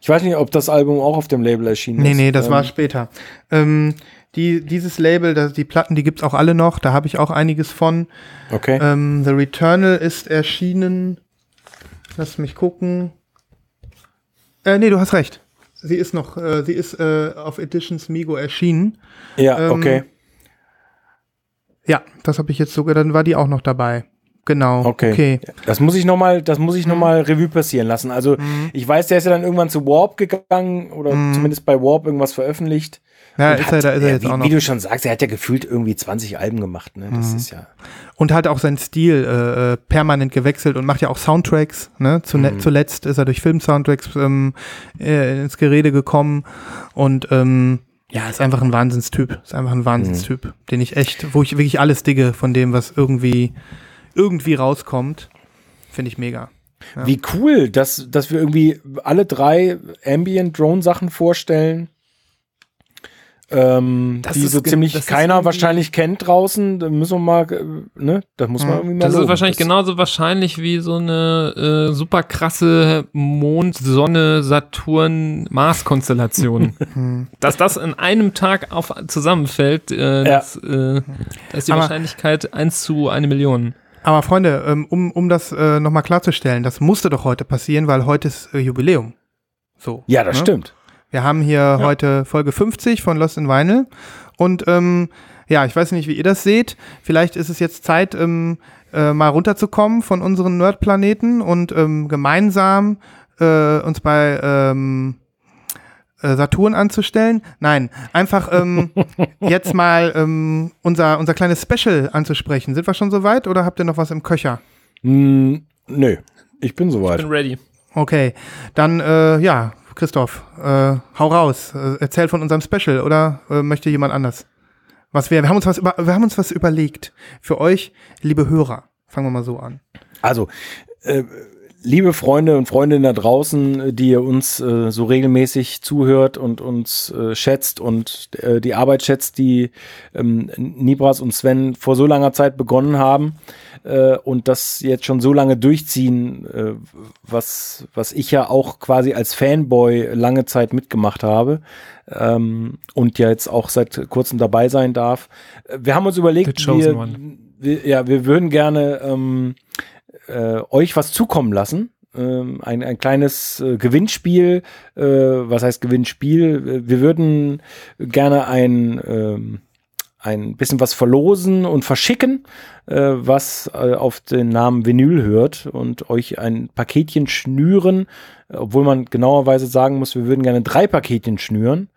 Ich weiß nicht, ob das Album auch auf dem Label erschienen Nee, ist. nee, das ähm, war später. Ähm, die, dieses Label, das, die Platten, die gibt's auch alle noch, da habe ich auch einiges von. Okay. Ähm, The Returnal ist erschienen. Lass mich gucken. Äh, nee, du hast recht. Sie ist noch, äh, sie ist äh, auf Editions Migo erschienen. ja, ähm, okay. Ja, das habe ich jetzt sogar, dann war die auch noch dabei. Genau. Okay. okay. Das muss ich noch mal, das muss ich noch mal Revue passieren lassen. Also Mhm. ich weiß, der ist ja dann irgendwann zu Warp gegangen oder Mhm. zumindest bei Warp irgendwas veröffentlicht. Ja, ist hat, er, da ist er jetzt wie, auch noch. Wie du schon sagst, er hat ja gefühlt irgendwie 20 Alben gemacht. Ne? Das Mhm. ist ja. Und hat auch seinen Stil äh, äh, permanent gewechselt und macht ja auch Soundtracks. Ne? Zune Mhm. Zuletzt ist er durch Film-Soundtracks ähm, äh, ins Gerede gekommen und ähm, ja, ist einfach ein Wahnsinnstyp. Ist einfach ein Wahnsinnstyp, Mhm. den ich echt, wo ich wirklich alles digge von dem, was irgendwie irgendwie rauskommt. Finde ich mega. Ja. Wie cool, dass, dass wir irgendwie alle drei Ambient-Drone-Sachen vorstellen. Ähm, Das die ist so ziemlich das ist keiner wahrscheinlich kennt draußen. Da müssen wir mal, äh, ne? Das muss man Mhm. irgendwie mal Das ist loben. wahrscheinlich Das- genauso wahrscheinlich wie so eine äh, super krasse Mond, Sonne, Saturn, Mars-Konstellation. Hm. Dass das in einem Tag auf zusammenfällt, äh, das, äh, da ist die Aber- Wahrscheinlichkeit 1 zu eine Million. Aber Freunde, ähm, um, um das äh, nochmal klarzustellen, das musste doch heute passieren, weil heute ist äh, Jubiläum. So. Ja, das ne? stimmt. Wir haben hier heute Folge 50 von Lost in Vinyl. Und ähm, ja, ich weiß nicht, wie ihr das seht. Vielleicht ist es jetzt Zeit, ähm, äh, mal runterzukommen von unseren Nerdplaneten und ähm, gemeinsam äh, uns bei ähm, äh, Saturn anzustellen. Nein, einfach ähm, jetzt mal ähm, unser, unser kleines Special anzusprechen. Sind wir schon soweit oder habt ihr noch was im Köcher? Hm, nö, ich bin Ich soweit. bin ready. Okay, dann äh, ja, Christoph, äh, hau raus. Äh, erzähl von unserem Special oder äh, möchte jemand anders? Was wir, wir haben uns was über, wir haben uns was überlegt für euch, liebe Hörer. Fangen wir mal so an. Also, äh, liebe Freunde und Freundinnen da draußen, die ihr uns äh, so regelmäßig zuhört und uns äh, schätzt und äh, die Arbeit schätzt, die ähm, Nibras und Sven vor so langer Zeit begonnen haben äh, und das jetzt schon so lange durchziehen, äh, was, was ich ja auch quasi als Fanboy lange Zeit mitgemacht habe ähm, und ja jetzt auch seit kurzem dabei sein darf. Äh, Wir haben uns überlegt, wir, wir, ja, wir würden gerne ähm, äh, euch was zukommen lassen. Ähm, ein, ein kleines äh, Gewinnspiel. Äh, was heißt Gewinnspiel? Wir würden gerne ein, ähm, ein bisschen was verlosen und verschicken, äh, was äh, auf den Namen Vinyl hört und euch ein Paketchen schnüren, obwohl man genauerweise sagen muss, wir würden gerne drei Paketchen schnüren.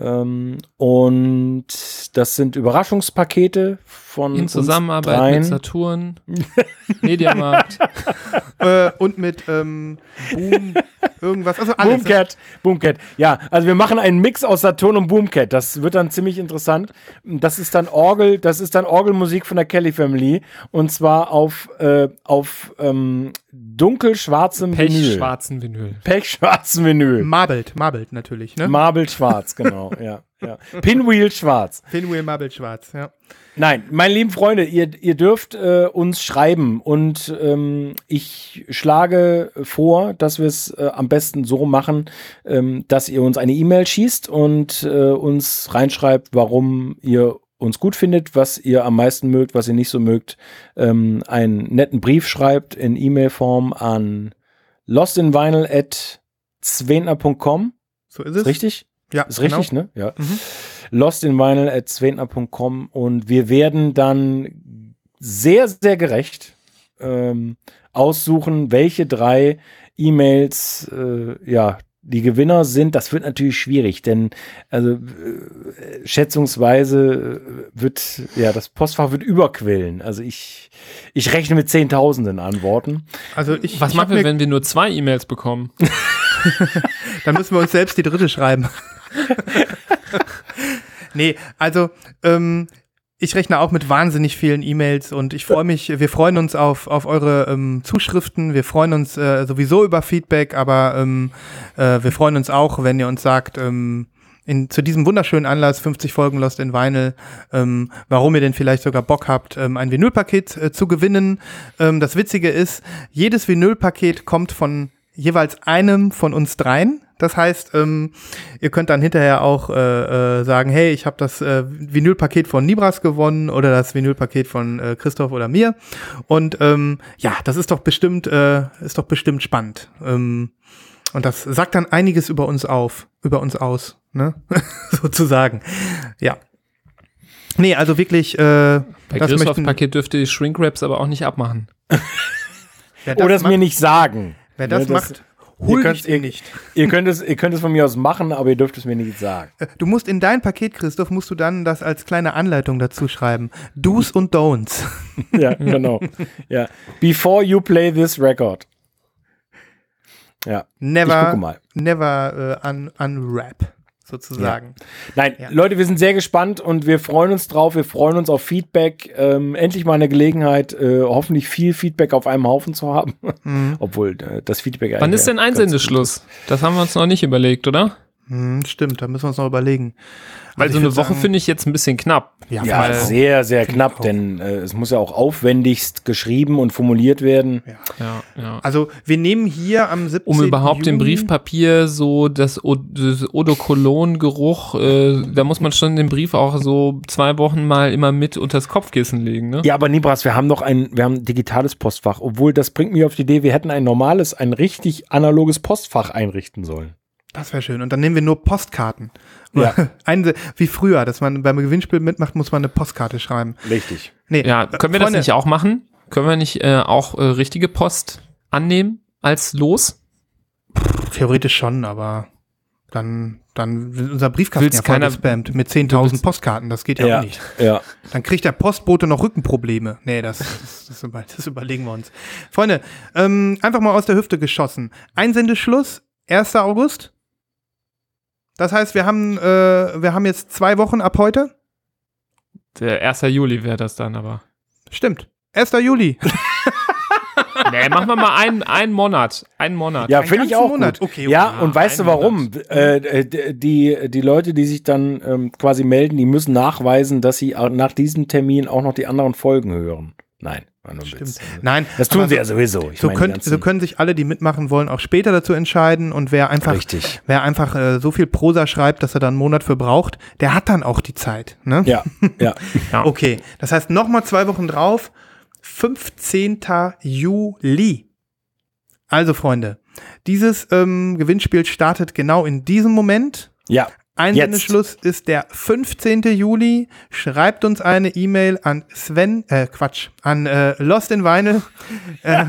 Ähm, und das sind Überraschungspakete von In Zusammenarbeit mit Saturn, Mediamarkt. äh, und mit ähm, Boom, irgendwas. Also alles. Boomcat, Boomcat. Ja, also wir machen einen Mix aus Saturn und Boomcat. Das wird dann ziemlich interessant. Das ist dann Orgel, das ist dann Orgelmusik von der Kelly Family und zwar auf auf, äh, auf ähm, dunkelschwarzem Vinyl. Pechschwarzen Vinyl. Pechschwarzen Vinyl. Marbelt, Marbelt natürlich, ne? Marble schwarz, genau, ja, ja. Pinwheel schwarz. Pinwheel Marbelt schwarz, ja. Nein, meine lieben Freunde, ihr, ihr dürft äh, uns schreiben und ähm, ich schlage vor, dass wir es äh, am besten so machen, ähm, dass ihr uns eine E-Mail schießt und äh, uns reinschreibt, warum ihr uns gut findet, was ihr am meisten mögt, was ihr nicht so mögt, ähm, einen netten Brief schreibt in E-Mail-Form an lostinvinyl at zwentner.com. So ist Ist es. richtig? Ja, Ist richtig, genau. ne? Ja. Lostinvinyl at zwentner.com und wir werden dann sehr, sehr gerecht ähm, aussuchen, welche drei E-Mails äh, ja die Gewinner sind. Das wird natürlich schwierig, denn also äh, schätzungsweise äh, wird ja das Postfach wird überquillen. Also ich ich rechne mit Zehntausenden Antworten. Also ich, Was ich machen wir, wenn wir nur zwei E-Mails bekommen? Dann müssen wir uns selbst die dritte schreiben. nee, also ähm, ich rechne auch mit wahnsinnig vielen E-Mails und ich freue mich, wir freuen uns auf, auf eure ähm, Zuschriften, wir freuen uns äh, sowieso über Feedback, aber ähm, äh, wir freuen uns auch, wenn ihr uns sagt, ähm, in, zu diesem wunderschönen Anlass, 50 Folgen Lost in Vinyl, ähm, warum ihr denn vielleicht sogar Bock habt, ähm, ein Vinylpaket äh, zu gewinnen. Ähm, das Witzige ist, jedes Vinylpaket kommt von jeweils einem von uns dreien. Das heißt, ähm, ihr könnt dann hinterher auch äh, äh, sagen, hey, ich habe das äh, Vinylpaket von Nibras gewonnen oder das Vinylpaket von äh, Christoph oder mir. Und ähm, ja, das ist doch bestimmt, äh, ist doch bestimmt spannend. Ähm, und das sagt dann einiges über uns auf, über uns aus, ne? Sozusagen. Ja. Nee, also wirklich, äh, Bei das Christophs möchten, Paket dürfte die Shrinkwraps aber auch nicht abmachen. wer das Oder es mir nicht sagen. wer das Ne, macht, ihr huldigt könnt, ihr ihr, nicht. ihr, könnt es, ihr könnt es von mir aus machen, aber ihr dürft es mir nicht sagen. Du musst in dein Paket, Christoph, musst du dann das als kleine Anleitung dazu schreiben. Do's und Don'ts. Ja, genau. Ja. Before you play this record. Ja. Ich Never, gucke mal. never äh, un unwrap, sozusagen. Nein, Ja. Leute, wir sind sehr gespannt und wir freuen uns drauf. Wir freuen uns auf Feedback. Ähm, endlich mal eine Gelegenheit, äh, hoffentlich viel Feedback auf einem Haufen zu haben. Obwohl äh, das Feedback. Wann eigentlich ist denn Einsendeschluss? Das haben wir uns noch nicht überlegt, oder? Hm, stimmt, da müssen wir uns noch überlegen. Weil Also so eine Woche finde ich jetzt ein bisschen knapp. Ja, Ja, sehr, sehr knapp, denn äh, es muss ja auch aufwendigst geschrieben und formuliert werden. Ja, ja. Also wir nehmen hier am 17. Um überhaupt Juni, im Briefpapier so das, O- das Odokolon-Geruch, äh, da muss man schon den Brief auch so zwei Wochen mal immer mit unters Kopfkissen legen, ne? Ja, aber Nibras, wir haben noch ein, wir haben ein digitales Postfach, obwohl das bringt mich auf die Idee, wir hätten ein normales, ein richtig analoges Postfach einrichten sollen. Das wäre schön. Und dann nehmen wir nur Postkarten. Ja. Eine, wie früher, dass man beim Gewinnspiel mitmacht, muss man eine Postkarte schreiben. Richtig. Nee, Ja, können wir das Freunde, nicht auch machen? Können wir nicht äh, auch äh, richtige Post annehmen als Los? Theoretisch schon, aber dann, dann wird unser Briefkasten Will's ja voll keiner- gespammt mit Du 10.000 willst- Postkarten. Das geht ja, Ja, auch nicht. ja. Dann kriegt der Postbote noch Rückenprobleme. Nee, das, das, das, das überlegen wir uns. Freunde, ähm, einfach mal aus der Hüfte geschossen. Einsendeschluss, 1. August. Das heißt, wir haben, äh, wir haben jetzt zwei Wochen ab heute. Der 1. Juli wäre das dann aber. Stimmt. 1. Juli. nee, machen wir mal einen, einen Monat. Einen Monat. Ja, finde ich auch Monat. gut. Okay, okay. Ja, und weißt du warum? Äh, äh, die, die Leute, die sich dann ähm, quasi melden, die müssen nachweisen, dass sie nach diesem Termin auch noch die anderen Folgen hören. Nein, Stimmt. Witz. Nein, Das tun sie ja sowieso. Ich so, meine, die können, ganzen- so können sich alle, die mitmachen wollen, auch später dazu entscheiden. Und wer einfach, Richtig. wer einfach äh, so viel Prosa schreibt, dass er dann einen Monat für braucht, der hat dann auch die Zeit. Ne? Ja, ja. Okay, das heißt nochmal zwei Wochen drauf, 15. Juli. Also Freunde, dieses ähm, Gewinnspiel startet genau in diesem Moment. Ja. Einsendeschluss ist der 15. Juli. Schreibt uns eine E-Mail an Sven, äh, Quatsch, an äh, Lost in Vinyl. Äh,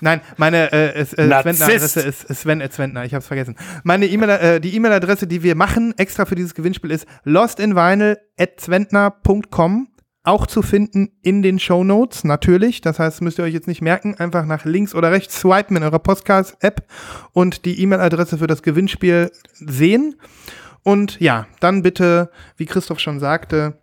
nein, meine äh, äh, Narzisst. Sventner-Adresse ist Sven at Sventner, ich hab's vergessen. Meine E-Mail, äh, die E-Mail-Adresse, die wir machen, extra für dieses Gewinnspiel, ist lostinvinyl at sventner.com. Auch zu finden in den Show Notes, natürlich. Das heißt, müsst ihr euch jetzt nicht merken. Einfach nach links oder rechts swipen in eurer Podcast-App und die E-Mail-Adresse für das Gewinnspiel sehen. Und ja, dann bitte, wie Christoph schon sagte,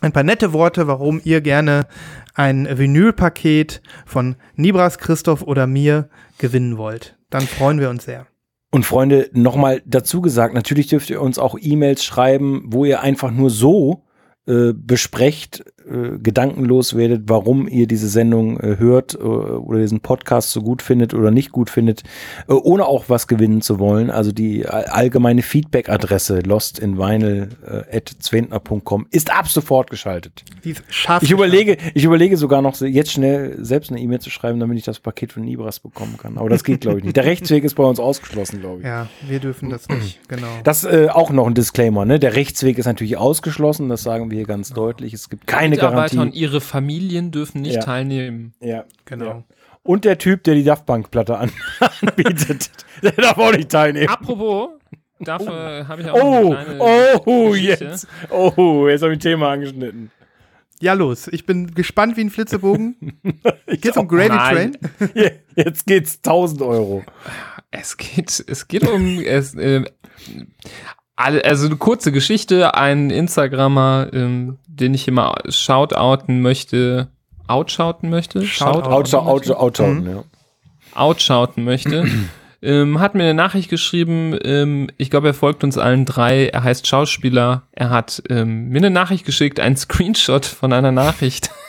ein paar nette Worte, warum ihr gerne ein Vinylpaket von Nibras, Christoph oder mir gewinnen wollt. Dann freuen wir uns sehr. Und Freunde, nochmal dazu gesagt, natürlich dürft ihr uns auch E-Mails schreiben, wo ihr einfach nur so äh, besprecht, äh, gedankenlos werdet, warum ihr diese Sendung äh, hört äh, oder diesen Podcast so gut findet oder nicht gut findet, äh, ohne auch was gewinnen zu wollen. Also die all- allgemeine Feedback-Adresse lostinvinyl.zwentner.com ist ab sofort geschaltet. Ich überlege, ich überlege sogar noch jetzt schnell selbst eine E-Mail zu schreiben, damit ich das Paket von Nibras bekommen kann. Aber das geht, glaube ich, nicht. Der Rechtsweg ist bei uns ausgeschlossen, glaube ich. Ja, wir dürfen das nicht, genau. Das äh, auch noch ein Disclaimer, ne? Der Rechtsweg ist natürlich ausgeschlossen, das sagen wir hier ganz deutlich. Es gibt keine Mitarbeiter und Garantie. ihre Familien dürfen nicht Ja. teilnehmen. Ja, Genau. Ja. Und der Typ, der die Daft Punk Platte an anbietet, der darf auch nicht teilnehmen. Apropos, dafür habe ich auch Oh, eine kleine oh, Geschichte. jetzt. Oh, jetzt habe ich ein Thema angeschnitten. Ja, los. Ich bin gespannt wie ein Flitzebogen. Geht's um Gravy Nein. Train? Jetzt geht's 1000 Euro. Es geht, es geht um, es, äh, also eine kurze Geschichte, ein Instagrammer, ähm, den ich immer shoutouten möchte, outshouten möchte? Shoutouten. Auto, Auto, Auto, Mhm. ja. outshouten möchte. ähm, hat mir eine Nachricht geschrieben, ähm, ich glaube, er folgt uns allen drei, er heißt Schauspieler, er hat ähm, mir eine Nachricht geschickt, ein Screenshot von einer Nachricht,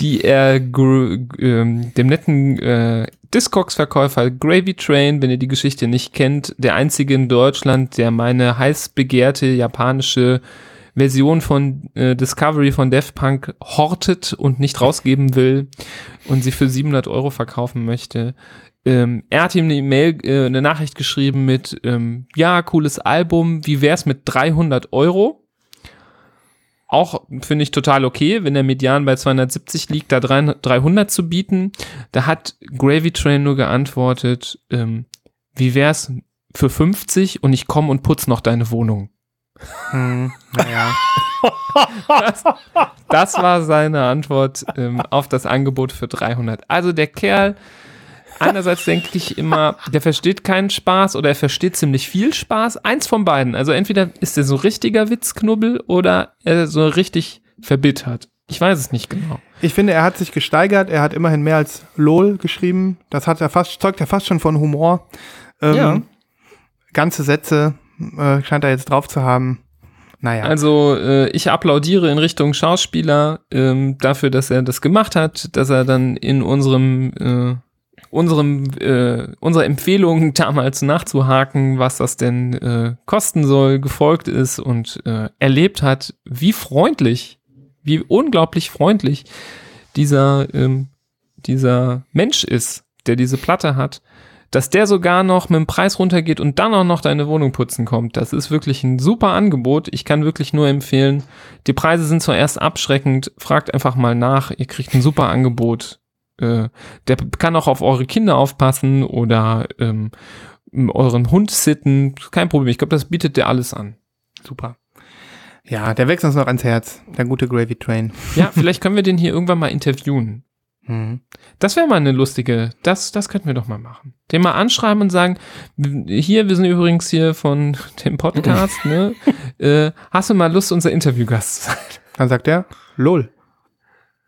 die er ähm, dem netten äh, Discogs-Verkäufer Gravy Train, wenn ihr die Geschichte nicht kennt, der einzige in Deutschland, der meine heiß begehrte japanische Version von äh, Discovery von Daft Punk hortet und nicht rausgeben will und sie für 700 Euro verkaufen möchte. Ähm, er hat ihm eine E-Mail, äh, eine Nachricht geschrieben mit, ähm, ja, cooles Album, wie wär's mit 300 Euro? Auch finde ich total okay, wenn der Median bei 270 liegt, da 300 300 zu bieten. Da hat Gravy Train nur geantwortet, ähm, wie wär's für 50 und ich komme und putz noch deine Wohnung. Hm, naja. Das, das war seine Antwort ähm, auf das Angebot für 300. Also der Kerl, einerseits denke ich immer, der versteht keinen Spaß oder er versteht ziemlich viel Spaß. Eins von beiden. Also entweder ist er so richtiger Witzknubbel oder er so richtig verbittert. Ich weiß es nicht genau. Ich finde, er hat sich gesteigert. Er hat immerhin mehr als LOL geschrieben. Das hat er fast, zeugt ja fast schon von Humor. Ähm, Ja. Ganze Sätze äh, scheint er jetzt drauf zu haben. Naja. Also äh, ich applaudiere in Richtung Schauspieler ähm, dafür, dass er das gemacht hat, dass er dann in unserem äh, unserem äh, unserer Empfehlung damals nachzuhaken, was das denn äh, kosten soll, gefolgt ist und äh, erlebt hat, wie freundlich, wie unglaublich freundlich dieser ähm, dieser Mensch ist, der diese Platte hat. dass der sogar noch mit dem Preis runtergeht und dann auch noch deine Wohnung putzen kommt. Das ist wirklich ein super Angebot. Ich kann wirklich nur empfehlen. Die Preise sind zwar erst abschreckend, fragt einfach mal nach. Ihr kriegt ein super Angebot. Äh, der kann auch auf eure Kinder aufpassen oder ähm, euren Hund sitten. Kein Problem. Ich glaube, das bietet der alles an. Super. Ja, der wächst uns noch ans Herz, der gute Gravy Train. Ja, vielleicht können wir den hier irgendwann mal interviewen. Mhm. Das wäre mal eine lustige, das, das könnten wir doch mal machen. Den mal anschreiben und sagen, hier, wir sind übrigens hier von dem Podcast, ne? Äh, hast du mal Lust, unser Interviewgast zu sein? Dann sagt er, lol.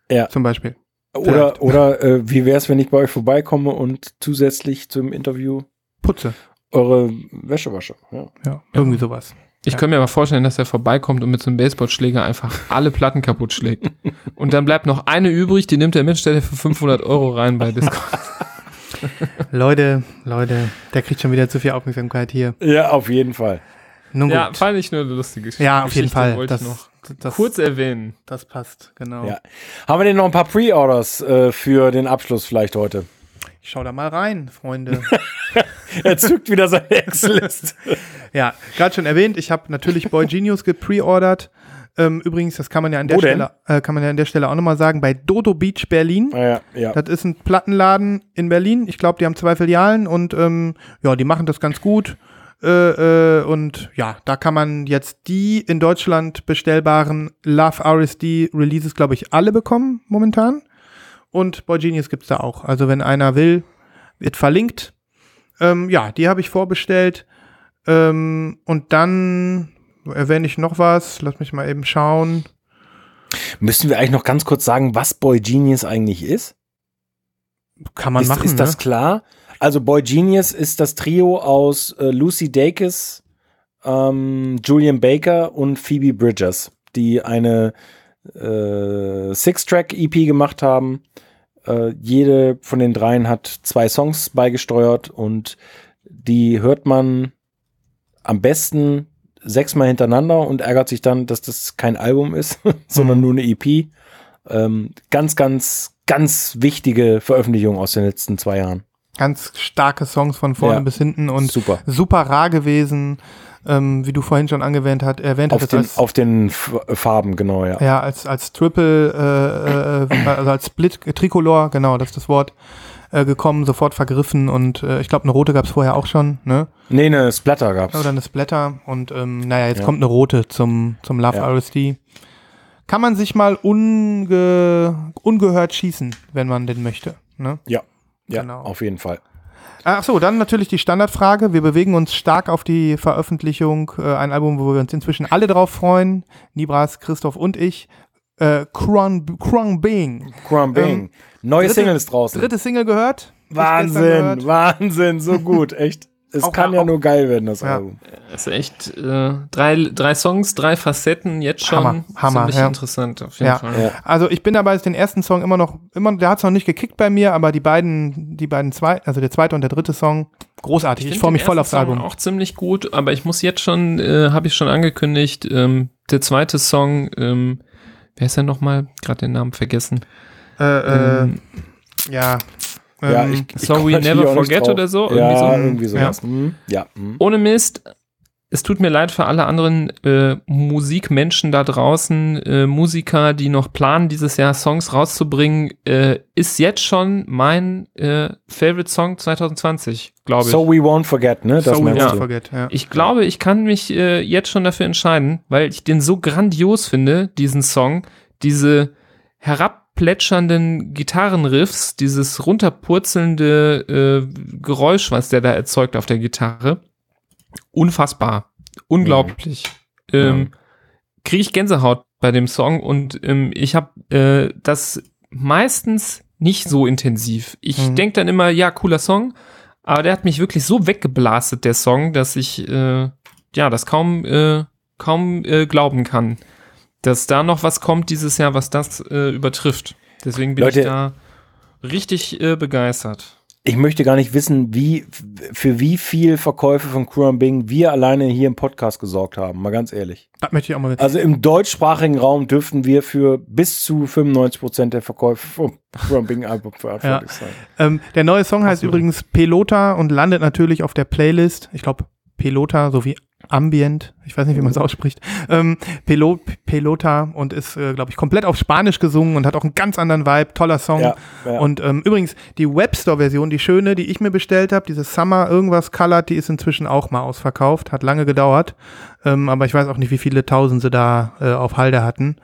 Ja. Zum Beispiel. Oder, oder äh, wie wäre es, wenn ich bei euch vorbeikomme und zusätzlich zum Interview Putze. eure Wäsche wasche? Ja. Ja, irgendwie sowas. Ich Ja. könnte mir aber vorstellen, dass er vorbeikommt und mit so einem Baseballschläger einfach alle Platten kaputt schlägt. Und dann bleibt noch eine übrig, die nimmt er mit, stellt er für 500 Euro rein bei Discord. Leute, Leute, der kriegt schon wieder zu viel Aufmerksamkeit hier. ja, auf jeden Fall. Nun Ja, gut. fand ich nur eine lustige Geschichte. Ja, auf jeden Fall. Das, noch das, kurz erwähnen. das passt, genau. Ja. Haben wir denn noch ein paar Pre-Orders äh, für den Abschluss vielleicht heute? Ich schau da mal rein, Freunde. Er zückt wieder seine Excel-Liste. ja, gerade schon erwähnt, ich habe natürlich Boy Genius gepreordert. Ähm, übrigens, das kann man ja an der Wo? Stelle, äh, kann man ja an der Stelle auch nochmal sagen, bei Dodo Beach Berlin. Ah, ja, ja. Das ist ein Plattenladen in Berlin. Ich glaube, die haben zwei Filialen und ähm, ja, die machen das ganz gut. Äh, äh, und ja, da kann man jetzt die in Deutschland bestellbaren Love RSD Releases, glaube ich, alle bekommen momentan. Und Boy Genius gibt's da auch. Also wenn einer will, wird verlinkt. Ähm, ja, die habe ich vorbestellt. Ähm, und dann erwähne ich noch was. Lass mich mal eben schauen. Müssen wir eigentlich noch ganz kurz sagen, was Boy Genius eigentlich ist? Kann man ist, machen. Ist das ne? klar? Also Boy Genius ist das Trio aus äh, Lucy Dacus, ähm, Julian Baker und Phoebe Bridgers, die eine äh, Six-Track-EP gemacht haben. Äh, jede von den dreien hat zwei Songs beigesteuert und die hört man am besten sechsmal hintereinander und ärgert sich dann, dass das kein Album ist, sondern Mhm. nur eine EP. Ähm, ganz, ganz, ganz wichtige Veröffentlichung aus den letzten zwei Jahren. Ganz starke Songs von vorne Ja. bis hinten und Super. super rar gewesen, ähm, wie du vorhin schon angewähnt hat, erwähnt Auf hattest, den, als, auf den F Farben, genau, ja. ja, als, als Triple, äh, äh, also als Split, äh, Tricolor, genau, das ist das Wort, äh, gekommen, sofort vergriffen und äh, ich glaube, eine rote gab es vorher auch schon, ne? Nee, eine Splatter gab's. Oder eine Splatter und ähm, naja, jetzt Ja. kommt eine rote zum, zum Love Ja. RSD. Kann man sich mal unge ungehört schießen, wenn man denn möchte, ne? Ja, ja, Genau. auf jeden Fall. Ach so, dann natürlich die Standardfrage. Wir bewegen uns stark auf die Veröffentlichung. Äh, ein Album, wo wir uns inzwischen alle drauf freuen. Nibras, Christoph und ich. Äh, Bing. Crumb Bing. Ähm, Neue dritte- Single ist draußen. Dritte Single gehört. Wahnsinn, gehört. Wahnsinn, so gut, echt. Es Auch- kann ja auch- nur geil werden, das Ja. Album. Das ist echt äh, drei, drei Songs, drei Facetten, jetzt schon Hammer, Hammer, ziemlich ja. interessant auf jeden Ja. Fall. Ja. Also ich bin dabei, den ersten Song immer noch, immer, der hat es noch nicht gekickt bei mir, aber die beiden, die beiden zwei, also der zweite und der dritte Song, großartig. Ich, find freue mich voll aufs ersten Song Album. Auch ziemlich gut, aber ich muss jetzt schon, äh, habe ich schon angekündigt, ähm, der zweite Song, ähm, wer ist der nochmal? Gerade den Namen vergessen. Äh, äh, Ähm, ja. Ja, ähm, ich, ich So natürlich Never Forget drauf. oder so? Ja, Irgendwie so. irgendwie sowas. Mhm. Ja. mhm. ohne Mist, es tut mir leid für alle anderen äh, Musikmenschen da draußen, äh, Musiker, die noch planen, dieses Jahr Songs rauszubringen, äh, ist jetzt schon mein äh, Favorite Song 2020, glaube ich. So We Won't Forget, ne? Das so we won't forget, ja. Ich glaube, ich kann mich äh, jetzt schon dafür entscheiden, weil ich den so grandios finde, diesen Song, diese herabplätschernden Gitarrenriffs, dieses runterpurzelnde äh, Geräusch, was der da erzeugt auf der Gitarre. Unfassbar. Unglaublich. Ähm, Kriege ich Gänsehaut bei dem Song und ähm, ich habe äh, das meistens nicht so intensiv. Ich Mhm. denk dann immer, ja, cooler Song, aber der hat mich wirklich so weggeblastet, der Song, dass ich äh, ja das kaum äh, kaum äh, glauben kann, dass da noch was kommt dieses Jahr, was das äh, übertrifft. Deswegen bin Leute- ich da richtig äh, begeistert. ich möchte gar nicht wissen, wie, für wie viel Verkäufe von Kruan Bing wir alleine hier im Podcast gesorgt haben. Mal ganz ehrlich. Das möchte ich auch mal wissen. Also im deutschsprachigen Raum dürften wir für bis zu 95 Prozent der Verkäufe vom Kruan Bing Album verantwortlich sein. Ähm, der neue Song heißt übrigens Pelota und landet natürlich auf der Playlist. Ich glaube, Pelota sowie Ambient, ich weiß nicht, wie man es ausspricht, ähm, Pelo, Pelota und ist, äh, glaube ich, komplett auf Spanisch gesungen und hat auch einen ganz anderen Vibe, toller Song. Ja, ja. Und ähm, übrigens, die Webstore-Version, die schöne, die ich mir bestellt habe, diese Summer irgendwas Colored, die ist inzwischen auch mal ausverkauft, hat lange gedauert, ähm, aber ich weiß auch nicht, wie viele Tausend sie da äh, auf Halde hatten.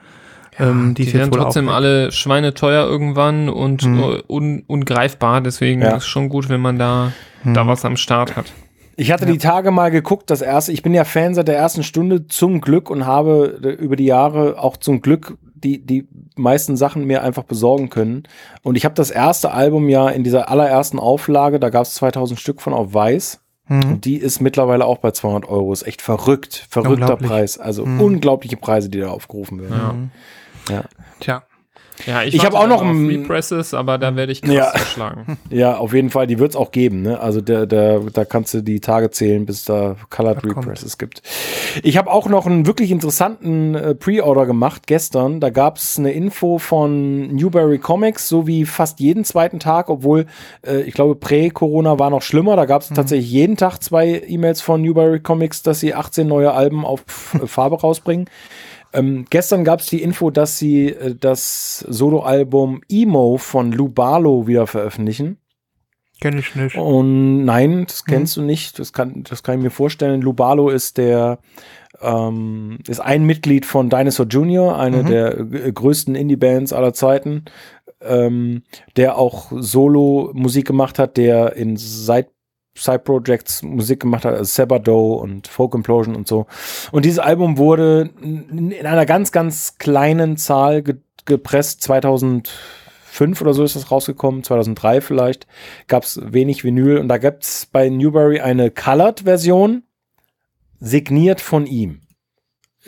ähm, Die, werden auch trotzdem alle schweineteuer irgendwann und Mhm. äh, un, ungreifbar. Deswegen ist schon gut, wenn man da, Mhm. da was am Start hat. Ich hatte die Tage mal geguckt, das erste, ich bin ja Fan seit der ersten Stunde zum Glück und habe äh, über die Jahre auch zum Glück die, die meisten Sachen mir einfach besorgen können. Und ich habe das erste Album ja in dieser allerersten Auflage, da gab es 2000 Stück von auf Weiß. Mhm. Und die ist mittlerweile auch bei 200 Euro. Ist echt verrückt, verrückter. Preis. Also Mhm. unglaubliche Preise, die da aufgerufen werden. Ja. Ja. Tja. Ja, ich, Ich hab warte auch noch ein- Represses, aber da werde ich krass Ja. Ja, auf jeden Fall, die wird es auch geben. Ne? Also der, der, da kannst du die Tage zählen, bis da Colored Das kommt. Represses gibt. Ich habe auch noch einen wirklich interessanten äh, Pre-Order gemacht gestern. Da gab es eine Info von Newberry Comics, so wie fast jeden zweiten Tag, obwohl äh, ich glaube, Prä-Corona war noch schlimmer. Da gab es tatsächlich jeden Tag zwei E-Mails von Newberry Comics, dass sie 18 neue Alben auf Farbe rausbringen. Ähm, gestern gab es die Info, dass sie äh, das Soloalbum Emo von Lou Barlow wieder veröffentlichen. Kenn ich nicht. Und nein, das kennst du nicht. Das kann, das kann ich mir vorstellen. Lou Barlow ist der ähm, ist ein Mitglied von Dinosaur Jr., eine Mhm. der g- größten Indie-Bands aller Zeiten, ähm, der auch Solo-Musik gemacht hat, der in Side Side-Projects Musik gemacht hat, also Sabado und Folk Implosion und so. Und dieses Album wurde in in einer ganz, ganz kleinen Zahl ge gepresst, 2005 oder so ist das rausgekommen, 2003 vielleicht, gab es wenig Vinyl und da gibt es bei Newberry eine Colored-Version, signiert von ihm.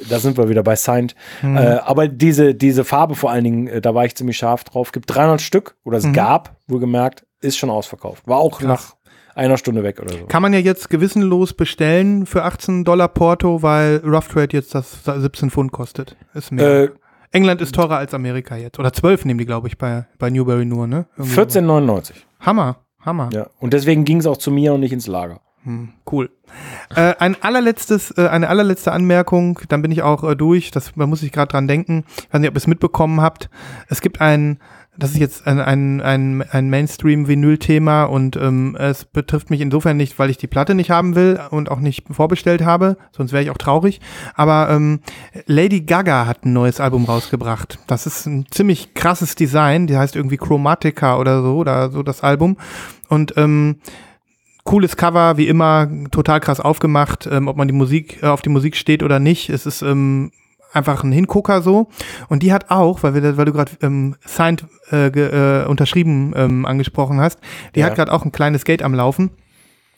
Da sind wir wieder bei Signed. Mhm. Äh, aber diese, diese Farbe vor allen Dingen, äh, da war ich ziemlich scharf drauf. Gibt 300 Stück oder es Mhm. gab, wohlgemerkt, ist schon ausverkauft. War auch Krass. nach einer Stunde weg oder so. Kann man ja jetzt gewissenlos bestellen für 18 Dollar Porto, weil Rough Trade jetzt das 17 Pfund kostet. Ist mehr. Äh, England ist teurer als Amerika jetzt. Oder 12 nehmen die, glaube ich, bei, bei Newberry nur, ne? Irgendwie 14,99. so. Hammer, Hammer. Ja. Und deswegen ging es auch zu mir und nicht ins Lager. Hm, cool. Äh, ein allerletztes, äh, eine allerletzte Anmerkung, dann bin ich auch äh, durch. Das, da muss ich gerade dran denken. Ich weiß nicht, ob ihr es mitbekommen habt. Es gibt ein, das ist jetzt ein, ein, ein, ein Mainstream-Vinyl-Thema und ähm, es betrifft mich insofern nicht, weil ich die Platte nicht haben will und auch nicht vorbestellt habe, sonst wäre ich auch traurig. Aber ähm, Lady Gaga hat ein neues Album rausgebracht. Das ist ein ziemlich krasses Design, die heißt irgendwie Chromatica oder so, oder so das Album. Und ähm, cooles Cover, wie immer, total krass aufgemacht, ähm, ob man die Musik, äh, auf die Musik steht oder nicht. Es ist ähm, einfach ein Hingucker so. Und die hat auch, weil, wir, weil du gerade ähm, signed, äh, ge, äh, unterschrieben ähm, angesprochen hast, die Ja. hat gerade auch ein kleines Gate am Laufen.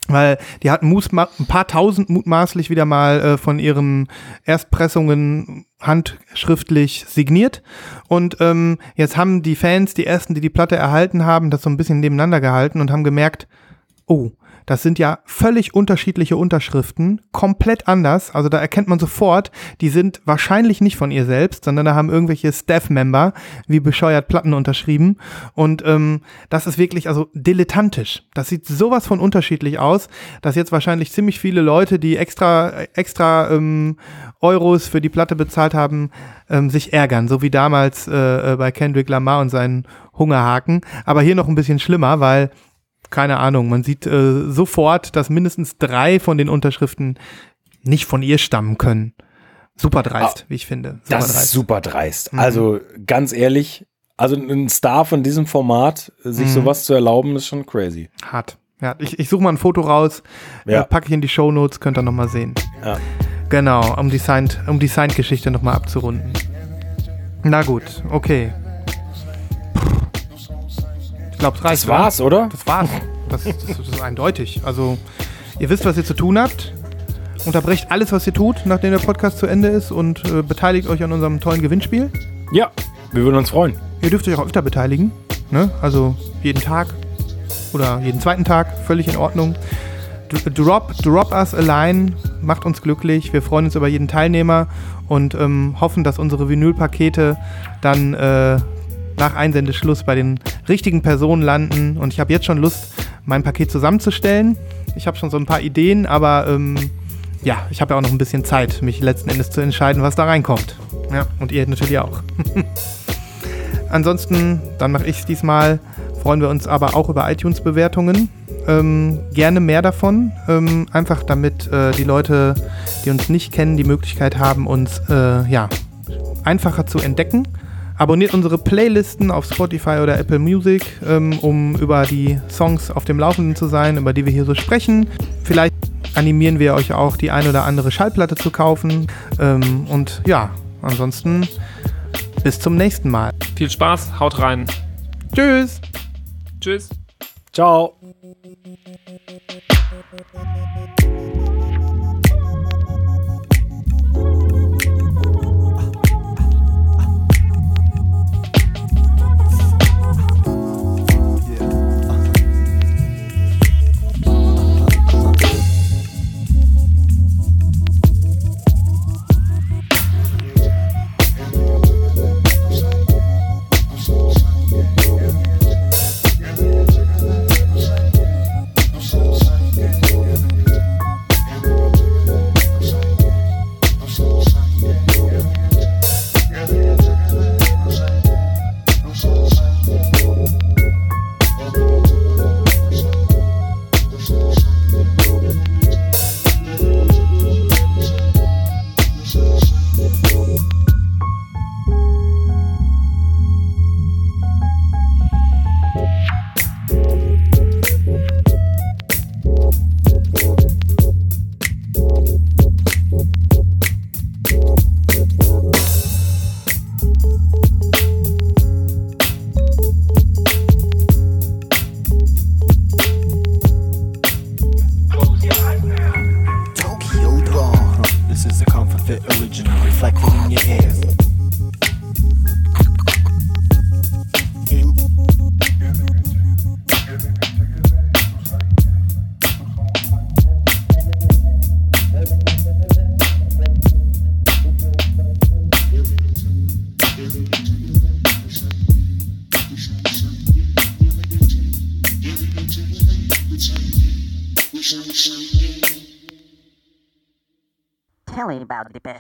Weil die hat ein paar tausend mutmaßlich wieder mal äh, von ihren Erstpressungen handschriftlich signiert. Und ähm, jetzt haben die Fans, die ersten, die die Platte erhalten haben, das so ein bisschen nebeneinander gehalten und haben gemerkt, oh, das sind ja völlig unterschiedliche Unterschriften, komplett anders. Also da erkennt man sofort, die sind wahrscheinlich nicht von ihr selbst, sondern da haben irgendwelche Staff-Member wie bescheuert Platten unterschrieben. Und ähm, das ist wirklich also dilettantisch. Das sieht sowas von unterschiedlich aus, dass jetzt wahrscheinlich ziemlich viele Leute, die extra, extra ähm, Euros für die Platte bezahlt haben, ähm, sich ärgern. So wie damals äh, äh, bei Kendrick Lamar und seinen Hungerhaken. Aber hier noch ein bisschen schlimmer, weil keine Ahnung, man sieht äh, sofort, dass mindestens drei von den Unterschriften nicht von ihr stammen können. Super dreist, wie ich finde. Super Das ist dreist. super dreist. Mhm. Also ganz ehrlich, also ein Star von diesem Format, sich Mhm. sowas zu erlauben, ist schon crazy. Hart. Ja, ich, ich suche mal ein Foto raus, Ja. äh, packe ich in die Shownotes, könnt ihr nochmal sehen. Ja. Genau, um die Signed, um die Signed-Geschichte nochmal abzurunden. Na gut, okay. Ich glaube, es reicht. Das war's, oder? Das war's. Das, das, das ist eindeutig. Also, ihr wisst, was ihr zu tun habt. Unterbrecht alles, was ihr tut, nachdem der Podcast zu Ende ist und äh, beteiligt euch an unserem tollen Gewinnspiel. Ja, wir würden uns freuen. Ihr dürft euch auch öfter beteiligen. Ne? Also jeden Tag. oder jeden zweiten Tag, völlig in Ordnung. D- Drop, drop us a line, macht uns glücklich. Wir freuen uns über jeden Teilnehmer und ähm, hoffen, dass unsere Vinylpakete dann äh, nach Einsendeschluss bei den richtigen Personen landen. Und ich habe jetzt schon Lust, mein Paket zusammenzustellen. Ich habe schon so ein paar Ideen, aber ähm, ja, ich habe ja auch noch ein bisschen Zeit, mich letzten Endes zu entscheiden, was da reinkommt. Ja, und ihr natürlich auch. Ansonsten, dann mache ich es diesmal, freuen wir uns aber auch über iTunes-Bewertungen. Ähm, gerne mehr davon, ähm, einfach damit äh, die Leute, die uns nicht kennen, die Möglichkeit haben, uns äh, ja, einfacher zu entdecken. Abonniert unsere Playlisten auf Spotify oder Apple Music, ähm, um über die Songs auf dem Laufenden zu sein, über die wir hier so sprechen. Vielleicht animieren wir euch auch, die ein oder andere Schallplatte zu kaufen. Ähm, und ja, ansonsten bis zum nächsten Mal. Viel Spaß, haut rein. Tschüss. Tschüss. Ciao.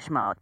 much more